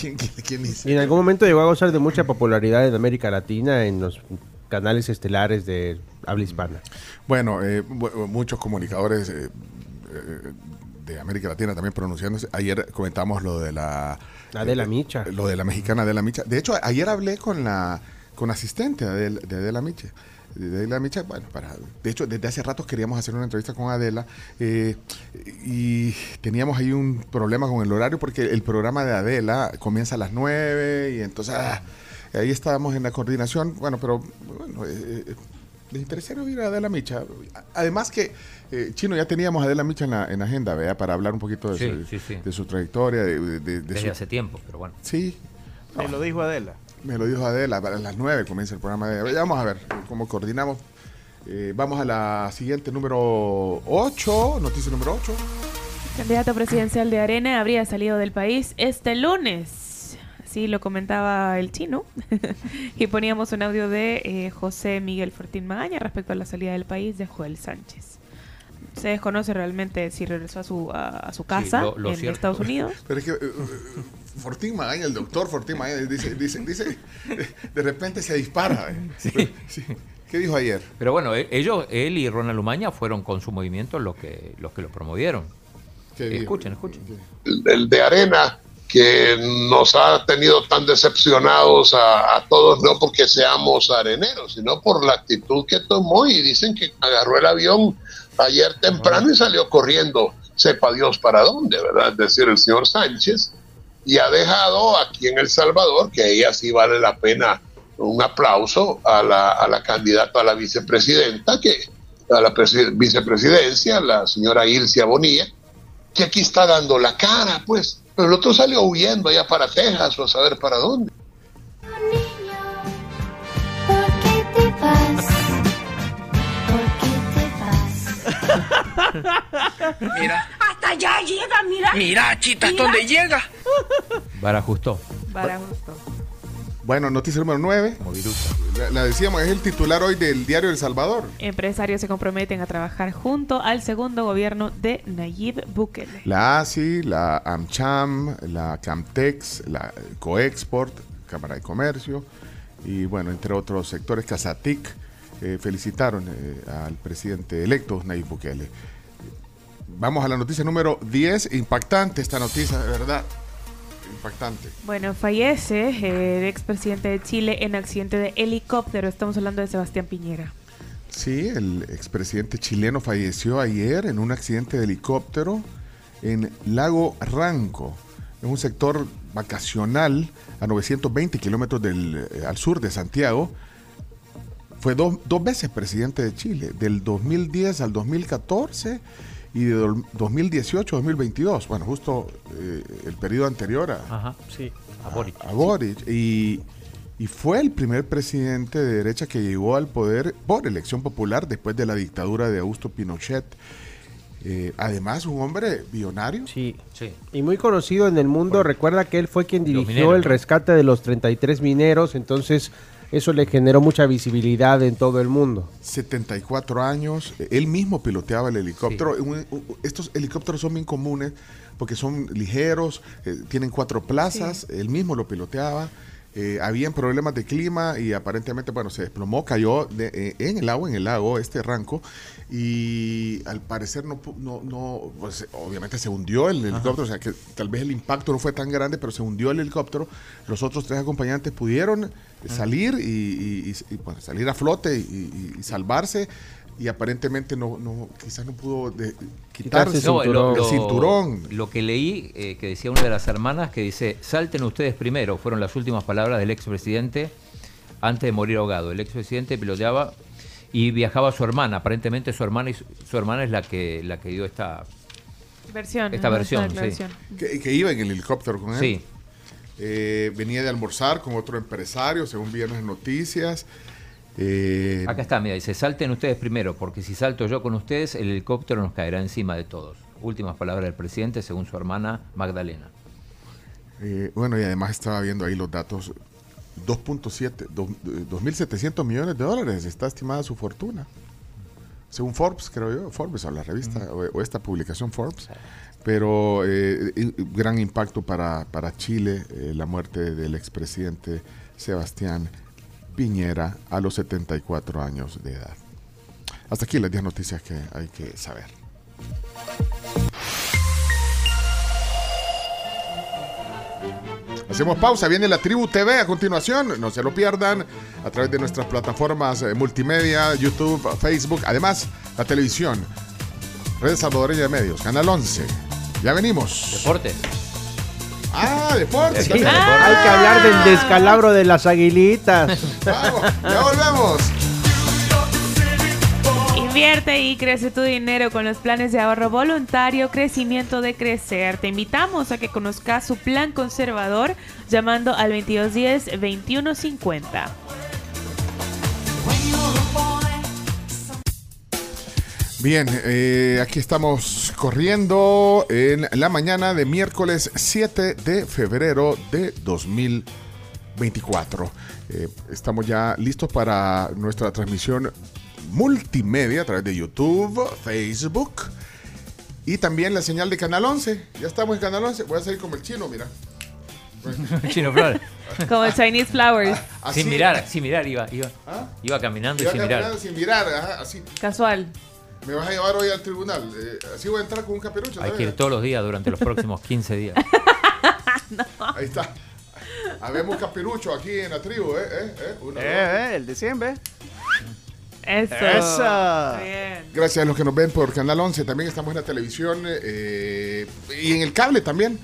¿Quién, quién- quién dice? Y en algún momento llegó a gozar de mucha popularidad en América Latina en los canales estelares de habla hispana. Bueno, eh, muchos comunicadores eh, eh, de América Latina también pronunciándose. Ayer comentamos lo de la... Adela eh, Micha. Lo de la mexicana Adela Micha. De hecho, ayer hablé con la con asistente de Adela, de Adela Micha. De Adela Micha, bueno, para, de hecho, desde hace rato queríamos hacer una entrevista con Adela eh, y teníamos ahí un problema con el horario porque el programa de Adela comienza a las 9 y entonces ah, ahí estábamos en la coordinación. Bueno, pero bueno, eh, eh, les interesaría oír a Adela Micha. Además que, eh, Chino, ya teníamos a Adela Micha en la, en la agenda, ¿vea? Para hablar un poquito de, Sí, su, sí, sí. de su trayectoria, de, de- de- de Desde su- hace tiempo, pero bueno. Sí. Me lo dijo Adela. Me lo dijo Adela, a las 9 comienza el programa de... Ya Vamos a ver cómo coordinamos. Eh, vamos a la siguiente, número 8, noticia número 8. Candidato presidencial de Arena habría salido del país este lunes. Así lo comentaba el chino. <laughs> y poníamos un audio de eh, José Miguel Fortín Magaña respecto a la salida del país de Joel Sánchez. Se desconoce realmente si regresó a su, a, a su casa lo- lo en cierto- Estados Unidos. <laughs> Pero es que eh, Fortín Magaña, el doctor Fortín Magaña, dice, dice, dice de repente se dispara. eh. Sí. ¿Qué dijo ayer? Pero bueno, e- ellos, él y Ronald Umaña fueron con su movimiento los que, los que lo promovieron. Escuchen, escuchen. el, el de arena que nos ha tenido tan decepcionados a, a todos, no porque seamos areneros, sino por la actitud que tomó y dicen que agarró el avión ayer temprano y salió corriendo, sepa Dios para dónde, ¿verdad? Es decir, el señor Sánchez, y ha dejado aquí en El Salvador, que ella sí vale la pena un aplauso a la, a la candidata a la vicepresidenta, que a la presi- vicepresidencia, la señora Ilcia Bonilla, que aquí está dando la cara, pues. Pero el otro salió huyendo allá para Texas o a saber para dónde. <laughs> Mira, Hasta allá llega, mira. mira, chita, ¿hasta dónde llega? Barajustó. Para gusto. Bueno, noticia número 9. La, la decíamos, es el titular hoy del diario El Salvador. Empresarios se comprometen a trabajar junto al segundo gobierno de Nayib Bukele. La ASI, la AmCham, la Camtex, la Coexport, Cámara de Comercio y bueno, entre otros sectores, Casatic, eh, felicitaron eh, al presidente electo Nayib Bukele. Vamos a la noticia número 10. Impactante esta noticia, de verdad. Impactante. Bueno, fallece eh, el expresidente de Chile en accidente de helicóptero. Estamos hablando de Sebastián Piñera. Sí, el expresidente chileno falleció ayer en un accidente de helicóptero en Lago Ranco. Es un sector vacacional a 920 kilómetros eh, al sur de Santiago. Fue dos, dos veces presidente de Chile, del 2010 al 2014 y de do- 2018 a 2022. Bueno, justo eh, el periodo anterior a, Ajá, sí. A Boric. a Boric. Y, y fue el primer presidente de derecha que llegó al poder por elección popular después de la dictadura de Augusto Pinochet. Eh, además, un hombre billonario. Sí. Sí. Y muy conocido en el mundo. Recuerda que él fue quien dirigió el rescate de los 33 mineros. Entonces, eso le generó mucha visibilidad en todo el mundo. 74 años, él mismo piloteaba el helicóptero. Estos helicópteros son bien comunes porque son ligeros, eh, tienen cuatro plazas, él mismo lo piloteaba. Eh, habían problemas de clima y aparentemente, bueno, se desplomó, cayó de- eh, en el agua, en el lago, este ranco, y al parecer no, no, no pues, obviamente se hundió el helicóptero, o sea que tal vez el impacto no fue tan grande, pero se hundió el helicóptero. Los otros tres acompañantes pudieron eh, salir y, y- y- y, bueno, salir a flote y salvarse. Y aparentemente no, no quizás no pudo de- quitarse No, lo, el cinturón. Lo que leí, eh, que decía una de las hermanas, que dice, salten ustedes primero, fueron las últimas palabras del expresidente antes de morir ahogado. El expresidente piloteaba y viajaba su hermana, aparentemente su hermana y su, su hermana es la que la que dio esta Versión. Esta versión, sí. Que, que iba en el helicóptero con él. Sí. Eh, venía de almorzar con otro empresario, según vi en las noticias. Eh, Acá está, mira, dice, salten ustedes primero, porque si salto yo con ustedes, el helicóptero nos caerá encima de todos. Últimas palabras del presidente, según su hermana Magdalena. eh, bueno, y además estaba viendo ahí los datos. 2.7, dos- eh, 2.700 millones de dólares está estimada su fortuna. Según Forbes, creo yo, Forbes o la revista, o, o esta publicación Forbes. Pero eh, gran impacto para, para Chile, la muerte del expresidente Sebastián Piñera a los 74 años de edad. Hasta aquí las 10 noticias que hay que saber. Hacemos pausa, viene la Tribu TV a continuación, no se lo pierdan a través de nuestras plataformas eh, multimedia, YouTube, Facebook, además la televisión, Red Salvadoreña de Medios, Canal 11. Ya venimos. Deportes. Ah, deportes. Sí, también. Hay que hablar del descalabro de las aguilitas. Ya volvemos. Invierte y crece tu dinero con los planes de ahorro voluntario Crecimiento de Crecer. Te invitamos a que conozcas su plan conservador llamando al 2210-2150. Bien, eh, aquí estamos corriendo en la mañana de miércoles 7 de febrero de 2024. Eh, estamos ya listos para nuestra transmisión multimedia a través de YouTube, Facebook y también la señal de Canal 11. Ya estamos en Canal 11. Voy a salir como el chino, mira. <laughs> Chino Flores. Como el Chinese Flowers. Así. Sin mirar, sin mirar, iba, iba, ¿Ah? iba caminando y Iba sin mirar. caminando sin mirar, ajá, así. Casual. Me vas a llevar hoy al tribunal. Eh, así voy a entrar con un caperucho. Hay que ir todos los días durante los <laughs> próximos 15 días. <laughs> Ahí está. Habemos capirucho aquí en la tribu, ¿eh? ¿Eh? ¿Eh? Dos. Eh, eh, el de siempre. Eso. Eso. Bien. Gracias a los que nos ven por Canal 11. También estamos en la televisión eh, y en el cable también.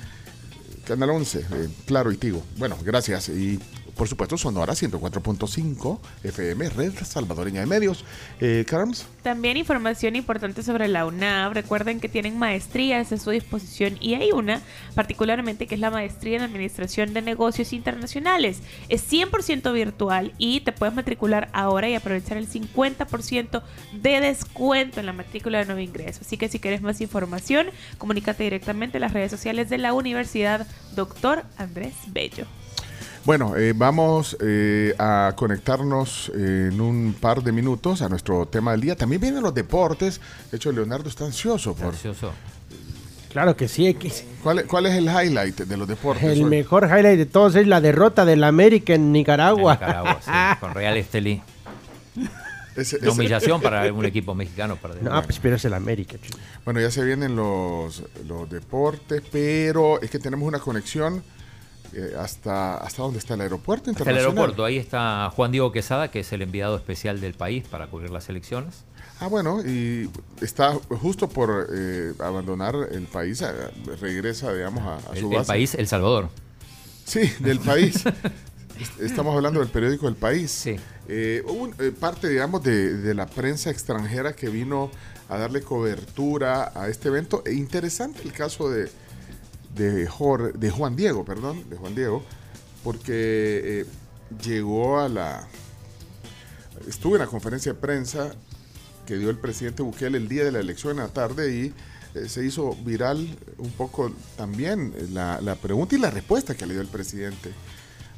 Canal 11, eh, claro y Tigo. Bueno, gracias. Y por supuesto, Sonora 104.5 FM, Red Salvadoreña de Medios. Eh, También información importante sobre la UNAV. Recuerden que tienen maestrías a su disposición y hay una particularmente que es la maestría en Administración de Negocios Internacionales. Es 100% virtual y te puedes matricular ahora y aprovechar el 50% de descuento en la matrícula de nuevo ingreso. Así que si quieres más información, comunícate directamente en las redes sociales de la Universidad Doctor Andrés Bello. Bueno, eh, vamos eh, a conectarnos eh, en un par de minutos a nuestro tema del día. También vienen los deportes. De hecho, Leonardo está ansioso por. Ansioso. Claro que sí. ¿Cuál, cuál es el highlight de los deportes? El hoy? mejor highlight de todos es la derrota del América en Nicaragua. Nicaragua, sí, <laughs> con Real Estelí. Ese- Una ese- humillación para <laughs> algún equipo mexicano. Para No, pues pero es el América. chico. Bueno, ya se vienen los, los deportes, pero es que tenemos una conexión eh, hasta, hasta dónde está el aeropuerto Hasta el internacional. aeropuerto, ahí está Juan Diego Quesada, que es el enviado especial del país para cubrir las elecciones. Ah, bueno, y está justo por eh, abandonar el país, eh, regresa, digamos, a, a El, su el base. país, El Salvador. Sí, del país. <laughs> Est- Estamos hablando del periódico El País. Eh, un- eh, parte, digamos, de, de la prensa extranjera que vino a darle cobertura a este evento. E interesante el caso de, de, Jor- de Juan Diego, perdón, de Juan Diego, porque eh, llegó a la... Estuvo en la conferencia de prensa que dio el presidente Bukele el día de la elección en la tarde y eh, se hizo viral un poco también la, la pregunta y la respuesta que le dio el presidente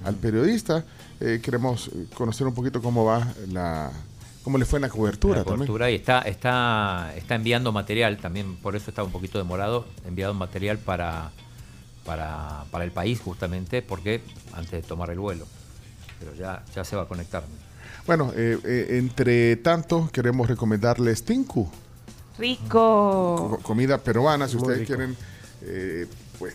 al periodista. Eh, queremos conocer un poquito cómo va la... cómo le fue en la cobertura, La también. cobertura y está, está, está enviando material, también por eso está un poquito demorado, enviado material para, para, para el país justamente, porque antes de tomar el vuelo. pero ya, ya se va a conectar. Bueno, eh, eh, entre tanto, queremos recomendarles Tinku, Rico. co- comida peruana. Si Muy ustedes rico. quieren eh, pues,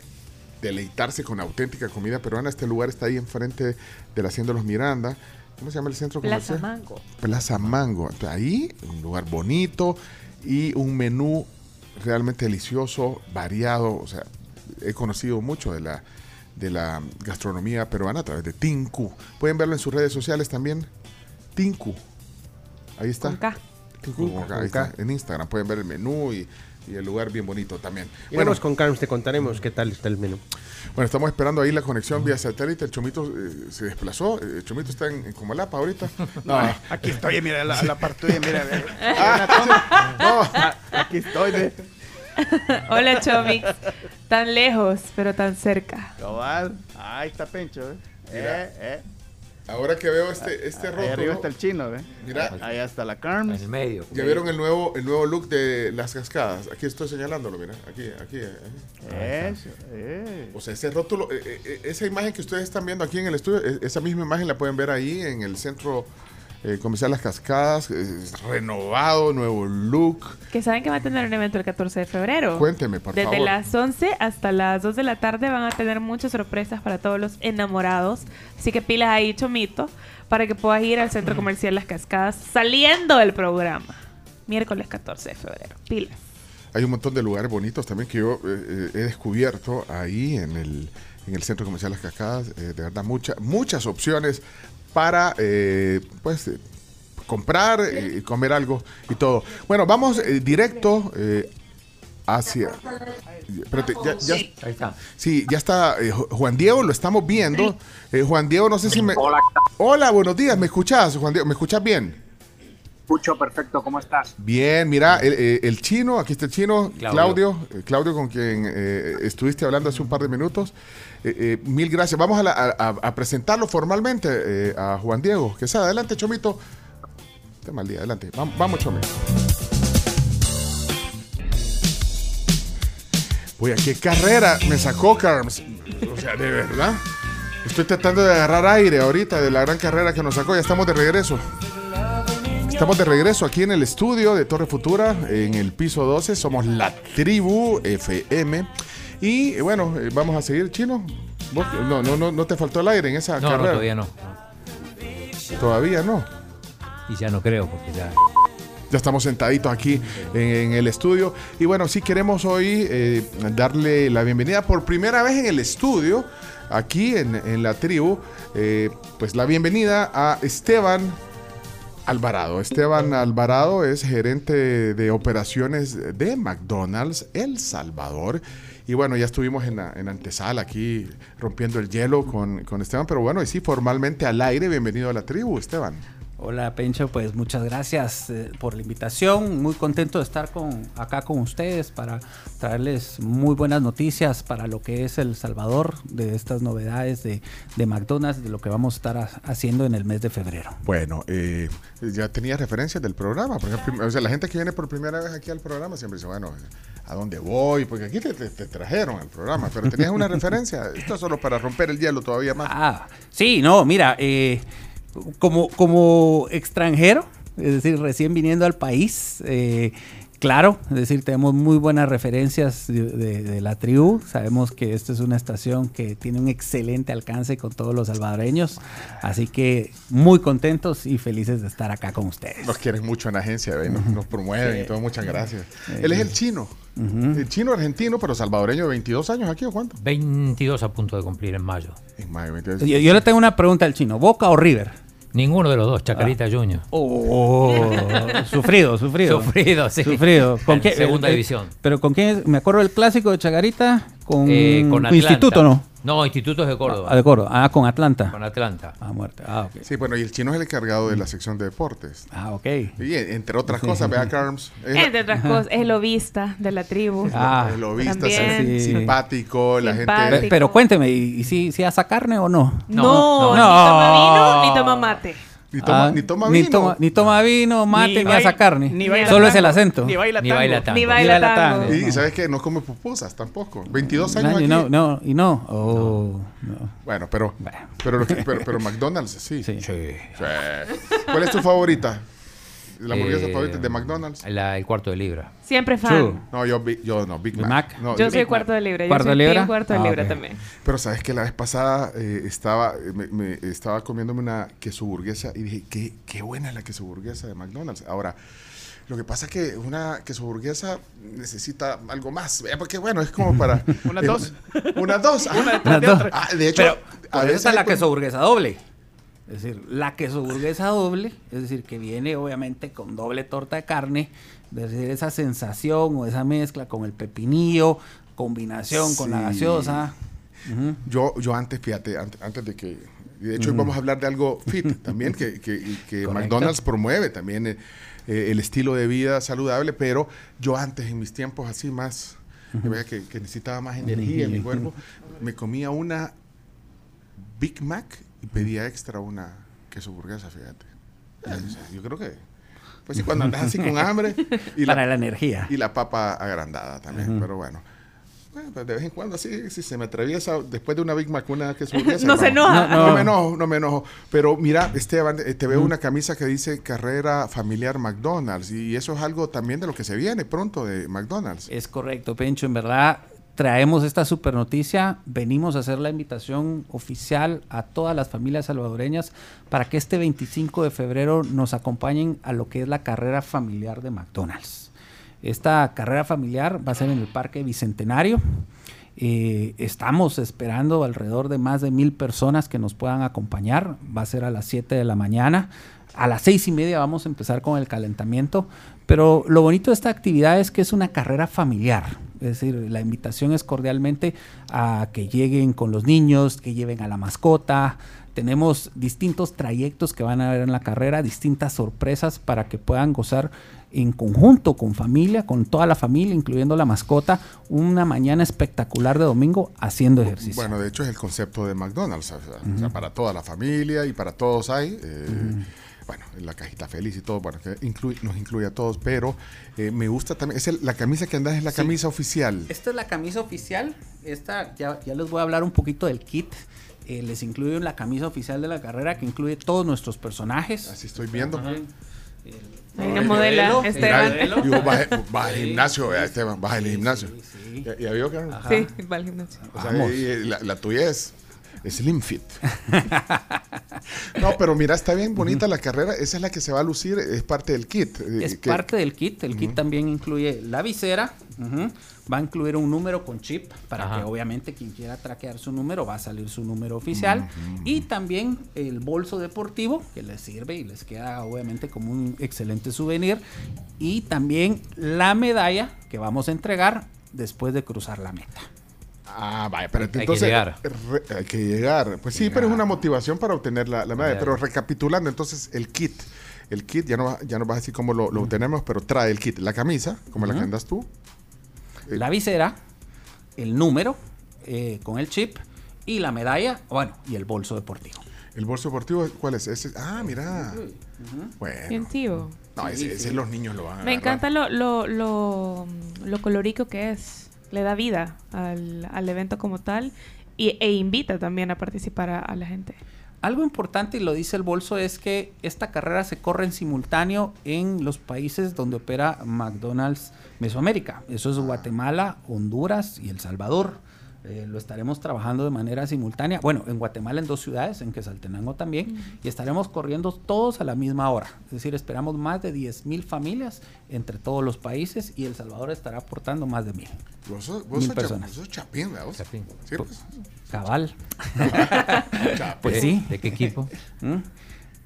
deleitarse con auténtica comida peruana, este lugar está ahí enfrente de la Hacienda Los Miranda. ¿Cómo se llama el centro Plaza comercial? Mango. Plaza Mango. Ahí, un lugar bonito y un menú realmente delicioso, variado. O sea, he conocido mucho de la, de la gastronomía peruana a través de Tinku. Pueden verlo en sus redes sociales también. Tinku. Ahí está. Con K. Tinku, Tinku, con K, con ahí está. En Instagram pueden ver el menú y, y el lugar bien bonito también. Iremos con Carms, te contaremos qué tal está el menú. Bueno, estamos esperando ahí la conexión vía satélite. El Chomito eh, se desplazó. El Chomito está en, en Comalapa ahorita. No, aquí estoy, mira, la, la parte tuya, mira. Una toma. No, aquí estoy. ve. <laughs> Hola, Chomix. Tan lejos, pero tan cerca. Cabal. Ahí está Pencho, ¿eh? Mira. Eh, eh. Ahora que veo este, este Ahí rótulo, arriba está el chino, ¿eh? Mira. Ahí está la Carms. En el medio. ¿Ya vieron el nuevo, el nuevo look de las cascadas? Aquí estoy señalándolo, mira. Aquí, aquí. eh, aquí. Eso, eh. O sea, ese rótulo, eh, eh, esa imagen que ustedes están viendo aquí en el estudio, eh, esa misma imagen la pueden ver ahí en el centro eh, comercial Las Cascadas. es renovado, nuevo look. Que saben que va a tener un evento el 14 de febrero. Cuénteme, por Desde favor. las 11 hasta las 2 de la tarde van a tener muchas sorpresas para todos los enamorados. Así que pilas ahí, Chomito, para que puedas ir al Centro Comercial Las Cascadas saliendo del programa. Miércoles 14 de febrero. Pilas. Hay un montón de lugares bonitos también que yo eh, eh, he descubierto ahí en el, en el centro comercial Las Cascadas. eh, de verdad, mucha- muchas opciones para eh, pues eh, comprar y comer algo y todo. Bueno, vamos eh, directo eh, hacia. Espérate, ya, ya- Ahí está. sí, ya está eh, Ju- Juan Diego, lo estamos viendo. Juan Diego, no sé si me. Hola, buenos días, ¿me escuchás, Juan Diego? ¿Me escuchás bien? Escucho perfecto, ¿cómo estás? Bien, mira, el, eh, el chino, aquí está el chino, Claudio, Claudio. eh, Claudio, con quien eh, estuviste hablando hace un par de minutos. Eh, eh, mil gracias. Vamos a, la- a- a- a presentarlo formalmente eh, a Juan Diego. Que sea, adelante, Chomito. Este mal día, adelante. Vamos, vamos Chomito. Oye, qué carrera me sacó Carms. O sea, de verdad. Estoy tratando de agarrar aire ahorita de la gran carrera que nos sacó. Ya estamos de regreso. Estamos de regreso aquí en el estudio de Torre Futura, en el piso 12. Somos la tribu FM. Y eh, bueno, eh, vamos a seguir, Chino. ¿Vos- no, no, no, no te faltó el aire en esa No, no, carrera. todavía no. Todavía no. Y ya no creo, porque ya. Ya estamos sentaditos aquí en, en el estudio. Y bueno, sí queremos hoy eh, darle la bienvenida por primera vez en el estudio, aquí en, en la tribu, eh, pues la bienvenida a Esteban Alvarado. Esteban Alvarado es gerente de operaciones de McDonald's El Salvador. Y bueno, ya estuvimos en en antesala aquí rompiendo el hielo con, con Esteban. Pero bueno, y sí, formalmente al aire, bienvenido a la tribu, Esteban. Hola Pencho, pues muchas gracias eh, por la invitación. Muy contento de estar con, acá con ustedes para traerles muy buenas noticias para lo que es El Salvador, de estas novedades de, de McDonald's, de lo que vamos a estar ha- haciendo en el mes de febrero. Bueno, eh, ya tenía referencias del programa. Porque, prim- o sea, la gente que viene por primera vez aquí al programa siempre dice, bueno, ¿a dónde voy? Porque aquí te, te- te trajeron al programa, pero tenías una referencia. Esto es solo para romper el hielo todavía más. Ah, sí, no, mira, eh, como, como extranjero, es decir, recién viniendo al país, eh, claro, es decir, tenemos muy buenas referencias de, de- de la tribu. Sabemos que esta es una estación que tiene un excelente alcance con todos los salvadoreños, así que muy contentos y felices de estar acá con ustedes. Nos quieren mucho en la agencia, ¿ve? nos, nos promueven Sí. y todo. Muchas gracias. Él es el chino. El chino argentino, pero salvadoreño de 22 años aquí o cuánto? 22 a punto de cumplir en mayo. En mayo, 22. Yo, yo le tengo una pregunta al chino, ¿Boca o River? Ninguno de los dos, Chacarita Junior. Oh, <laughs> sufrido, sufrido. Sufrido, sí. Sufrido. Qué- segunda eh, división. Pero con quién, es? me acuerdo del clásico de Chagarita con, Eh, con. Instituto, ¿no? No, Institutos de Córdoba. Ah, de Córdoba. Ah, con Atlanta. Con Atlanta. Ah, muerte. Ah, ok. Sí, bueno, y el chino es el encargado de la sección de deportes. Ah, ok. Y entre otras cosas, vea, Carms. Entre otras cosas, es el lobista de la tribu. Ah, el lobista, También. Sí. simpático, la Pe- Simpático. Pero, cuénteme, ¿y, y si, si asa carne o no? No, no. ni toma vino ni toma mate. Ni toma, Ah, ni toma ni vino. toma- ni toma vino, mate, ni, baila- asa carne. ni baila Solo es el tango, acento. ni baila Ni tango. baila tango. Ni baila tango. Y, ¿sabes qué? No come pupusas tampoco. 22 años No, y aquí. no, no, y no. Oh, no. Bueno, pero, pero, lo que- pero, pero McDonald's sí. Sí. ¿Cuál es tu favorita? La hamburguesa Eh, favorita de McDonald's. La, el cuarto de libra. Siempre fan. No, yo, Big- yo no, Big Mac. Mac. No, Yo yo- soy cuarto de libra. Yo ¿Cuarto soy de libra? cuarto de Ah, libra ok. también. Pero sabes que la vez pasada eh, estaba, eh, me, me- estaba comiéndome una queso burguesa y dije, qué, qué buena es la queso burguesa de McDonald's. Ahora, lo que pasa es que una queso burguesa necesita algo más, eh, porque bueno, es como para... <laughs> Una eh, dos. Una dos. Una detrás de Las otra. Ah, de hecho, Pero a veces está la con- queso burguesa doble. Es decir, la queso burguesa doble, es decir, que viene obviamente con doble torta de carne, es decir, esa sensación o esa mezcla con el pepinillo, combinación con la gaseosa. Yo, yo antes, fíjate, antes, antes de que... De hecho, hoy vamos a hablar de algo fit <laughs> también, que, que, que. McDonald's promueve también eh, eh, el estilo de vida saludable, pero yo antes, en mis tiempos así más, veía que, que necesitaba más energía en mi cuerpo, me comía una Big Mac y pedía extra una queso burguesa, fíjate. Yo creo que... Pues sí, cuando andas así con hambre. <laughs> Y Para la energía. Y la papa agrandada también, pero bueno. Bueno, pues de vez en cuando así, si se me atraviesa después de una Big Mac una queso <laughs> burguesa. No se enoja. No, No, no. me enojo, no me enojo. Pero mira, Esteban, eh, te veo una camisa que dice carrera familiar McDonald's y eso es algo también de lo que se viene pronto de McDonald's. Es correcto, Pencho. En verdad, traemos esta super noticia. Venimos a hacer la invitación oficial a todas las familias salvadoreñas para que este 25 de febrero nos acompañen a lo que es la carrera familiar de McDonald's. Esta carrera familiar va a ser en el Parque Bicentenario. Eh, estamos esperando alrededor de más de mil personas que nos puedan acompañar. Va a ser a las 7 de la mañana. A las seis y media vamos a empezar con el calentamiento. Pero lo bonito de esta actividad es que es una carrera familiar. Es decir, la invitación es cordialmente a que lleguen con los niños, que lleven a la mascota. Tenemos distintos trayectos que van a haber en la carrera, distintas sorpresas para que puedan gozar en conjunto con familia, con toda la familia, incluyendo la mascota, una mañana espectacular de domingo haciendo ejercicio. Bueno, de hecho es el concepto de McDonald's, o sea, o sea, para toda la familia y para todos hay. eh, Bueno, la cajita feliz y todo, bueno, que incluye- nos incluye a todos, pero eh, me gusta también, es el- la camisa que andas es la Sí. camisa oficial. Esta es la camisa oficial. Esta, ya, ya les voy a hablar un poquito del kit. Eh, les incluye la camisa oficial de la carrera que incluye todos nuestros personajes. Así estoy viendo. Modela modelo, Esteban. el. Digo, baja, baja al Sí, gimnasio, sí, Esteban, baja al sí, gimnasio. sí, sí. ¿Ya, ya vio, Carol? Ajá. Sí, va al gimnasio. O sea, Vamos. y, eh, la, la tuya es Slim Fit. <laughs> no, pero mira, está bien bonita la carrera. Esa es la que se va a lucir, es parte del kit. eh, Es que- parte del kit. El kit también incluye la visera. Va a incluir un número con chip para Ajá. que obviamente quien quiera traquear su número va a salir su número oficial. Y también el bolso deportivo que les sirve y les queda obviamente como un excelente souvenir. Y también la medalla que vamos a entregar después de cruzar la meta. Ah, vaya, pero Hay que entonces. llegar. re- hay que llegar. Pues sí, pero es una motivación para obtener la, la medalla. Pero recapitulando, entonces, el kit. El kit, ya no, va- ya no vas a decir cómo lo, lo obtenemos, pero trae el kit. La camisa, como la que andas tú. La visera, el número eh, con el chip y la medalla, bueno, y el bolso deportivo. El bolso deportivo, ¿cuál es? Ese, ah, mira. Bueno. Bien tío. No, ese, ese los niños lo van a Me agarrar. encanta lo, lo, lo, lo colorico que es. Le da vida al, al evento como tal y, e invita también a participar a, a la gente. Algo importante, y lo dice el bolso, es que esta carrera se corre en simultáneo en los países donde opera McDonald's Mesoamérica. Eso es Guatemala, Honduras y El Salvador. Eh, lo estaremos trabajando de manera simultánea. Bueno, en Guatemala en dos ciudades, en Quesaltenango también, y estaremos corriendo todos a la misma hora. Es decir, esperamos más de 10 mil familias entre todos los países y El Salvador estará aportando más de mil. Vos sos, vos Mil sos cha- personas. vos sos chapín, ¿verdad? vos? Chapín. Sí, pues. Cabal. <laughs> <laughs> Pues ¿De- sí. ¿De qué equipo? ¿Mm?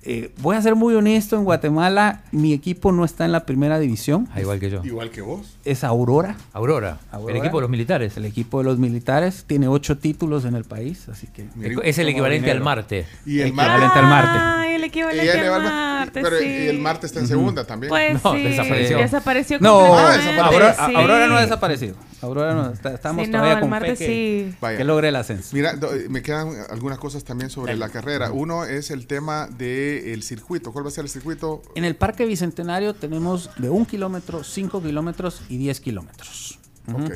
Eh, voy a ser muy honesto, en Guatemala mi equipo no está en la primera división. Ah, igual que yo. Igual que vos. Es Aurora. Aurora. Aurora. El equipo de los militares. El equipo de los militares tiene ocho títulos en el país, así que... Es el equivalente al. Marte. Y el martes. Equivalente al Marte. El equivalente Ella martes, pero sí. y el martes está en segunda también. Pues No, sí, desapareció. desapareció No, Ah, desapareció. Aurora, sí. Aurora no ha desaparecido. Aurora, no, está- estamos Sí, no, todavía el con fe martes que. Vaya. que logre el ascenso. Mira, do- eh, me quedan algunas cosas también sobre la carrera. Uno es el tema del circuito. ¿Cuál va a ser el circuito? En el Parque Bicentenario tenemos de un kilómetro, 5 kilómetros y 10 kilómetros. Ok.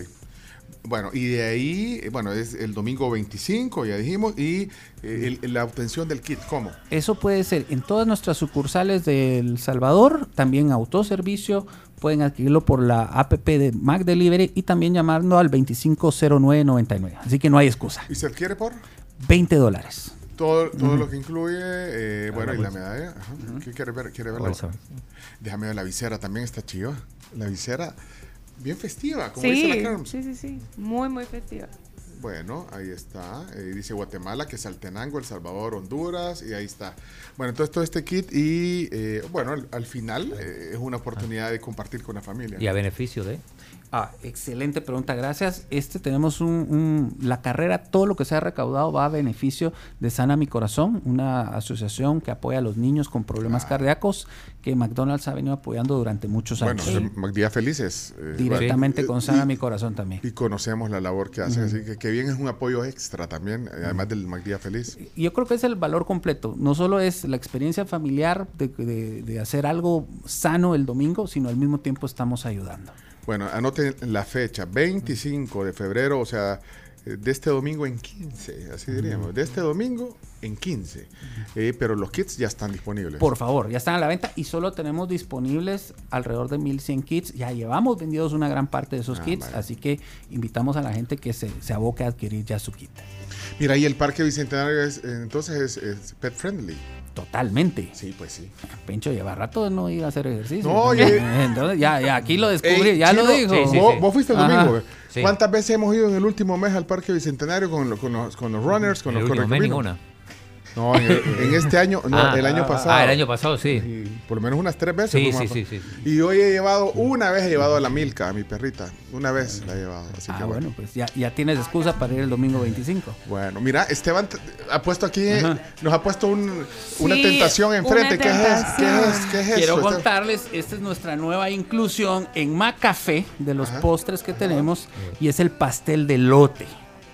Bueno, y de ahí, bueno, es el domingo 25, ya dijimos, y eh, el- la obtención del kit, ¿cómo? Eso puede ser en todas nuestras sucursales de El Salvador, también autoservicio, pueden adquirirlo por la APP de Mac Delivery y también llamando al 250999. Así que no hay excusa. ¿Y se adquiere por? 20 dólares. Todo, todo lo que incluye, eh, bueno, y la medalla. Ajá. ¿Qué quiere ver? ¿Quiere ver la. Déjame ver la visera, también está chiva. La visera, bien festiva, como dice Sí, la Carms. sí, sí, sí. Muy, muy festiva. Bueno, ahí está. Eh, dice Guatemala, que Saltenango, El Salvador, Honduras, y ahí está. Bueno, entonces todo este kit y, eh, bueno, al, al final eh, es una oportunidad de compartir con la familia. Y a beneficio de. Ah, excelente pregunta, gracias. Este tenemos un, un- la carrera, todo lo que se ha recaudado va a beneficio de Sana Mi Corazón, una asociación que apoya a los niños con problemas cardíacos que McDonald's ha venido apoyando durante muchos Bueno, años. Macdía Felices. eh, Directamente bueno, con eh, Sana y- Mi Corazón también. Y conocemos la labor que hacen, así que, que bien es un apoyo extra también, eh, además del Macdía Feliz. Y yo creo que es el valor completo. No solo es la experiencia familiar de, de- de hacer algo sano el domingo, sino al mismo tiempo estamos ayudando. Bueno, anoten la fecha, 25 de febrero, o sea, eh, de este domingo en 15, así diríamos, de este domingo en 15. Eh, pero los kits ya están disponibles. Por favor, ya están a la venta y solo tenemos disponibles alrededor de 1100 kits. Ya llevamos vendidos una gran parte de esos Ah, kits, vale. así que invitamos a la gente que se, se aboque a adquirir ya su kit. Mira, y el Parque Bicentenario es, entonces es, es pet friendly. Totalmente. Sí, pues sí. Pencho lleva rato de no ir a hacer ejercicio. No, ya- <laughs> Entonces, ya, ya, aquí lo descubrí, Ey, ya lo dijo. vos, vos fuiste el Ajá. domingo. Sí. ¿Cuántas veces hemos ido en el último mes al Parque Bicentenario con, lo- con los, con los runners, con El los correcaminos? ninguna. No, en, el- en <laughs> este año, no, Ah, el año ah, pasado. ah, el año pasado, sí. Y por lo menos unas tres veces. Sí, fuimos sí, sí, sí. Y hoy he llevado, una vez he llevado a la Milka, a mi perrita. Una vez la he llevado. Así Ah, que bueno. bueno, pues ya, ya tienes excusa para ir el domingo 25. Bueno, mira, Esteban ha puesto aquí, Ajá. nos ha puesto un- una Sí, tentación enfrente. una ¿Qué es, ¿Qué es? tentación. ¿Qué es Quiero eso? Esteban? contarles, esta es nuestra nueva inclusión en Macafé de los postres que tenemos y es el pastel de lote.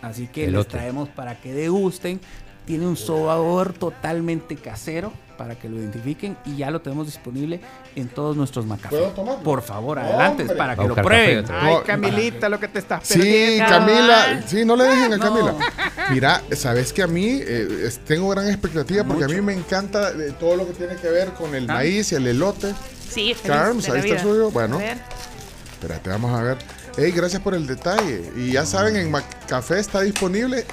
Así que les Elote. traemos para que degusten. Tiene un sabor totalmente casero para que lo identifiquen y ya lo tenemos disponible en todos nuestros Macafé. ¿Puedo tomarlo? Por favor, adelante Hombre. para que lo prueben. Ay, Camilita, lo que te estás Sí, perdiendo. Camila, sí, no le dejen a No. Camila. Mira, sabes que a mí eh, tengo gran expectativa porque a mí me encanta eh, todo lo que tiene que ver con el Ah. maíz y el elote. Sí, feliz Carms, de la ahí está el suyo. Bueno. A ver. Espérate, vamos a ver. Hey, gracias por el detalle. Y ya saben, en Café está disponible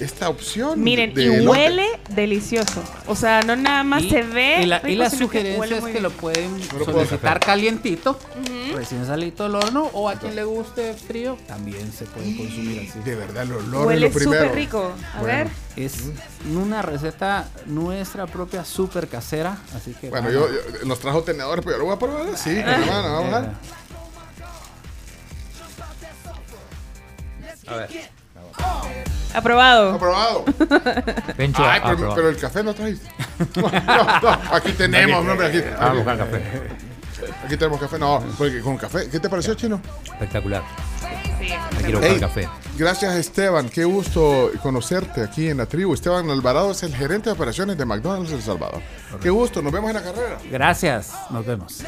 esta opción. Miren, de y elote. huele delicioso. O sea, no nada más Y- se ve. Y la, y rico, la que sugerencia huele es que lo pueden lo puedo solicitar calientito, recién salido del horno, o a quien le guste frío, también se puede consumir así. De verdad, el olor es Huele lo primero. súper rico. A Bueno. ver. Es una receta nuestra propia, súper casera, así que... Bueno, yo, yo- nos trajo tenedores, pero yo lo voy a probar así, con la mano, vamos a ver. A ver. Aprobado. Aprobado. <laughs> Pencho, Ay, pero, aprobado. pero el café no trajiste. No, <laughs> no, no, aquí tenemos, hombre, aquí, Vamos a buscar café. aquí tenemos café. No, porque con café. ¿Qué te pareció, Chino? Espectacular. Sí. Aquí lo buscar Ey, café. Gracias, Esteban. Qué gusto conocerte aquí en la tribu. Esteban Alvarado es el gerente de operaciones de McDonald's El Salvador. Qué gusto. Nos vemos en la carrera. Gracias, nos vemos.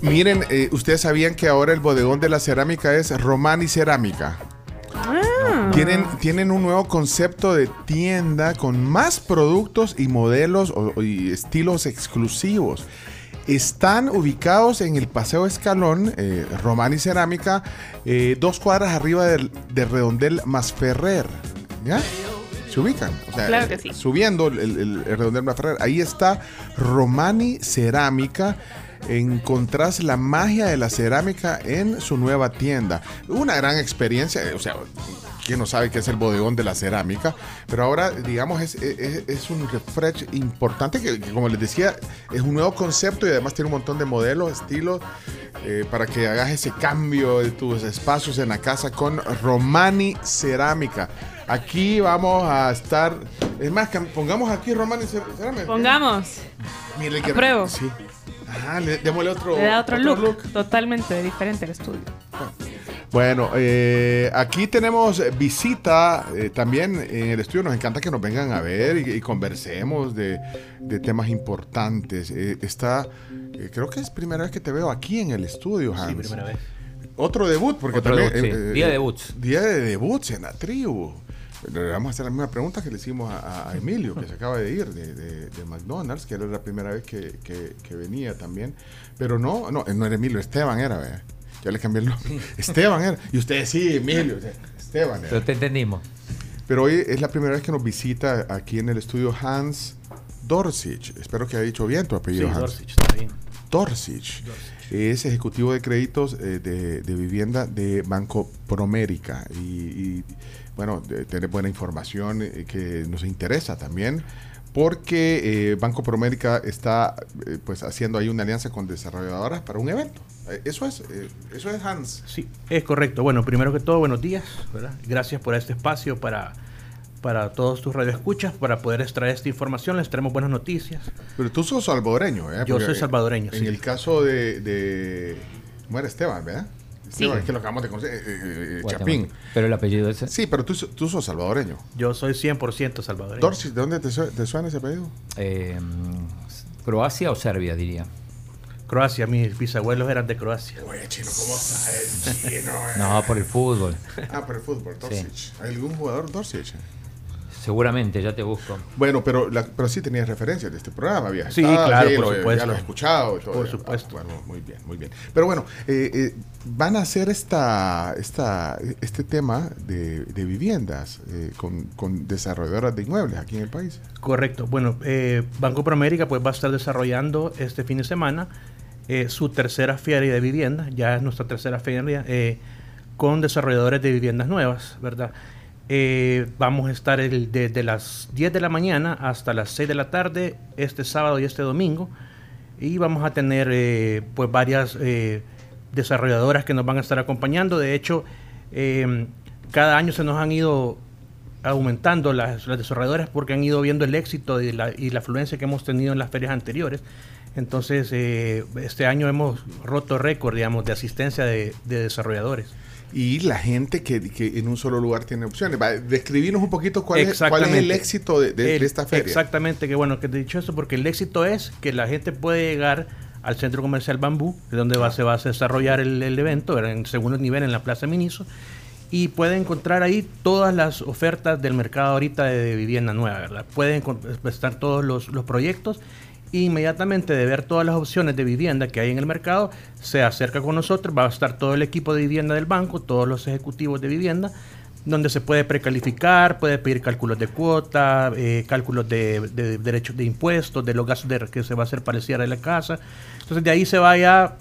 Miren, eh, ustedes sabían que ahora el bodegón de la cerámica es Romani Cerámica. Ah. Tienen, tienen un nuevo concepto de tienda con más productos y modelos o- y estilos exclusivos. Están ubicados en el Paseo Escalón, eh, Romani Cerámica, eh, dos cuadras arriba del, de Redondel Masferrer. ¿Ya? ¿Se ubican? O sea, Claro que sí. Subiendo el, el- el Redondel Masferrer. Ahí está Romani Cerámica. Encontrás la magia de la cerámica en su nueva tienda. Una gran experiencia, eh, o sea, quién no sabe qué es el bodegón de la cerámica, pero ahora, digamos, es, es- es un refresh importante que, que, como les decía, es un nuevo concepto y además tiene un montón de modelos, estilos, eh, para que hagas ese cambio de tus espacios en la casa con Romani Cerámica. Aquí vamos a estar, es más, pongamos aquí Romani Cer- Cerámica. Pongamos. Mire que Apruebo. Sí. Ajá, le, démosle otro, Le da otro, look, totalmente diferente al estudio. Bueno, eh, aquí tenemos visita eh, también en el estudio. Nos encanta que nos vengan a ver y, y conversemos de, de temas importantes. Eh, está, eh, creo que es primera vez que te veo aquí en el estudio, Hans. primera vez. Otro debut, porque Otro también. debut, sí. Día de debuts. Día de debuts en la tribu. Le vamos a hacer la misma pregunta que le hicimos a, a Emilio, que se acaba de ir de, de- de McDonald's, que era la primera vez que, que- que venía también. Pero no, no, no era Emilio, Esteban era, vea. Ya le cambié el nombre. Esteban era. Y ustedes sí, Emilio. Esteban era. Pero te entendimos. Pero hoy es la primera vez que nos visita aquí en el estudio Hans Dorsich. Espero que haya dicho bien tu apellido, Sí, Hans. Dorsich, está bien. Dorsich. Es ejecutivo de créditos eh, de, de vivienda de Banco Promérica. Y, y, bueno, de- tiene buena información eh, que nos interesa también. Porque eh, Banco Promérica está eh, pues haciendo ahí una alianza con desarrolladoras para un evento. Eso es, eh, eso es Hans. Sí, es correcto. Bueno, primero que todo, buenos días. ¿verdad? Gracias por este espacio para, para todos tus radioescuchas, para poder extraer esta información. Les traemos buenas noticias. Pero tú sos salvadoreño, ¿eh? Yo Porque soy salvadoreño, En sí. el caso de, de... ¿Cómo era Esteban, verdad? Sí. Esteban, que lo acabamos de conocer. eh, eh, eh, Guatemala. Chapín. Pero el apellido ese. Sí, pero tú, tú sos salvadoreño. Yo soy 100% salvadoreño. Dorsey, ¿de dónde te, su- te suena ese apellido? Eh, ¿Croacia o Serbia, diría? Croacia, mis bisabuelos eran de Croacia. Oye, chino, ¿cómo sabes? <laughs> Chino, eh. No, por el fútbol. Ah, por el fútbol, Dorsich. ¿Hay algún jugador Dorsich? Seguramente, ya te busco. Bueno, pero, la- pero sí tenías referencias de este programa, había Sí, claro, por lo- supuesto. Ya lo he escuchado. y todo. Por Ah, supuesto. bueno, muy bien, muy bien. Pero bueno, eh, eh, van a hacer esta, esta, este tema de, de viviendas eh, con, con desarrolladoras de inmuebles aquí en el país. Correcto. Bueno, eh, Banco Promérica pues va a estar desarrollando este fin de semana eh, su tercera feria de vivienda, ya es nuestra tercera feria, eh, con desarrolladores de viviendas nuevas, ¿verdad? Eh, vamos a estar desde las 10 de la mañana hasta las 6 de la tarde, este sábado y este domingo, y vamos a tener eh, pues varias eh, desarrolladoras que nos van a estar acompañando. De hecho, eh, cada año se nos han ido aumentando las, desarrolladoras porque han ido viendo el éxito y la, y afluencia que hemos tenido en las ferias anteriores. Entonces, este año hemos roto récord, digamos, de asistencia de desarrolladores. Y la gente que, que en un solo lugar tiene opciones. Va, describirnos un poquito cuál es, cuál es el éxito de, de- de El- esta feria. Exactamente, que bueno que te he dicho eso, porque el éxito es que la gente puede llegar al centro comercial Bambú, que es donde va, se va a desarrollar el, el evento, en segundo nivel en la Plaza Miniso, y puede encontrar ahí todas las ofertas del mercado ahorita de, de vivienda nueva, ¿verdad? Pueden estar todos los, los proyectos inmediatamente de ver todas las opciones de vivienda que hay en el mercado, se acerca con nosotros, va a estar todo el equipo de vivienda del banco, todos los ejecutivos de vivienda, donde se puede precalificar, puede pedir cálculos de cuota, eh, cálculos de, de derechos de impuestos, de los gastos de, que se va a hacer para el cierre de la casa. Entonces de ahí se va ya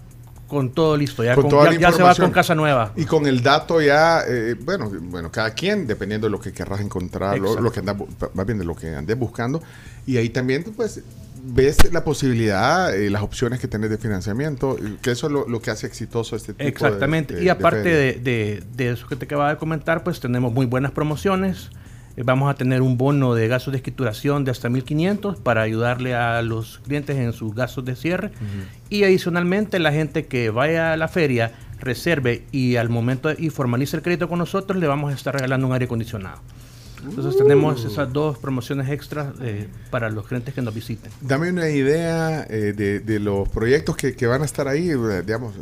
con todo listo, ya, Con con- ya- se va con casa nueva. Y con el dato ya, eh, bueno, bueno, cada quien, dependiendo de lo que querrás encontrar, lo, que andas, más bien de lo que andes buscando. Y ahí también, pues, ves la posibilidad, eh, las opciones que tenés de financiamiento, y que eso es lo, lo que hace exitoso este tipo de- Exactamente. de- y de aparte de, de- de eso que te acababa de comentar, pues tenemos muy buenas promociones. Eh, vamos a tener un bono de gastos de escrituración de hasta 1.500 para ayudarle a los clientes en sus gastos de cierre. Y adicionalmente, la gente que vaya a la feria, reserve y al momento de, y formalice el crédito con nosotros, le vamos a estar regalando un aire acondicionado. Entonces tenemos esas dos promociones extras eh, para los clientes que nos visiten. Dame una idea eh, de, de los proyectos que, que van a estar ahí, eh, digamos,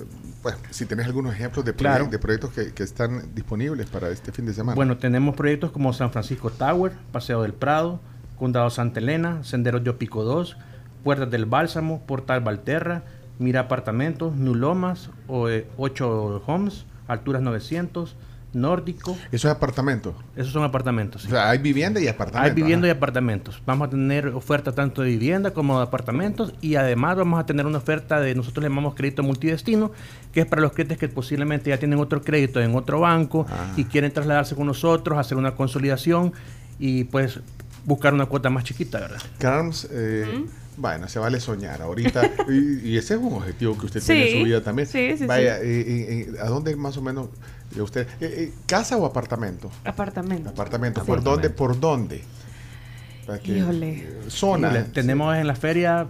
pues, si tenés algunos ejemplos de, Claro. de proyectos que, que están disponibles para este fin de semana. Bueno, tenemos proyectos como San Francisco Tower, Paseo del Prado, Condado Santa Elena, Senderos de Pico 2, Puertas del Bálsamo, Portal Valterra, Mira Apartamentos, New Lomas, o, eh, 8 Homes, Alturas 900, nórdico. ¿Eso es apartamento? Esos son apartamentos. sí. O sea, hay vivienda y apartamento. Hay vivienda y apartamentos. Vamos a tener oferta tanto de vivienda como de apartamentos y además vamos a tener una oferta de, nosotros le llamamos crédito multidestino, que es para los clientes que posiblemente ya tienen otro crédito en otro banco Ah. y quieren trasladarse con nosotros, hacer una consolidación y pues buscar una cuota más chiquita, ¿verdad? Carms, eh, bueno, se vale soñar ahorita. <laughs> y, y ese es un objetivo que usted Sí, tiene en su vida también. sí, sí, Vaya, sí. eh, eh, ¿a dónde más o menos eh, usted? eh, eh, ¿Casa o apartamento? Apartamento. Apartamento. ¿Por dónde? ¿Por dónde? Para que- Híjole. Zona. Tenemos en la feria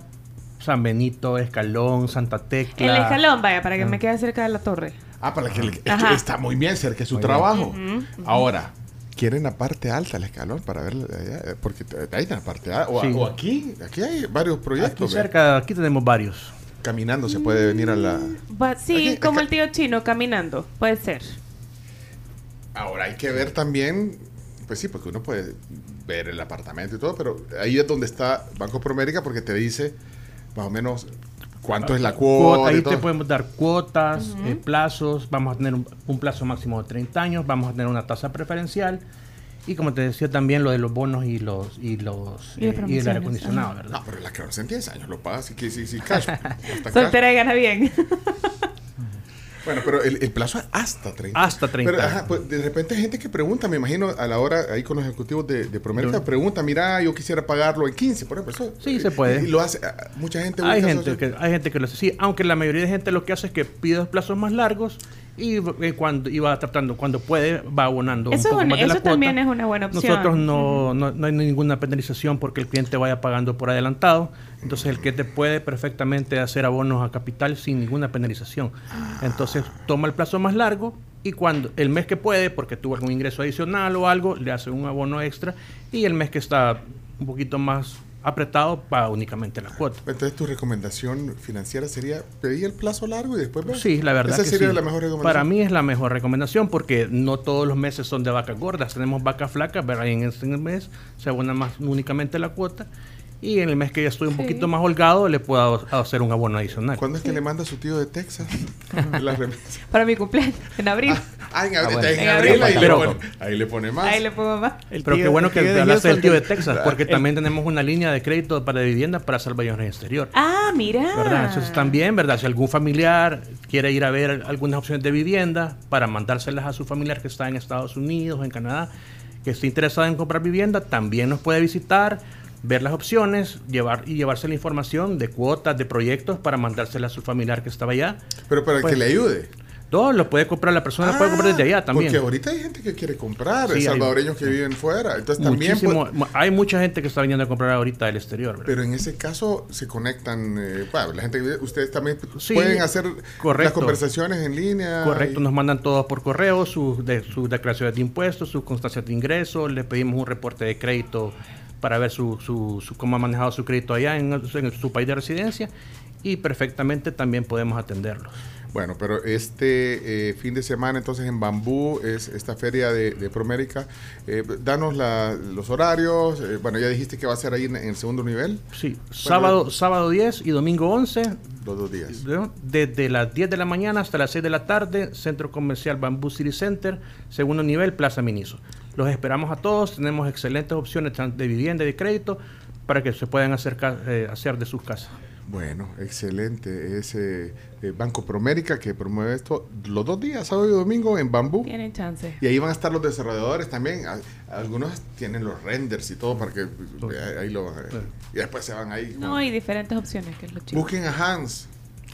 San Benito, Escalón, Santa Tecla. El escalón, vaya, para que Ah. me quede cerca de la torre. Ah, para que, le- es que Ajá. está muy bien cerca de su Muy trabajo. Ahora, ¿quieren la parte alta del escalón para ver allá? Porque ahí está la parte alta. O, Sí. o aquí, aquí hay varios proyectos. aquí tenemos varios. Caminando se puede venir a la... Sí, Aquí- como acá- el tío chino caminando, puede ser. Ahora hay que ver también, pues sí, porque uno puede ver el apartamento y todo, pero ahí es donde está Banco Promérica porque te dice más o menos cuánto es la cuota. y Ahí te todo. podemos dar cuotas, eh, plazos, vamos a tener un, un plazo máximo de 30 años, vamos a tener una tasa preferencial y como te decía también lo de los bonos y los y los Y eh, y el aire acondicionado. ¿verdad? No, pero la que en 10 años lo pagas y que sí, sí, cash. <laughs> Soltera y gana bien. Bueno, pero el, el plazo es hasta 30. Hasta 30 Pero, ajá, pues, de repente hay gente que pregunta, me imagino, a la hora ahí con los ejecutivos de, de pregunta, mira, yo quisiera pagarlo en 15, por ejemplo. Eso, Sí, se puede. Y lo hace, ah, mucha gente Hay gente, que, hay gente que lo hace así, aunque la mayoría de gente lo que hace es que pide los plazos más largos y eh, cuando va tratando, cuando puede, va abonando Eso, un poco un- más de la eso también cuota. es una buena opción. Nosotros no, no, no hay ninguna penalización porque el cliente vaya pagando por adelantado. Entonces el cliente puede perfectamente hacer abonos a capital sin ninguna penalización. Entonces toma el plazo más largo y cuando el mes que puede, porque tuvo algún ingreso adicional o algo, le hace un abono extra y el mes que está un poquito más apretado paga únicamente la cuota. Entonces tu recomendación financiera sería pedir el plazo largo y después ver. Sí, la verdad Esa que sería sí. la mejor recomendación. Para mí es la mejor recomendación porque no todos los meses son de vacas gordas. Tenemos vacas flacas, ¿verdad? Y en este mes se abona más únicamente la cuota. Y en el mes que ya estoy un Sí. poquito más holgado, le puedo hacer un abono adicional. ¿Cuándo es que le manda a su tío de Texas? Para mi cumpleaños, en abril. Ah, en Ah, abril, bueno. en En abril, abril. ahí, Pero- le pone, ahí le pone más. Ahí le pongo más. Pero qué bueno que tío de hablaste del tío de Texas, porque también tenemos una línea de crédito para vivienda para Salvador Exterior. Ah, mira. ¿verdad? Entonces también, ¿verdad? Si algún familiar quiere ir a ver algunas opciones de vivienda para mandárselas a su familiar que está en Estados Unidos, en Canadá, que esté interesado en comprar vivienda, también nos puede visitar, ver las opciones, llevar y llevarse la información de cuotas, de proyectos para mandársela a su familiar que estaba allá. Pero para Pues, que le ayude. No, lo puede comprar, la persona lo puede comprar desde allá también. Porque ahorita hay gente que quiere comprar, Sí, hay- salvadoreños que viven fuera. Entonces también. Hay mucha gente que está viniendo a comprar ahorita del exterior. ¿verdad? pero en ese caso se conectan, eh, bueno, la gente, ustedes también Sí, pueden hacer las conversaciones en línea. Correcto, y- nos mandan todos por correo sus de, sus declaraciones de impuestos, sus constancias de ingresos, le pedimos un reporte de crédito para ver su, su, su- cómo ha manejado su crédito allá en, en su país de residencia y perfectamente también podemos atenderlos. Bueno, pero este eh, fin de semana entonces en Bambú es esta feria de, de Promérica. Eh, danos la- los horarios. eh, bueno, ya dijiste que va a ser ahí en, en el segundo nivel. Sí, sábado, sábado 10 y domingo 11, Los dos días. ¿no? desde las 10 de la mañana hasta las 6 de la tarde, Centro Comercial Bambú City Center, segundo nivel, Plaza Miniso. Los esperamos a todos, tenemos excelentes opciones de vivienda y de crédito para que se puedan acercar, eh, hacer de sus casas. Bueno, excelente. Es eh, eh, Banco Promérica que promueve esto los dos días, sábado y domingo en Bambú. Tienen chance. Y ahí van a estar los desarrolladores también. Algunos tienen los renders y todo para que eh, ahí lo van a ver. Y después se van ahí. No, y diferentes opciones, que es lo chido. Busquen a Hans.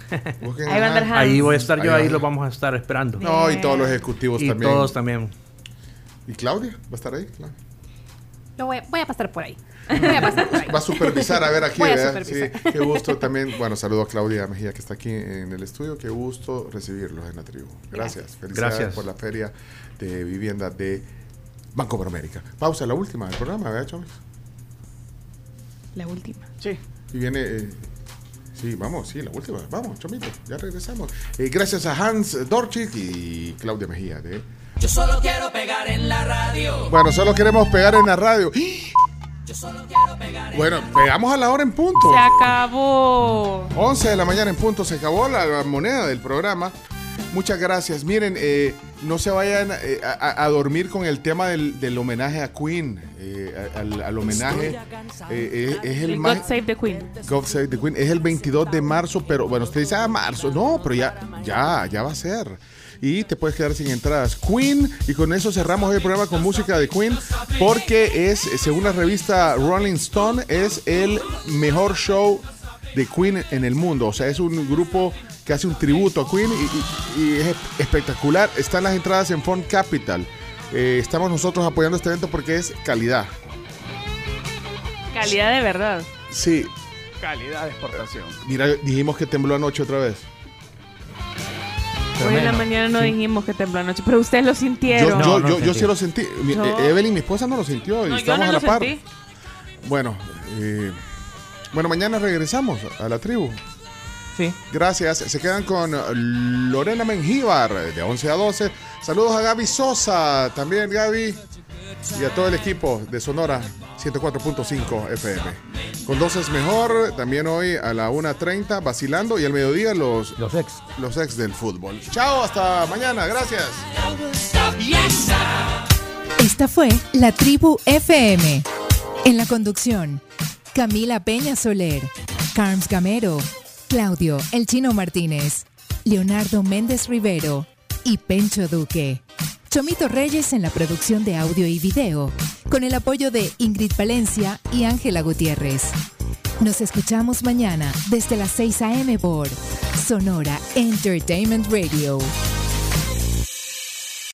<laughs> Busquen Ahí va a Hans. Ahí voy a estar yo, Ahí ahí va. lo vamos a estar esperando. No, y todos los ejecutivos Y también. todos también. ¿Y Claudia? ¿Va a estar ahí? Claudia. Lo voy, voy a pasar por ahí. Voy a pasar por ahí. Va a supervisar, a ver aquí. Voy a ¿verdad? supervisar. Sí, qué gusto también. Bueno, saludo a Claudia Mejía que está aquí en el estudio. Qué gusto recibirlos en la tribu. Gracias. Felicidades Gracias. por la feria de vivienda de Banco Promérica. Pausa, la última del programa, ¿verdad, Chomis? La última. Sí. Y viene. eh, sí, vamos, sí, la última. Vamos, Chomito, ya regresamos. Eh, gracias a Hans Dorchik y Claudia Mejía de. Yo solo quiero pegar en la radio. Bueno, solo queremos pegar en la radio. Yo solo quiero pegar en Bueno, pegamos a la hora en punto. Se acabó. 11 de la mañana en punto se acabó la, la moneda del programa. Muchas gracias. Miren, eh, no se vayan eh, a, a dormir con el tema del, del homenaje a Queen, eh, al, al homenaje. eh, es, es el God Save the Queen. God Save the Queen. Es el 22 de marzo, pero bueno, usted dice, ah, marzo. No, pero ya, ya, ya va a ser. Y te puedes quedar sin entradas. Queen, y con eso cerramos el programa con música de Queen, porque es, según la revista Rolling Stone, es el mejor show de Queen en el mundo. O sea, es un grupo que hace un tributo a Queen y, y- y es espectacular. Están las entradas en Font Capital. Eh, estamos nosotros apoyando este evento porque es calidad. Calidad de verdad. Sí, Calidad de exportación. Mira, dijimos que tembló anoche otra vez. Hoy en la mañana no dijimos que tembló anoche, pero ustedes lo sintieron. Yo, yo, yo, yo sí lo sentí. Mi- eh, Evelyn, mi esposa, no lo sintió. Y No, yo estamos no a la lo par. sentí. Bueno, eh, bueno, mañana regresamos a la tribu. Sí. Gracias. Se quedan con Lorena Mengíbar de 11 a 12. Saludos a Gaby Sosa, también Gaby. Y a todo el equipo de Sonora 104.5 FM. Con dos es mejor, también hoy a la 1.30 vacilando y al mediodía los, los ex. Los ex del fútbol. Chao, hasta mañana. Gracias. Esta fue La Tribu FM. En la conducción, Camila Peña Soler, Carms Gamero, Claudio El Chino Martínez, Leonardo Méndez Rivero y Pencho Duque. Chomito Reyes en la producción de audio y video, con el apoyo de Ingrid Valencia y Ángela Gutiérrez. Nos escuchamos mañana desde las 6 a.m. por Sonora Entertainment Radio.